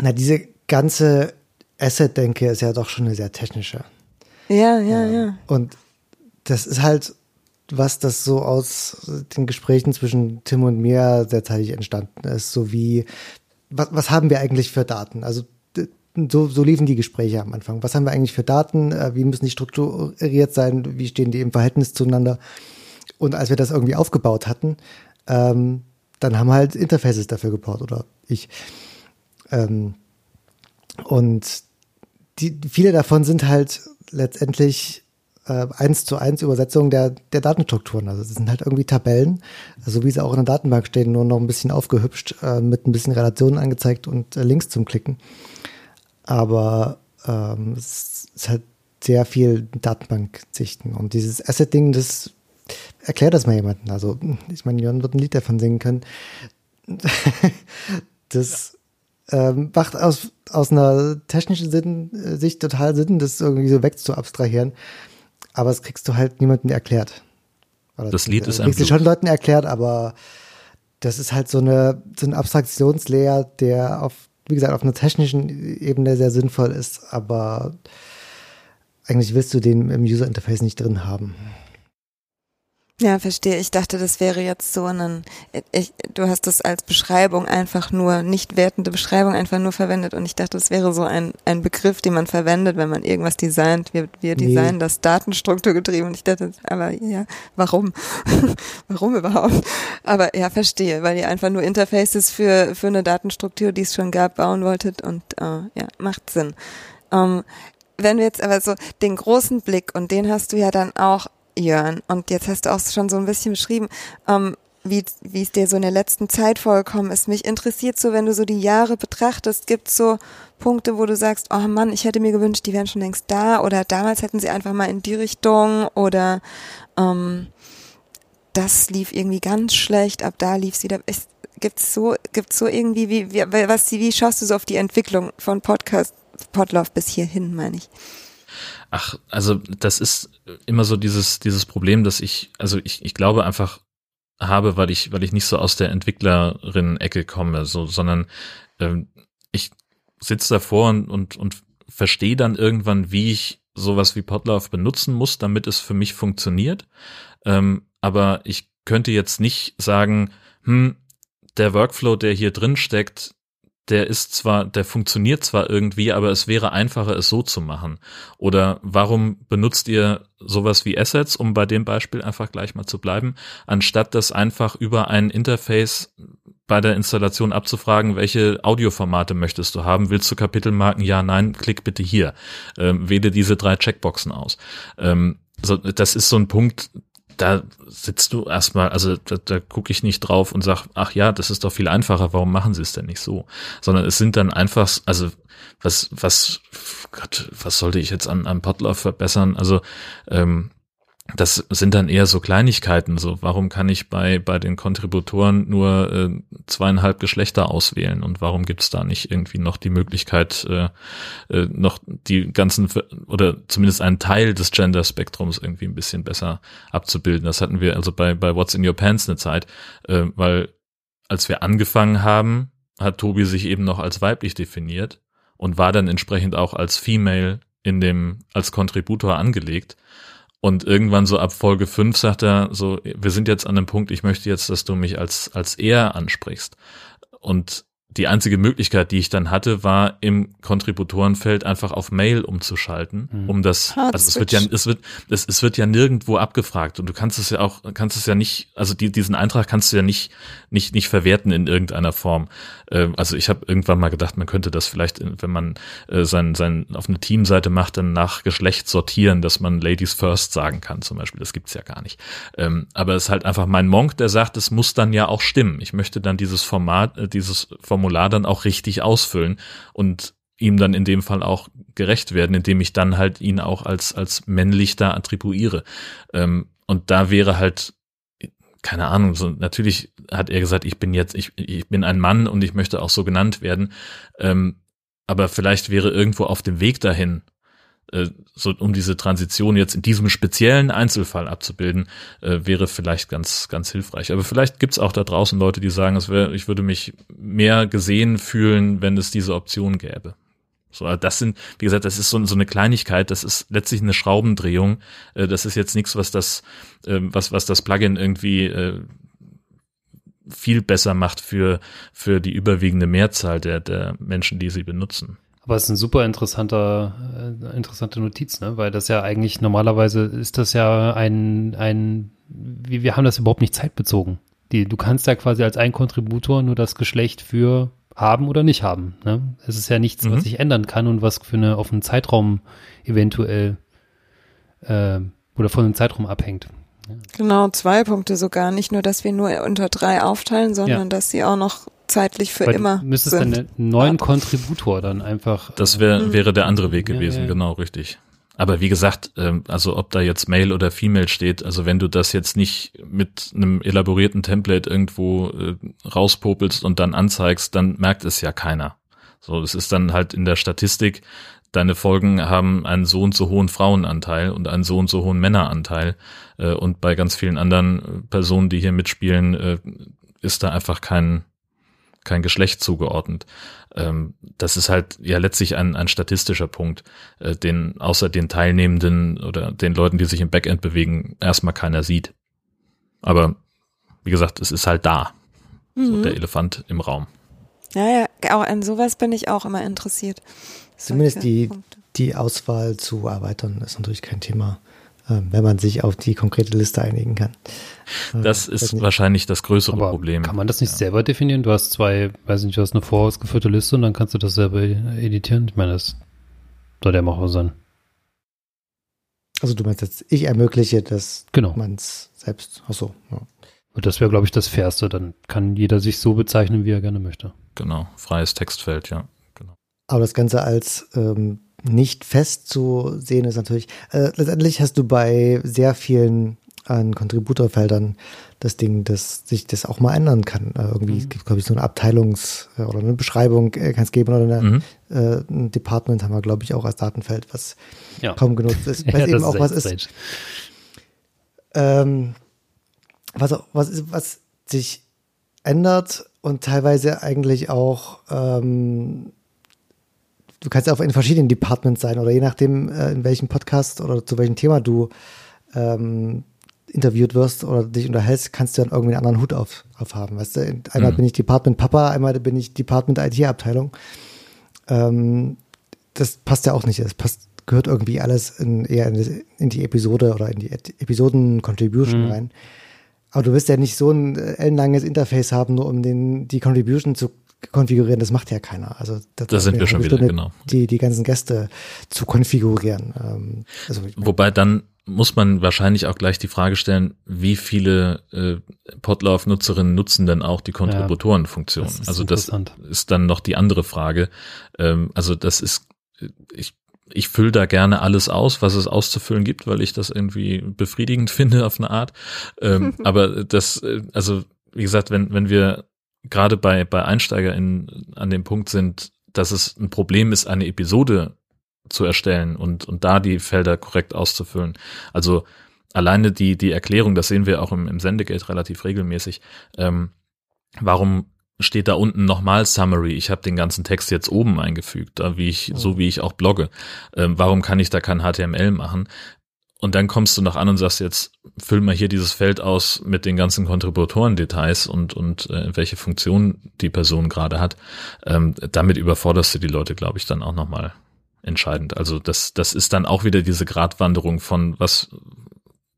S3: Na, diese ganze Asset-Denke ist ja doch schon eine sehr technische.
S1: Ja, ja, ja.
S3: Und das ist halt was das so aus den Gesprächen zwischen Tim und mir derzeitig entstanden ist, so wie, was, was haben wir eigentlich für Daten? Also so, so liefen die Gespräche am Anfang. Was haben wir eigentlich für Daten? Äh, wie müssen die strukturiert sein? Wie stehen die im Verhältnis zueinander? Und als wir das irgendwie aufgebaut hatten, ähm, dann haben halt Interfaces dafür gebaut oder ich. Ähm, und die, viele davon sind halt letztendlich eins zu eins Übersetzung der, der Datenstrukturen. Also das sind halt irgendwie Tabellen, so wie sie auch in der Datenbank stehen, nur noch ein bisschen aufgehübscht, äh, mit ein bisschen Relationen angezeigt und äh, Links zum Klicken. Aber ähm, es ist halt sehr viel Datenbank-Sichten. Und dieses Asset-Ding, das erklärt das mal jemanden. Also, ich meine, Jörn wird ein Lied davon singen können. das ähm, macht aus, aus einer technischen Sinn, äh, Sicht total Sinn, das irgendwie so wegzuabstrahieren aber das kriegst du halt niemandem erklärt.
S4: Oder das Lied ist
S3: ein kriegst du schon Leuten erklärt, aber das ist halt so eine so ein Abstraktionslayer, der auf wie gesagt auf einer technischen Ebene sehr sinnvoll ist, aber eigentlich willst du den im User Interface nicht drin haben.
S1: Ja, verstehe. Ich dachte, das wäre jetzt so ein, ich, du hast das als Beschreibung einfach nur, nicht wertende Beschreibung einfach nur verwendet und ich dachte, das wäre so ein, ein Begriff, den man verwendet, wenn man irgendwas designt. Wir, wir designen nee. das Datenstruktur getrieben und ich dachte, aber ja, warum? warum überhaupt? Aber ja, verstehe, weil ihr einfach nur Interfaces für, für eine Datenstruktur, die es schon gab, bauen wolltet und äh, ja, macht Sinn. Ähm, wenn wir jetzt aber so den großen Blick und den hast du ja dann auch Jörn. Und jetzt hast du auch schon so ein bisschen beschrieben, ähm, wie, es dir so in der letzten Zeit vorgekommen ist. Mich interessiert so, wenn du so die Jahre betrachtest, gibt es so Punkte, wo du sagst, oh Mann, ich hätte mir gewünscht, die wären schon längst da oder damals hätten sie einfach mal in die Richtung oder ähm, das lief irgendwie ganz schlecht, ab da lief sie da. Gibt's so, gibt's so irgendwie, wie, wie, was, wie schaust du so auf die Entwicklung von Podcast, Podlove bis hierhin, meine ich?
S4: Ach, also das ist immer so dieses, dieses Problem, dass ich, also ich, ich glaube einfach habe, weil ich, weil ich nicht so aus der Entwicklerin-Ecke komme, so, sondern ähm, ich sitze davor und, und, und verstehe dann irgendwann, wie ich sowas wie Podlove benutzen muss, damit es für mich funktioniert. Ähm, aber ich könnte jetzt nicht sagen, hm, der Workflow, der hier drin steckt, der ist zwar, der funktioniert zwar irgendwie, aber es wäre einfacher, es so zu machen. Oder warum benutzt ihr sowas wie Assets, um bei dem Beispiel einfach gleich mal zu bleiben, anstatt das einfach über ein Interface bei der Installation abzufragen, welche Audioformate möchtest du haben? Willst du Kapitelmarken? Ja, nein, klick bitte hier. Ähm, wähle diese drei Checkboxen aus. Ähm, so, das ist so ein Punkt, da sitzt du erstmal, also da, da gucke ich nicht drauf und sag, ach ja, das ist doch viel einfacher, warum machen sie es denn nicht so? Sondern es sind dann einfach, also was, was, Gott, was sollte ich jetzt an, an Potlauf verbessern? Also ähm, das sind dann eher so Kleinigkeiten. So, warum kann ich bei bei den Kontributoren nur äh, zweieinhalb Geschlechter auswählen und warum gibt's da nicht irgendwie noch die Möglichkeit, äh, äh, noch die ganzen oder zumindest einen Teil des Gender-Spektrums irgendwie ein bisschen besser abzubilden? Das hatten wir also bei bei What's in Your Pants eine Zeit, äh, weil als wir angefangen haben, hat Tobi sich eben noch als weiblich definiert und war dann entsprechend auch als Female in dem als Kontributor angelegt. Und irgendwann so ab Folge 5 sagt er so, wir sind jetzt an dem Punkt, ich möchte jetzt, dass du mich als, als er ansprichst. Und die einzige Möglichkeit, die ich dann hatte, war im Kontributorenfeld einfach auf Mail umzuschalten, mhm. um das, Hard also es wird ja, es wird, es, es wird ja nirgendwo abgefragt und du kannst es ja auch, kannst es ja nicht, also die, diesen Eintrag kannst du ja nicht, nicht, nicht verwerten in irgendeiner Form. Äh, also ich habe irgendwann mal gedacht, man könnte das vielleicht, wenn man äh, sein, sein auf eine Teamseite macht, dann nach Geschlecht sortieren, dass man Ladies First sagen kann, zum Beispiel. Das gibt's ja gar nicht. Ähm, aber es ist halt einfach mein Monk, der sagt, es muss dann ja auch stimmen. Ich möchte dann dieses Format, äh, dieses Formular dann auch richtig ausfüllen und ihm dann in dem Fall auch gerecht werden, indem ich dann halt ihn auch als, als männlich da attribuiere. Ähm, und da wäre halt keine Ahnung, so natürlich hat er gesagt, ich bin jetzt, ich, ich bin ein Mann und ich möchte auch so genannt werden. Ähm, aber vielleicht wäre irgendwo auf dem Weg dahin, äh, so um diese Transition jetzt in diesem speziellen Einzelfall abzubilden, äh, wäre vielleicht ganz, ganz hilfreich. Aber vielleicht gibt's auch da draußen Leute, die sagen, es wäre, ich würde mich mehr gesehen fühlen, wenn es diese Option gäbe. So, das sind, wie gesagt, das ist so, so eine Kleinigkeit, das ist letztlich eine Schraubendrehung. Äh, das ist jetzt nichts, was das, äh, was, was das Plugin irgendwie äh, viel besser macht für, für die überwiegende Mehrzahl der, der Menschen, die sie benutzen.
S2: Aber es ist ein super interessanter, äh, interessante Notiz, ne? Weil das ja eigentlich normalerweise ist das ja ein, ein, wie, wir haben das überhaupt nicht zeitbezogen. Die, du kannst ja quasi als ein Kontributor nur das Geschlecht für haben oder nicht haben. Ne? Es ist ja nichts, mhm. was sich ändern kann und was für eine auf einen Zeitraum eventuell äh, oder von einem Zeitraum abhängt.
S1: Ja. Genau, zwei Punkte sogar. Nicht nur, dass wir nur unter drei aufteilen, sondern ja. dass sie auch noch zeitlich für Weil immer.
S2: Müsstest sind. dann einen neuen Kontributor dann einfach.
S4: Das wär, mhm. wäre der andere Weg gewesen, ja, genau, richtig. Aber wie gesagt, ähm, also ob da jetzt Male oder Female steht, also wenn du das jetzt nicht mit einem elaborierten Template irgendwo äh, rauspopelst und dann anzeigst, dann merkt es ja keiner. So, es ist dann halt in der Statistik, deine Folgen haben einen so und so hohen Frauenanteil und einen so und so hohen Männeranteil. Äh, und bei ganz vielen anderen Personen, die hier mitspielen, äh, ist da einfach kein, kein Geschlecht zugeordnet. Ähm, das ist halt ja letztlich ein, ein statistischer Punkt, äh, den außer den Teilnehmenden oder den Leuten, die sich im Backend bewegen, erstmal keiner sieht. Aber wie gesagt, es ist halt da. Mhm. So der Elefant im Raum.
S1: Ja, ja, auch an sowas bin ich auch immer interessiert.
S3: Zumindest die, die Auswahl zu erweitern ist natürlich kein Thema. Ähm, wenn man sich auf die konkrete Liste einigen kann.
S4: Äh, das ist wahrscheinlich das größere Aber Problem.
S2: Kann man das nicht ja. selber definieren? Du hast zwei, weiß nicht, du hast eine vorausgeführte Liste und dann kannst du das selber editieren. Ich meine, das soll ja machbar sein.
S3: Also du meinst jetzt, ich ermögliche, dass
S2: genau.
S3: man es selbst, ach so, ja.
S2: Und das wäre, glaube ich, das Fairste. Dann kann jeder sich so bezeichnen, wie er gerne möchte.
S4: Genau, freies Textfeld, ja. Genau.
S3: Aber das Ganze als ähm, nicht festzusehen ist natürlich, äh, letztendlich hast du bei sehr vielen an Kontributorfeldern das Ding, dass sich das auch mal ändern kann. Äh, irgendwie mhm. gibt glaube ich, so eine Abteilungs- äh, oder eine Beschreibung äh, kann es geben oder eine, mhm. äh, ein Department haben wir, glaube ich, auch als Datenfeld, was ja. kaum genutzt ist. Weil ja, eben auch was ist. Ähm, was, was, ist, was sich ändert und teilweise eigentlich auch ähm, du kannst ja auch in verschiedenen Departments sein oder je nachdem, äh, in welchem Podcast oder zu welchem Thema du ähm, interviewt wirst oder dich unterhältst, kannst du dann irgendwie einen anderen Hut auf, auf haben. Weißt du, einmal mhm. bin ich Department Papa, einmal bin ich Department IT-Abteilung. Ähm, das passt ja auch nicht. Das passt, gehört irgendwie alles in, eher in die, in die Episode oder in die Episoden-Contribution mhm. rein. Aber du wirst ja nicht so ein äh, ellenlanges Interface haben, nur um den, die Contribution zu konfigurieren, das macht ja keiner. Also
S4: das, das sind wir schon wieder, genau.
S3: Die, die ganzen Gäste zu konfigurieren. Ähm,
S4: also Wobei dann muss man wahrscheinlich auch gleich die Frage stellen, wie viele äh, Podlove-Nutzerinnen nutzen denn auch die Kontributorenfunktion? Ja, also das ist dann noch die andere Frage. Ähm, also das ist, ich ich fülle da gerne alles aus, was es auszufüllen gibt, weil ich das irgendwie befriedigend finde auf eine Art. Ähm, aber das, äh, also wie gesagt, wenn, wenn wir gerade bei, bei EinsteigerInnen an dem Punkt sind, dass es ein Problem ist, eine Episode zu erstellen und, und da die Felder korrekt auszufüllen. Also alleine die, die Erklärung, das sehen wir auch im, im Sendegate relativ regelmäßig, ähm, warum steht da unten nochmal Summary. Ich habe den ganzen Text jetzt oben eingefügt, da wie ich, so wie ich auch blogge. Ähm, warum kann ich da kein HTML machen? Und dann kommst du noch an und sagst jetzt, füll mal hier dieses Feld aus mit den ganzen Kontributoren-Details und, und äh, welche Funktion die Person gerade hat. Ähm, damit überforderst du die Leute, glaube ich, dann auch nochmal entscheidend. Also das, das ist dann auch wieder diese Gratwanderung von was,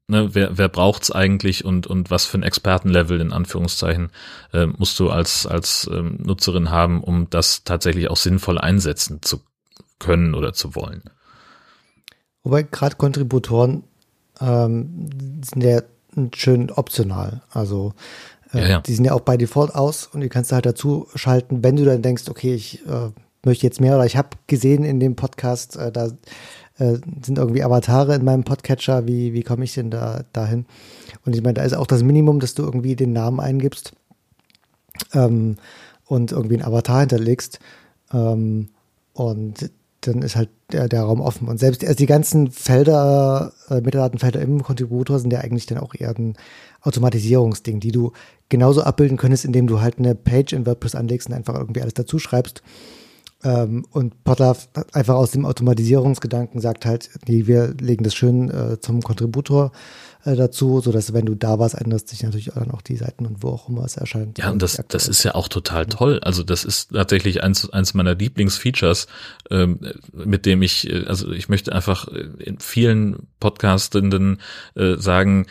S4: ne, wer, wer braucht's eigentlich und, und was für ein Expertenlevel in Anführungszeichen äh, musst du als, als ähm, Nutzerin haben, um das tatsächlich auch sinnvoll einsetzen zu können oder zu wollen.
S3: Wobei gerade Kontributoren ähm, sind ja schön optional. Also äh, ja, ja. die sind ja auch bei Default aus und die kannst du halt dazu schalten, wenn du dann denkst, okay, ich äh, möchte jetzt mehr oder ich habe gesehen in dem Podcast, äh, da äh, sind irgendwie Avatare in meinem Podcatcher, wie, wie komme ich denn da dahin? Und ich meine, da ist auch das Minimum, dass du irgendwie den Namen eingibst ähm, und irgendwie einen Avatar hinterlegst. Ähm, und dann ist halt der, der Raum offen. Und selbst also die ganzen Felder, äh, Metadatenfelder im Kontributor sind ja eigentlich dann auch eher ein Automatisierungsding, die du genauso abbilden könntest, indem du halt eine Page in WordPress anlegst und einfach irgendwie alles dazu schreibst. Ähm, und Potler einfach aus dem Automatisierungsgedanken sagt halt, nee, wir legen das schön äh, zum Kontributor äh, dazu, so dass wenn du da warst, änderst sich natürlich dann auch die Seiten und wo auch immer es erscheint.
S4: Ja, und das, das ist ja auch total toll. Also das ist tatsächlich eins, eins meiner Lieblingsfeatures, ähm, mit dem ich, äh, also ich möchte einfach äh, in vielen Podcastenden äh, sagen,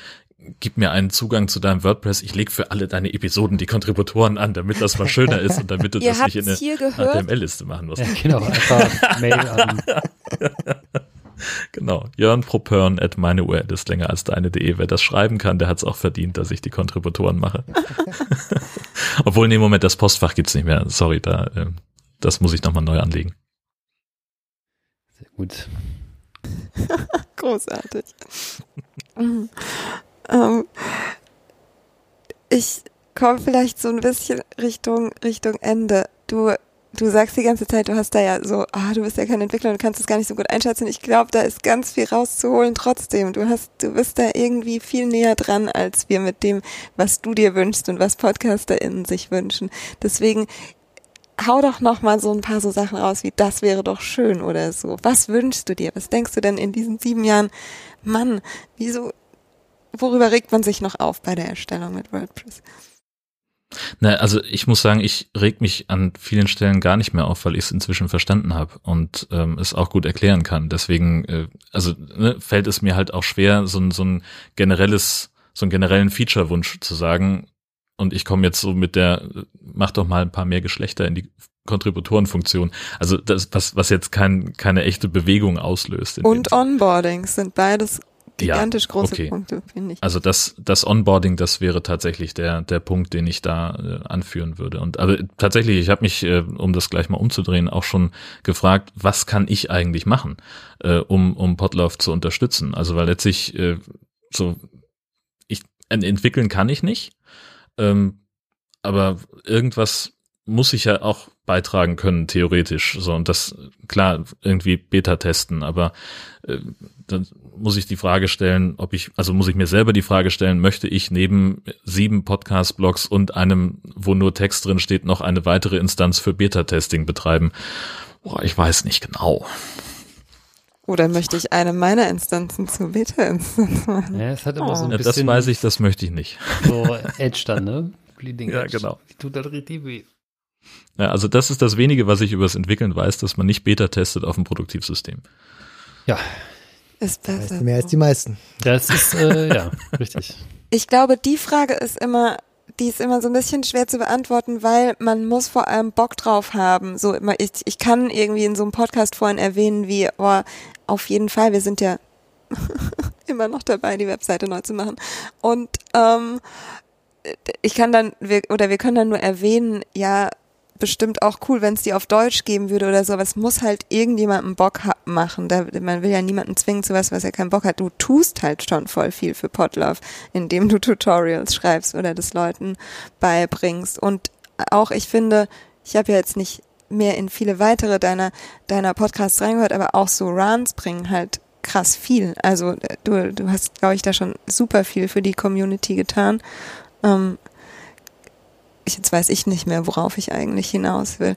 S4: gib mir einen Zugang zu deinem WordPress, ich leg für alle deine Episoden die Kontributoren an, damit das mal schöner ist und damit du das nicht in eine HTML-Liste machen musst. Ja,
S2: genau, einfach Mail an.
S4: genau, Jörn Propörn at meine URL ist länger als deine.de. Wer das schreiben kann, der hat es auch verdient, dass ich die Kontributoren mache. Obwohl, nee, Moment, das Postfach gibt's nicht mehr. Sorry, da, äh, das muss ich nochmal neu anlegen.
S2: Sehr gut.
S1: Großartig. Ähm, ich komme vielleicht so ein bisschen Richtung, Richtung Ende. Du, du sagst die ganze Zeit, du hast da ja so, ah, du bist ja kein Entwickler und kannst es gar nicht so gut einschätzen. Ich glaube, da ist ganz viel rauszuholen trotzdem. Du hast, du bist da irgendwie viel näher dran als wir mit dem, was du dir wünschst und was PodcasterInnen sich wünschen. Deswegen, hau doch noch mal so ein paar so Sachen raus, wie das wäre doch schön oder so. Was wünschst du dir? Was denkst du denn in diesen sieben Jahren? Mann, wieso worüber regt man sich noch auf bei der Erstellung mit WordPress?
S4: Na, also ich muss sagen, ich reg mich an vielen Stellen gar nicht mehr auf, weil ich es inzwischen verstanden habe und ähm, es auch gut erklären kann. Deswegen, äh, also ne, fällt es mir halt auch schwer, so ein, so ein generelles, so einen generellen Feature-Wunsch zu sagen. Und ich komme jetzt so mit der, mach doch mal ein paar mehr Geschlechter in die Kontributorenfunktion. Also das, was, was jetzt kein, keine echte Bewegung auslöst.
S1: Und Onboardings sind beides gigantisch ja, große okay. Punkte, finde ich.
S4: Also das, das Onboarding, das wäre tatsächlich der, der Punkt, den ich da äh, anführen würde. Und aber tatsächlich, ich habe mich, äh, um das gleich mal umzudrehen, auch schon gefragt, was kann ich eigentlich machen, äh, um, um Potlauf zu unterstützen? Also weil letztlich äh, so, ich entwickeln kann ich nicht, ähm, aber irgendwas muss ich ja auch beitragen können, theoretisch. So, und das, klar, irgendwie Beta testen, aber äh, dann muss ich die Frage stellen, ob ich, also muss ich mir selber die Frage stellen, möchte ich neben sieben Podcast-Blogs und einem, wo nur Text drin steht, noch eine weitere Instanz für Beta-Testing betreiben? Boah, ich weiß nicht genau.
S1: Oder möchte ich eine meiner Instanzen zu Beta-Instanz machen?
S2: Ja, es hat immer oh. so ein
S4: ja,
S2: bisschen.
S4: Das weiß ich, das möchte ich nicht.
S2: So Edge dann, ne?
S4: Bleeding ja, Edge. genau.
S2: Tut das richtig weh.
S4: Ja, also das ist das wenige, was ich über das Entwickeln weiß, dass man nicht Beta testet auf dem Produktivsystem.
S2: Ja.
S1: Ist besser.
S3: mehr als die meisten.
S2: Das ist, äh, ja, richtig.
S1: Ich glaube, die Frage ist immer, die ist immer so ein bisschen schwer zu beantworten, weil man muss vor allem Bock drauf haben. So, ich, ich kann irgendwie in so einem Podcast vorhin erwähnen, wie, oh, auf jeden Fall, wir sind ja immer noch dabei, die Webseite neu zu machen. Und ähm, ich kann dann, wir, oder wir können dann nur erwähnen, ja, bestimmt auch cool, wenn es die auf Deutsch geben würde oder so, aber es muss halt irgendjemandem Bock machen. Da, man will ja niemanden zwingen zu was, was er keinen Bock hat. Du tust halt schon voll viel für Podlove, indem du Tutorials schreibst oder das Leuten beibringst. Und auch, ich finde, ich habe ja jetzt nicht mehr in viele weitere deiner, deiner Podcasts reingehört, aber auch so Runs bringen halt krass viel. Also du, du hast, glaube ich, da schon super viel für die Community getan. Ähm, jetzt weiß ich nicht mehr, worauf ich eigentlich hinaus will.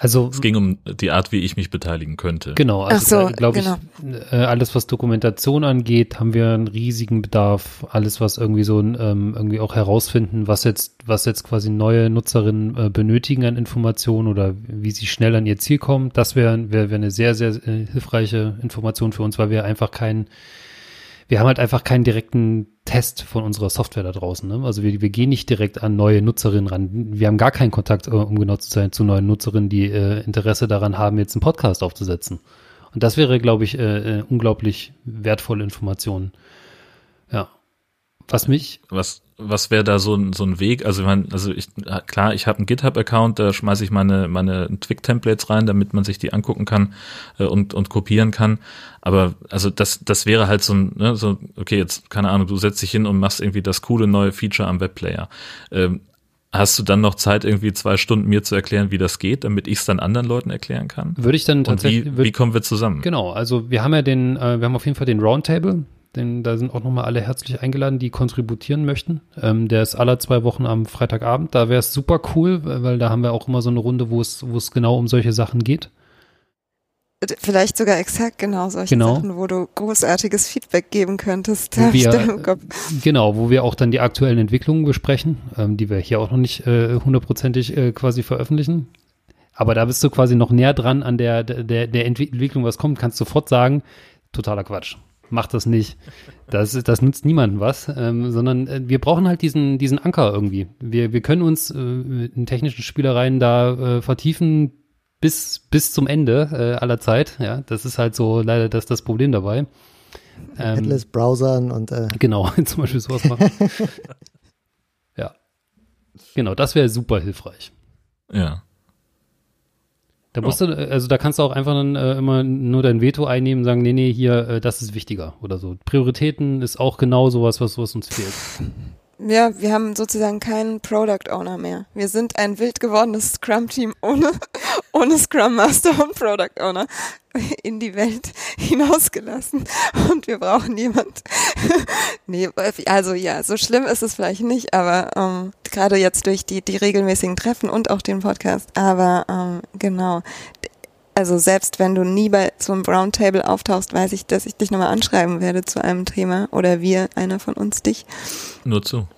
S4: Also es ging um die Art, wie ich mich beteiligen könnte.
S2: Genau, also so, glaube genau. ich, äh, alles was Dokumentation angeht, haben wir einen riesigen Bedarf. Alles was irgendwie so ähm, irgendwie auch herausfinden, was jetzt was jetzt quasi neue Nutzerinnen äh, benötigen an Informationen oder wie sie schnell an ihr Ziel kommen, das wäre wäre wär eine sehr sehr äh, hilfreiche Information für uns, weil wir einfach keinen wir haben halt einfach keinen direkten Test von unserer Software da draußen. Ne? Also wir, wir gehen nicht direkt an neue Nutzerinnen ran. Wir haben gar keinen Kontakt, äh, um genau zu sein, zu neuen Nutzerinnen, die äh, Interesse daran haben, jetzt einen Podcast aufzusetzen. Und das wäre, glaube ich, äh, äh, unglaublich wertvolle Information. Ja. Was mich.
S4: Was, was wäre da so ein, so ein Weg? Also, man, also ich, klar, ich habe einen GitHub-Account, da schmeiße ich meine, meine Twig-Templates rein, damit man sich die angucken kann äh, und, und kopieren kann. Aber also das, das wäre halt so ein, ne, so, okay, jetzt, keine Ahnung, du setzt dich hin und machst irgendwie das coole neue Feature am Webplayer. Ähm, Hast du dann noch Zeit, irgendwie zwei Stunden mir zu erklären, wie das geht, damit ich es dann anderen Leuten erklären kann?
S2: Würde ich dann tatsächlich.
S4: Und wie, wie kommen wir zusammen?
S2: Genau, also wir haben ja den, äh, wir haben auf jeden Fall den Roundtable, denn da sind auch nochmal alle herzlich eingeladen, die kontributieren möchten. Ähm, der ist alle zwei Wochen am Freitagabend. Da wäre es super cool, weil da haben wir auch immer so eine Runde, wo es, genau um solche Sachen geht.
S1: Vielleicht sogar exakt genau solche genau. Sachen, wo du großartiges Feedback geben könntest.
S2: Wo wir, genau, wo wir auch dann die aktuellen Entwicklungen besprechen, ähm, die wir hier auch noch nicht äh, hundertprozentig äh, quasi veröffentlichen. Aber da bist du quasi noch näher dran an der, der, der Entwicklung, was kommt, kannst sofort sagen, totaler Quatsch macht das nicht. Das, das nützt niemandem was, ähm, sondern äh, wir brauchen halt diesen, diesen Anker irgendwie. Wir, wir können uns äh, in technischen Spielereien da äh, vertiefen bis, bis zum Ende äh, aller Zeit. Ja, das ist halt so leider das, das Problem dabei.
S3: Ähm, Headless Browsern und äh
S2: genau, zum Beispiel sowas machen. ja. Genau, das wäre super hilfreich.
S4: Ja.
S2: Da musst ja. du, also da kannst du auch einfach dann äh, immer nur dein Veto einnehmen und sagen, nee, nee, hier, äh, das ist wichtiger oder so. Prioritäten ist auch genau sowas, was, was uns fehlt.
S1: Ja, wir haben sozusagen keinen Product Owner mehr. Wir sind ein wild gewordenes Scrum-Team ohne, ohne Scrum Master und Product Owner in die Welt hinausgelassen. Und wir brauchen jemand. nee, also ja, so schlimm ist es vielleicht nicht, aber ähm, gerade jetzt durch die, die regelmäßigen Treffen und auch den Podcast. Aber ähm, genau, also selbst wenn du nie bei so einem Roundtable auftauchst, weiß ich, dass ich dich nochmal anschreiben werde zu einem Thema oder wir, einer von uns dich.
S4: Nur zu.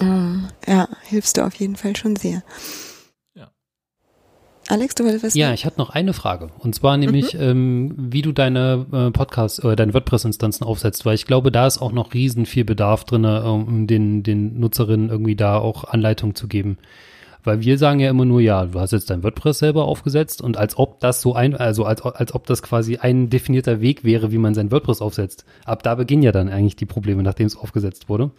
S1: Mm, ja, hilfst du auf jeden Fall schon sehr.
S4: Ja.
S1: Alex, du wolltest was
S2: Ja, ich hatte noch eine Frage. Und zwar nämlich, mhm. ähm, wie du deine äh, Podcasts oder deine WordPress-Instanzen aufsetzt, weil ich glaube, da ist auch noch riesen viel Bedarf drin, um den, den Nutzerinnen irgendwie da auch Anleitung zu geben. Weil wir sagen ja immer nur, ja, du hast jetzt dein WordPress selber aufgesetzt und als ob das so ein, also als, als ob das quasi ein definierter Weg wäre, wie man sein WordPress aufsetzt. Ab da beginnen ja dann eigentlich die Probleme, nachdem es aufgesetzt wurde.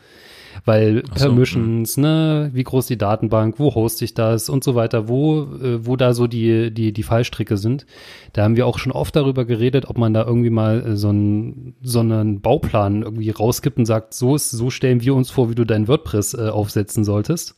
S2: Weil so, Permissions, mh. ne, wie groß die Datenbank, wo hoste ich das und so weiter, wo, äh, wo da so die, die, die Fallstricke sind. Da haben wir auch schon oft darüber geredet, ob man da irgendwie mal äh, so einen, so einen Bauplan irgendwie rausgibt und sagt, so ist, so stellen wir uns vor, wie du dein WordPress äh, aufsetzen solltest.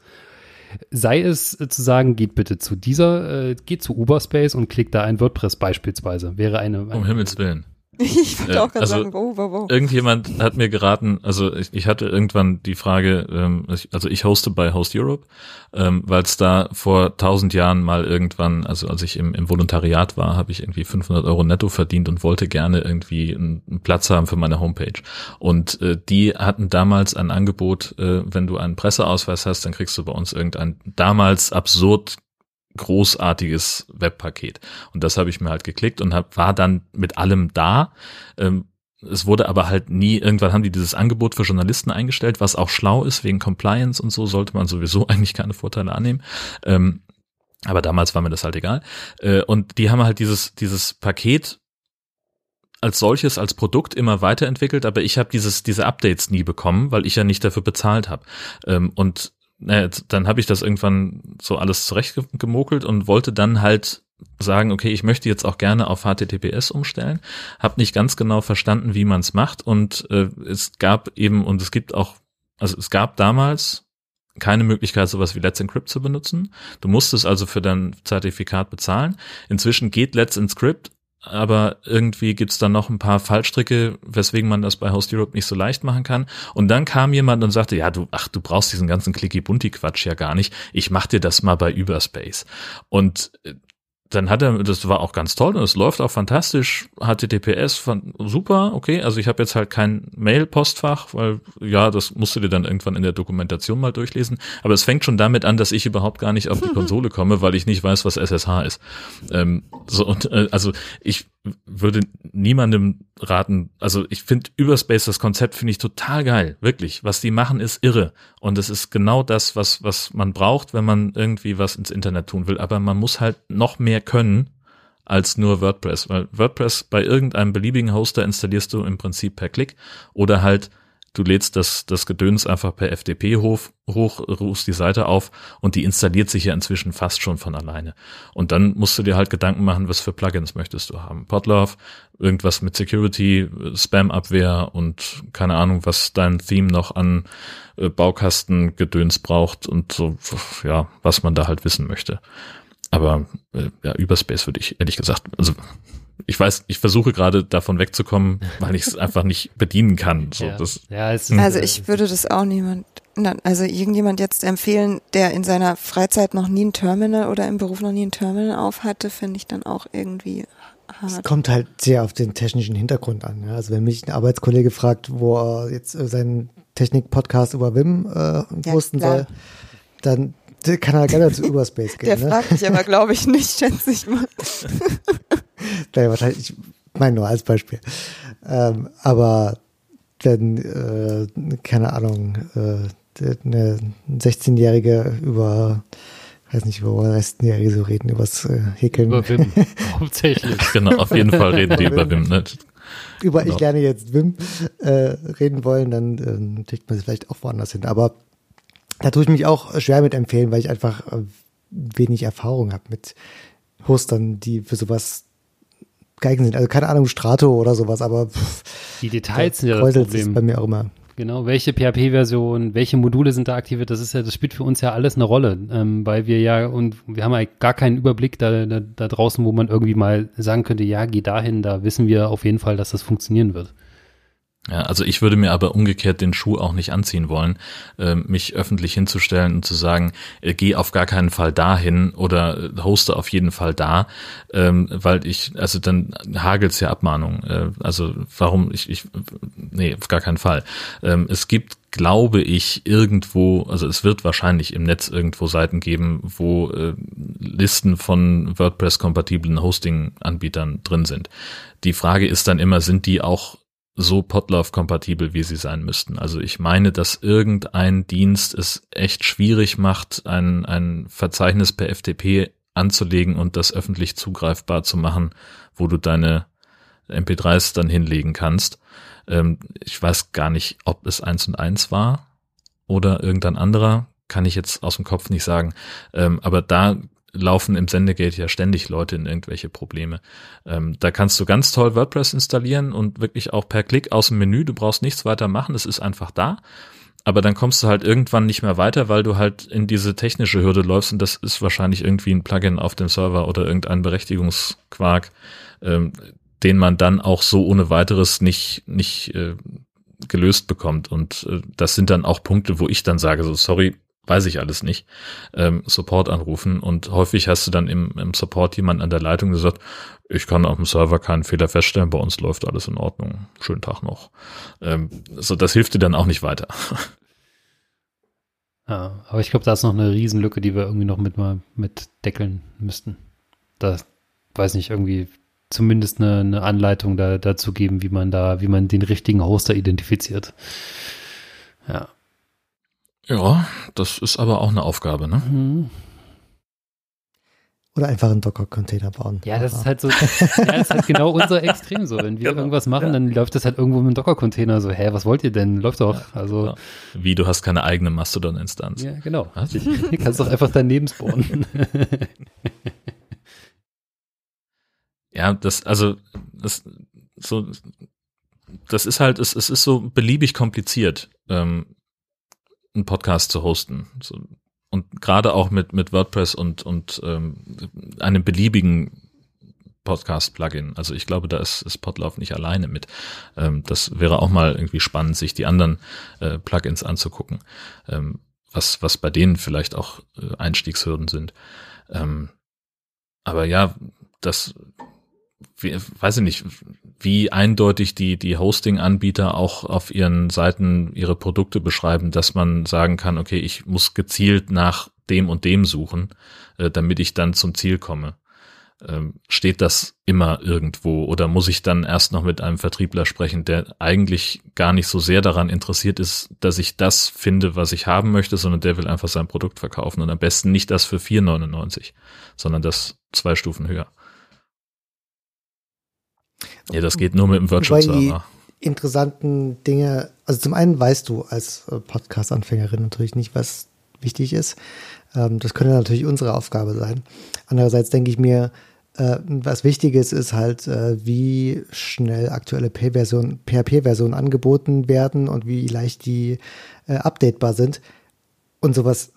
S2: Sei es zu sagen, geht bitte zu dieser, äh, geht zu Uberspace und klickt da ein WordPress beispielsweise. Wäre eine. eine
S4: um Himmels Willen.
S1: Ich wollte auch gerade also, sagen, wo, wo, wo.
S4: Irgendjemand hat mir geraten, also ich, ich hatte irgendwann die Frage, ähm, also ich hoste bei Host Europe, ähm, weil es da vor tausend Jahren mal irgendwann, also als ich im, im Volontariat war, habe ich irgendwie 500 Euro netto verdient und wollte gerne irgendwie einen, einen Platz haben für meine Homepage. Und äh, die hatten damals ein Angebot, äh, wenn du einen Presseausweis hast, dann kriegst du bei uns irgendein damals absurd großartiges Webpaket. Und das habe ich mir halt geklickt und hab, war dann mit allem da. Ähm, es wurde aber halt nie, irgendwann haben die dieses Angebot für Journalisten eingestellt, was auch schlau ist, wegen Compliance und so sollte man sowieso eigentlich keine Vorteile annehmen. Ähm, aber damals war mir das halt egal. Äh, und die haben halt dieses, dieses Paket als solches, als Produkt immer weiterentwickelt, aber ich habe dieses, diese Updates nie bekommen, weil ich ja nicht dafür bezahlt habe. Ähm, und äh, dann habe ich das irgendwann so alles zurechtgemokelt und wollte dann halt sagen, okay, ich möchte jetzt auch gerne auf HTTPS umstellen, habe nicht ganz genau verstanden, wie man es macht und äh, es gab eben und es gibt auch, also es gab damals keine Möglichkeit, sowas wie Let's Encrypt zu benutzen. Du musstest also für dein Zertifikat bezahlen. Inzwischen geht Let's Encrypt, aber irgendwie gibt's dann noch ein paar Fallstricke, weswegen man das bei Host Europe nicht so leicht machen kann. Und dann kam jemand und sagte, ja, du, ach, du brauchst diesen ganzen Clicky-Bunti-Quatsch ja gar nicht. Ich mach dir das mal bei Überspace. Und äh, dann hat er, das war auch ganz toll und es läuft auch fantastisch. HTTPS, fand, super, okay. Also ich habe jetzt halt kein Mail-Postfach, weil ja, das musst du dir dann irgendwann in der Dokumentation mal durchlesen. Aber es fängt schon damit an, dass ich überhaupt gar nicht auf die Konsole komme, weil ich nicht weiß, was SSH ist. Ähm, so und äh, also ich würde niemandem raten, also ich finde Überspace, das Konzept finde ich total geil, wirklich. Was die machen, ist irre. Und es ist genau das, was, was man braucht, wenn man irgendwie was ins Internet tun will. Aber man muss halt noch mehr können als nur WordPress, weil WordPress bei irgendeinem beliebigen Hoster installierst du im Prinzip per Klick oder halt Du lädst das, das Gedöns einfach per FTP hoch, hoch, rufst die Seite auf und die installiert sich ja inzwischen fast schon von alleine. Und dann musst du dir halt Gedanken machen, was für Plugins möchtest du haben. Podlove, irgendwas mit Security, Spam-Abwehr und keine Ahnung, was dein Theme noch an äh, Baukastengedöns braucht und so, ja, was man da halt wissen möchte. Aber äh, ja, Überspace würde ich ehrlich gesagt, also ich weiß, ich versuche gerade davon wegzukommen, weil ich es einfach nicht bedienen kann. So,
S1: ja.
S4: Das,
S1: ja, also ich würde das auch niemand, also irgendjemand jetzt empfehlen, der in seiner Freizeit noch nie ein Terminal oder im Beruf noch nie ein Terminal auf hatte, finde ich dann auch irgendwie hart.
S3: Es kommt halt sehr auf den technischen Hintergrund an. Ja. Also wenn mich ein Arbeitskollege fragt, wo er jetzt äh, seinen Technik-Podcast über Wim äh, posten ja, soll, dann kann er gerne zu Überspace gehen.
S1: Der
S3: ne?
S1: fragt mich aber, glaube ich, nicht, schätze ich mal.
S3: naja, wahrscheinlich, ich meine nur als Beispiel. Ähm, aber wenn, äh, keine Ahnung, äh, eine 16-Jährige über weiß nicht, über 16-Jährige so reden, übers äh, Häkeln.
S2: Über Wim, hauptsächlich.
S4: genau, auf jeden Fall reden die über Wim. Ne?
S3: Über genau. ich lerne jetzt Wim äh, reden wollen, dann äh, kriegt man sie vielleicht auch woanders hin. Aber da tue ich mich auch schwer mit empfehlen, weil ich einfach äh, wenig Erfahrung habe mit Hostern, die für sowas geeignet sind. Also keine Ahnung, Strato oder sowas, aber pff,
S2: die Details sind ja das Problem.
S3: bei mir auch immer.
S2: Genau, welche PHP-Version, welche Module sind da aktiviert, das ist ja, das spielt für uns ja alles eine Rolle, ähm, weil wir ja, und wir haben ja gar keinen Überblick da, da, da draußen, wo man irgendwie mal sagen könnte, ja, geh dahin, da wissen wir auf jeden Fall, dass das funktionieren wird.
S4: Ja, also ich würde mir aber umgekehrt den Schuh auch nicht anziehen wollen, äh, mich öffentlich hinzustellen und zu sagen, äh, geh auf gar keinen Fall dahin oder äh, hoste auf jeden Fall da, ähm, weil ich, also dann hagelt's ja Abmahnungen. Äh, also warum ich, ich, nee, auf gar keinen Fall. Ähm, es gibt glaube ich, irgendwo, also es wird wahrscheinlich im Netz irgendwo Seiten geben, wo äh, Listen von WordPress-kompatiblen Hosting-Anbietern drin sind. Die Frage ist dann immer, sind die auch so Podlove-kompatibel, wie sie sein müssten. Also ich meine, dass irgendein Dienst es echt schwierig macht, ein, ein Verzeichnis per FTP anzulegen und das öffentlich zugreifbar zu machen, wo du deine MP3s dann hinlegen kannst. Ähm, ich weiß gar nicht, ob es eins und eins war oder irgendein anderer, kann ich jetzt aus dem Kopf nicht sagen. Ähm, aber da laufen im Sendegate ja ständig Leute in irgendwelche Probleme. Ähm, da kannst du ganz toll WordPress installieren und wirklich auch per Klick aus dem Menü, du brauchst nichts weiter machen, es ist einfach da. Aber dann kommst du halt irgendwann nicht mehr weiter, weil du halt in diese technische Hürde läufst und das ist wahrscheinlich irgendwie ein Plugin auf dem Server oder irgendein Berechtigungsquark, ähm, den man dann auch so ohne weiteres nicht, nicht äh, gelöst bekommt. Und äh, das sind dann auch Punkte, wo ich dann sage, so sorry, weiß ich alles nicht, ähm, Support anrufen und häufig hast du dann im, im Support jemand an der Leitung, der sagt, ich kann auf dem Server keinen Fehler feststellen, bei uns läuft alles in Ordnung, schönen Tag noch. Ähm, so, das hilft dir dann auch nicht weiter.
S2: Ja, aber ich glaube, da ist noch eine Riesenlücke, die wir irgendwie noch mit mal mit deckeln müssten. Da weiß nicht, irgendwie zumindest eine, eine Anleitung da, dazu geben, wie man da, wie man den richtigen Hoster identifiziert. Ja.
S4: Ja, das ist aber auch eine Aufgabe, ne? Mhm.
S3: Oder einfach einen Docker-Container bauen.
S2: Ja, das ist halt so, ja, das ist halt genau unser Extrem so. Wenn wir genau. irgendwas machen, ja. dann läuft das halt irgendwo mit einem Docker-Container so, hä, was wollt ihr denn? Läuft doch. Also. Genau.
S4: Wie, du hast keine eigene Mastodon-Instanz.
S2: Ja, genau. Was? Du kannst doch einfach daneben spawnen.
S4: ja, das, also, das, so, das ist halt, es, es ist so beliebig kompliziert, ähm, einen Podcast zu hosten. So, und gerade auch mit, mit WordPress und, und ähm, einem beliebigen Podcast-Plugin. Also ich glaube, da ist, ist Podlove nicht alleine mit. Ähm, das wäre auch mal irgendwie spannend, sich die anderen äh, Plugins anzugucken, ähm, was, was bei denen vielleicht auch äh, Einstiegshürden sind. Ähm, aber ja, das, wie, weiß ich nicht, wie eindeutig die, die Hosting-Anbieter auch auf ihren Seiten ihre Produkte beschreiben, dass man sagen kann, okay, ich muss gezielt nach dem und dem suchen, äh, damit ich dann zum Ziel komme. Ähm, steht das immer irgendwo oder muss ich dann erst noch mit einem Vertriebler sprechen, der eigentlich gar nicht so sehr daran interessiert ist, dass ich das finde, was ich haben möchte, sondern der will einfach sein Produkt verkaufen und am besten nicht das für 4,99, sondern das zwei Stufen höher. Ja, das geht nur mit dem Virtual Server.
S3: interessanten Dinge, also zum einen weißt du als äh, Podcast-Anfängerin natürlich nicht, was wichtig ist. Ähm, das könnte natürlich unsere Aufgabe sein. Andererseits denke ich mir, äh, was Wichtiges ist halt, äh, wie schnell aktuelle PHP-Versionen angeboten werden und wie leicht die updatebar sind. Und sowas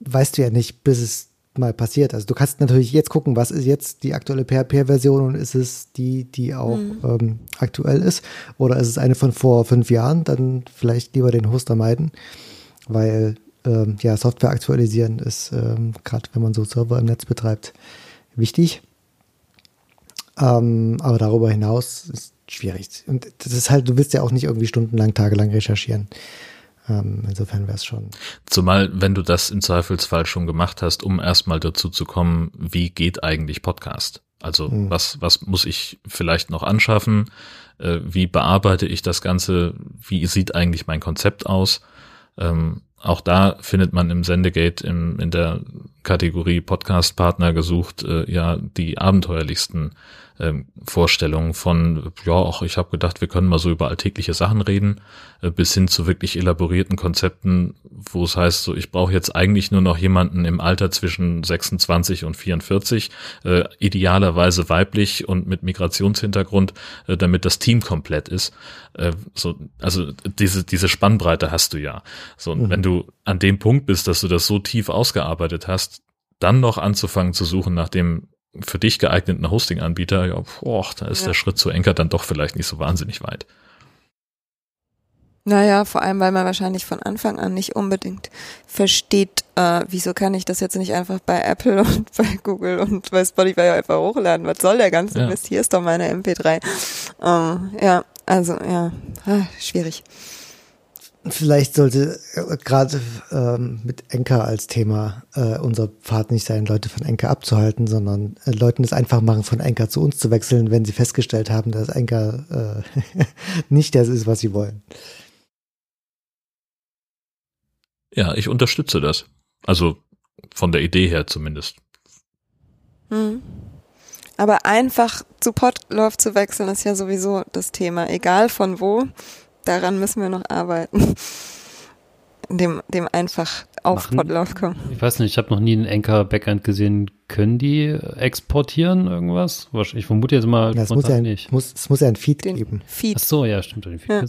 S3: weißt du ja nicht, bis es mal passiert. Also du kannst natürlich jetzt gucken, was ist jetzt die aktuelle PHP-Version und ist es die, die auch mhm. ähm, aktuell ist oder ist es eine von vor fünf Jahren, dann vielleicht lieber den Hoster meiden, weil ähm, ja, Software aktualisieren ist ähm, gerade, wenn man so Server im Netz betreibt, wichtig. Ähm, aber darüber hinaus ist schwierig. Und das ist halt, du willst ja auch nicht irgendwie stundenlang, tagelang recherchieren. Ähm, insofern wäre es schon.
S4: Zumal, wenn du das im Zweifelsfall schon gemacht hast, um erstmal dazu zu kommen, wie geht eigentlich Podcast? Also mhm. was, was muss ich vielleicht noch anschaffen? Äh, wie bearbeite ich das Ganze? Wie sieht eigentlich mein Konzept aus? Ähm, auch da findet man im Sendegate im, in der Kategorie Podcast Partner gesucht, äh, ja, die abenteuerlichsten ähm, Vorstellungen von, ja, auch ich habe gedacht, wir können mal so über alltägliche Sachen reden, äh, bis hin zu wirklich elaborierten Konzepten, wo es heißt, so ich brauche jetzt eigentlich nur noch jemanden im Alter zwischen 26 und 44, äh, idealerweise weiblich und mit Migrationshintergrund, äh, damit das Team komplett ist. Äh, so, also diese, diese Spannbreite hast du ja. So, und mhm. wenn du an dem Punkt bist, dass du das so tief ausgearbeitet hast, dann noch anzufangen zu suchen nach dem für dich geeigneten Hosting-Anbieter, ja, boah, da ist ja. der Schritt zu Enker dann doch vielleicht nicht so wahnsinnig weit.
S1: Naja, vor allem, weil man wahrscheinlich von Anfang an nicht unbedingt versteht, äh, wieso kann ich das jetzt nicht einfach bei Apple und bei Google und bei Spotify einfach hochladen? Was soll der ganze ja. Mist? Hier ist doch meine MP3. Ähm, ja, also ja, ah, schwierig.
S3: Vielleicht sollte äh, gerade ähm, mit Enker als Thema äh, unser Pfad nicht sein, Leute von Enker abzuhalten, sondern äh, Leuten es einfach machen, von Enker zu uns zu wechseln, wenn sie festgestellt haben, dass Enker äh, nicht das ist, was sie wollen.
S4: Ja, ich unterstütze das. Also von der Idee her zumindest.
S1: Hm. Aber einfach zu Podlove zu wechseln ist ja sowieso das Thema, egal von wo daran müssen wir noch arbeiten. Dem, dem einfach auf Podlove kommen.
S2: Ich weiß nicht, ich habe noch nie einen Anchor-Backend gesehen. Können die exportieren irgendwas? Ich vermute jetzt mal,
S3: ja, es, muss ja ein, nicht. Muss, es muss ja ein Feed Den geben.
S2: Feed. Ach so, ja, stimmt. Den Feed
S4: ja.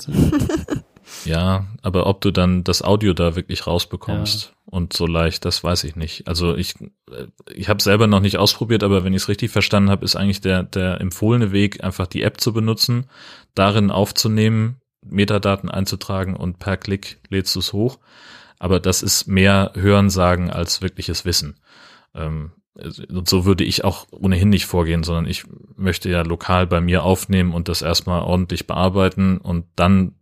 S4: ja, aber ob du dann das Audio da wirklich rausbekommst ja. und so leicht, das weiß ich nicht. Also ich, ich habe selber noch nicht ausprobiert, aber wenn ich es richtig verstanden habe, ist eigentlich der, der empfohlene Weg, einfach die App zu benutzen, darin aufzunehmen, Metadaten einzutragen und per Klick lädst du es hoch. Aber das ist mehr Hörensagen als wirkliches Wissen. Ähm, und so würde ich auch ohnehin nicht vorgehen, sondern ich möchte ja lokal bei mir aufnehmen und das erstmal ordentlich bearbeiten und dann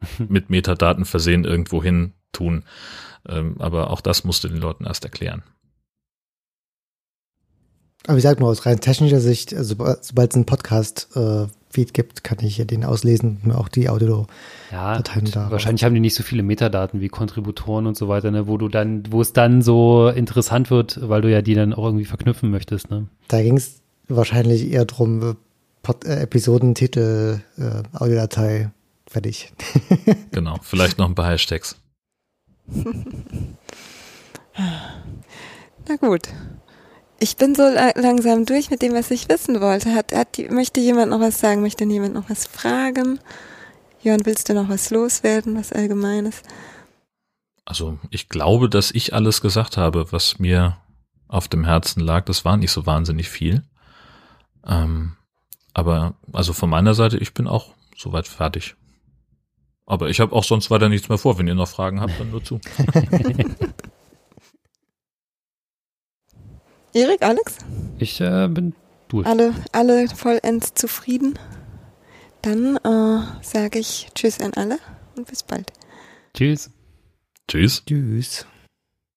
S4: mit Metadaten versehen irgendwo hin tun. Ähm, aber auch das musst du den Leuten erst erklären.
S3: Aber ich sag nur aus rein technischer Sicht, also, sobald es einen Podcast-Feed äh, gibt, kann ich ja den auslesen und mir auch die Audio
S2: ja, da wahrscheinlich haben die nicht so viele Metadaten wie Kontributoren und so weiter, ne, wo du dann, wo es dann so interessant wird, weil du ja die dann auch irgendwie verknüpfen möchtest, ne?
S3: Da ging es wahrscheinlich eher drum, Pod, äh, Episodentitel, äh, Audiodatei, fertig.
S4: genau, vielleicht noch ein paar Hashtags.
S1: Na gut. Ich bin so langsam durch mit dem, was ich wissen wollte. Hat, hat, möchte jemand noch was sagen? Möchte jemand noch was fragen? Jörn, willst du noch was loswerden, was Allgemeines?
S4: Also, ich glaube, dass ich alles gesagt habe, was mir auf dem Herzen lag. Das war nicht so wahnsinnig viel. Ähm, aber, also von meiner Seite, ich bin auch soweit fertig. Aber ich habe auch sonst weiter nichts mehr vor. Wenn ihr noch Fragen habt, dann nur zu.
S1: Erik, Alex?
S2: Ich äh, bin durch.
S1: Alle, alle vollends zufrieden? Dann äh, sage ich Tschüss an alle und bis bald.
S2: Tschüss.
S4: Tschüss.
S3: Tschüss.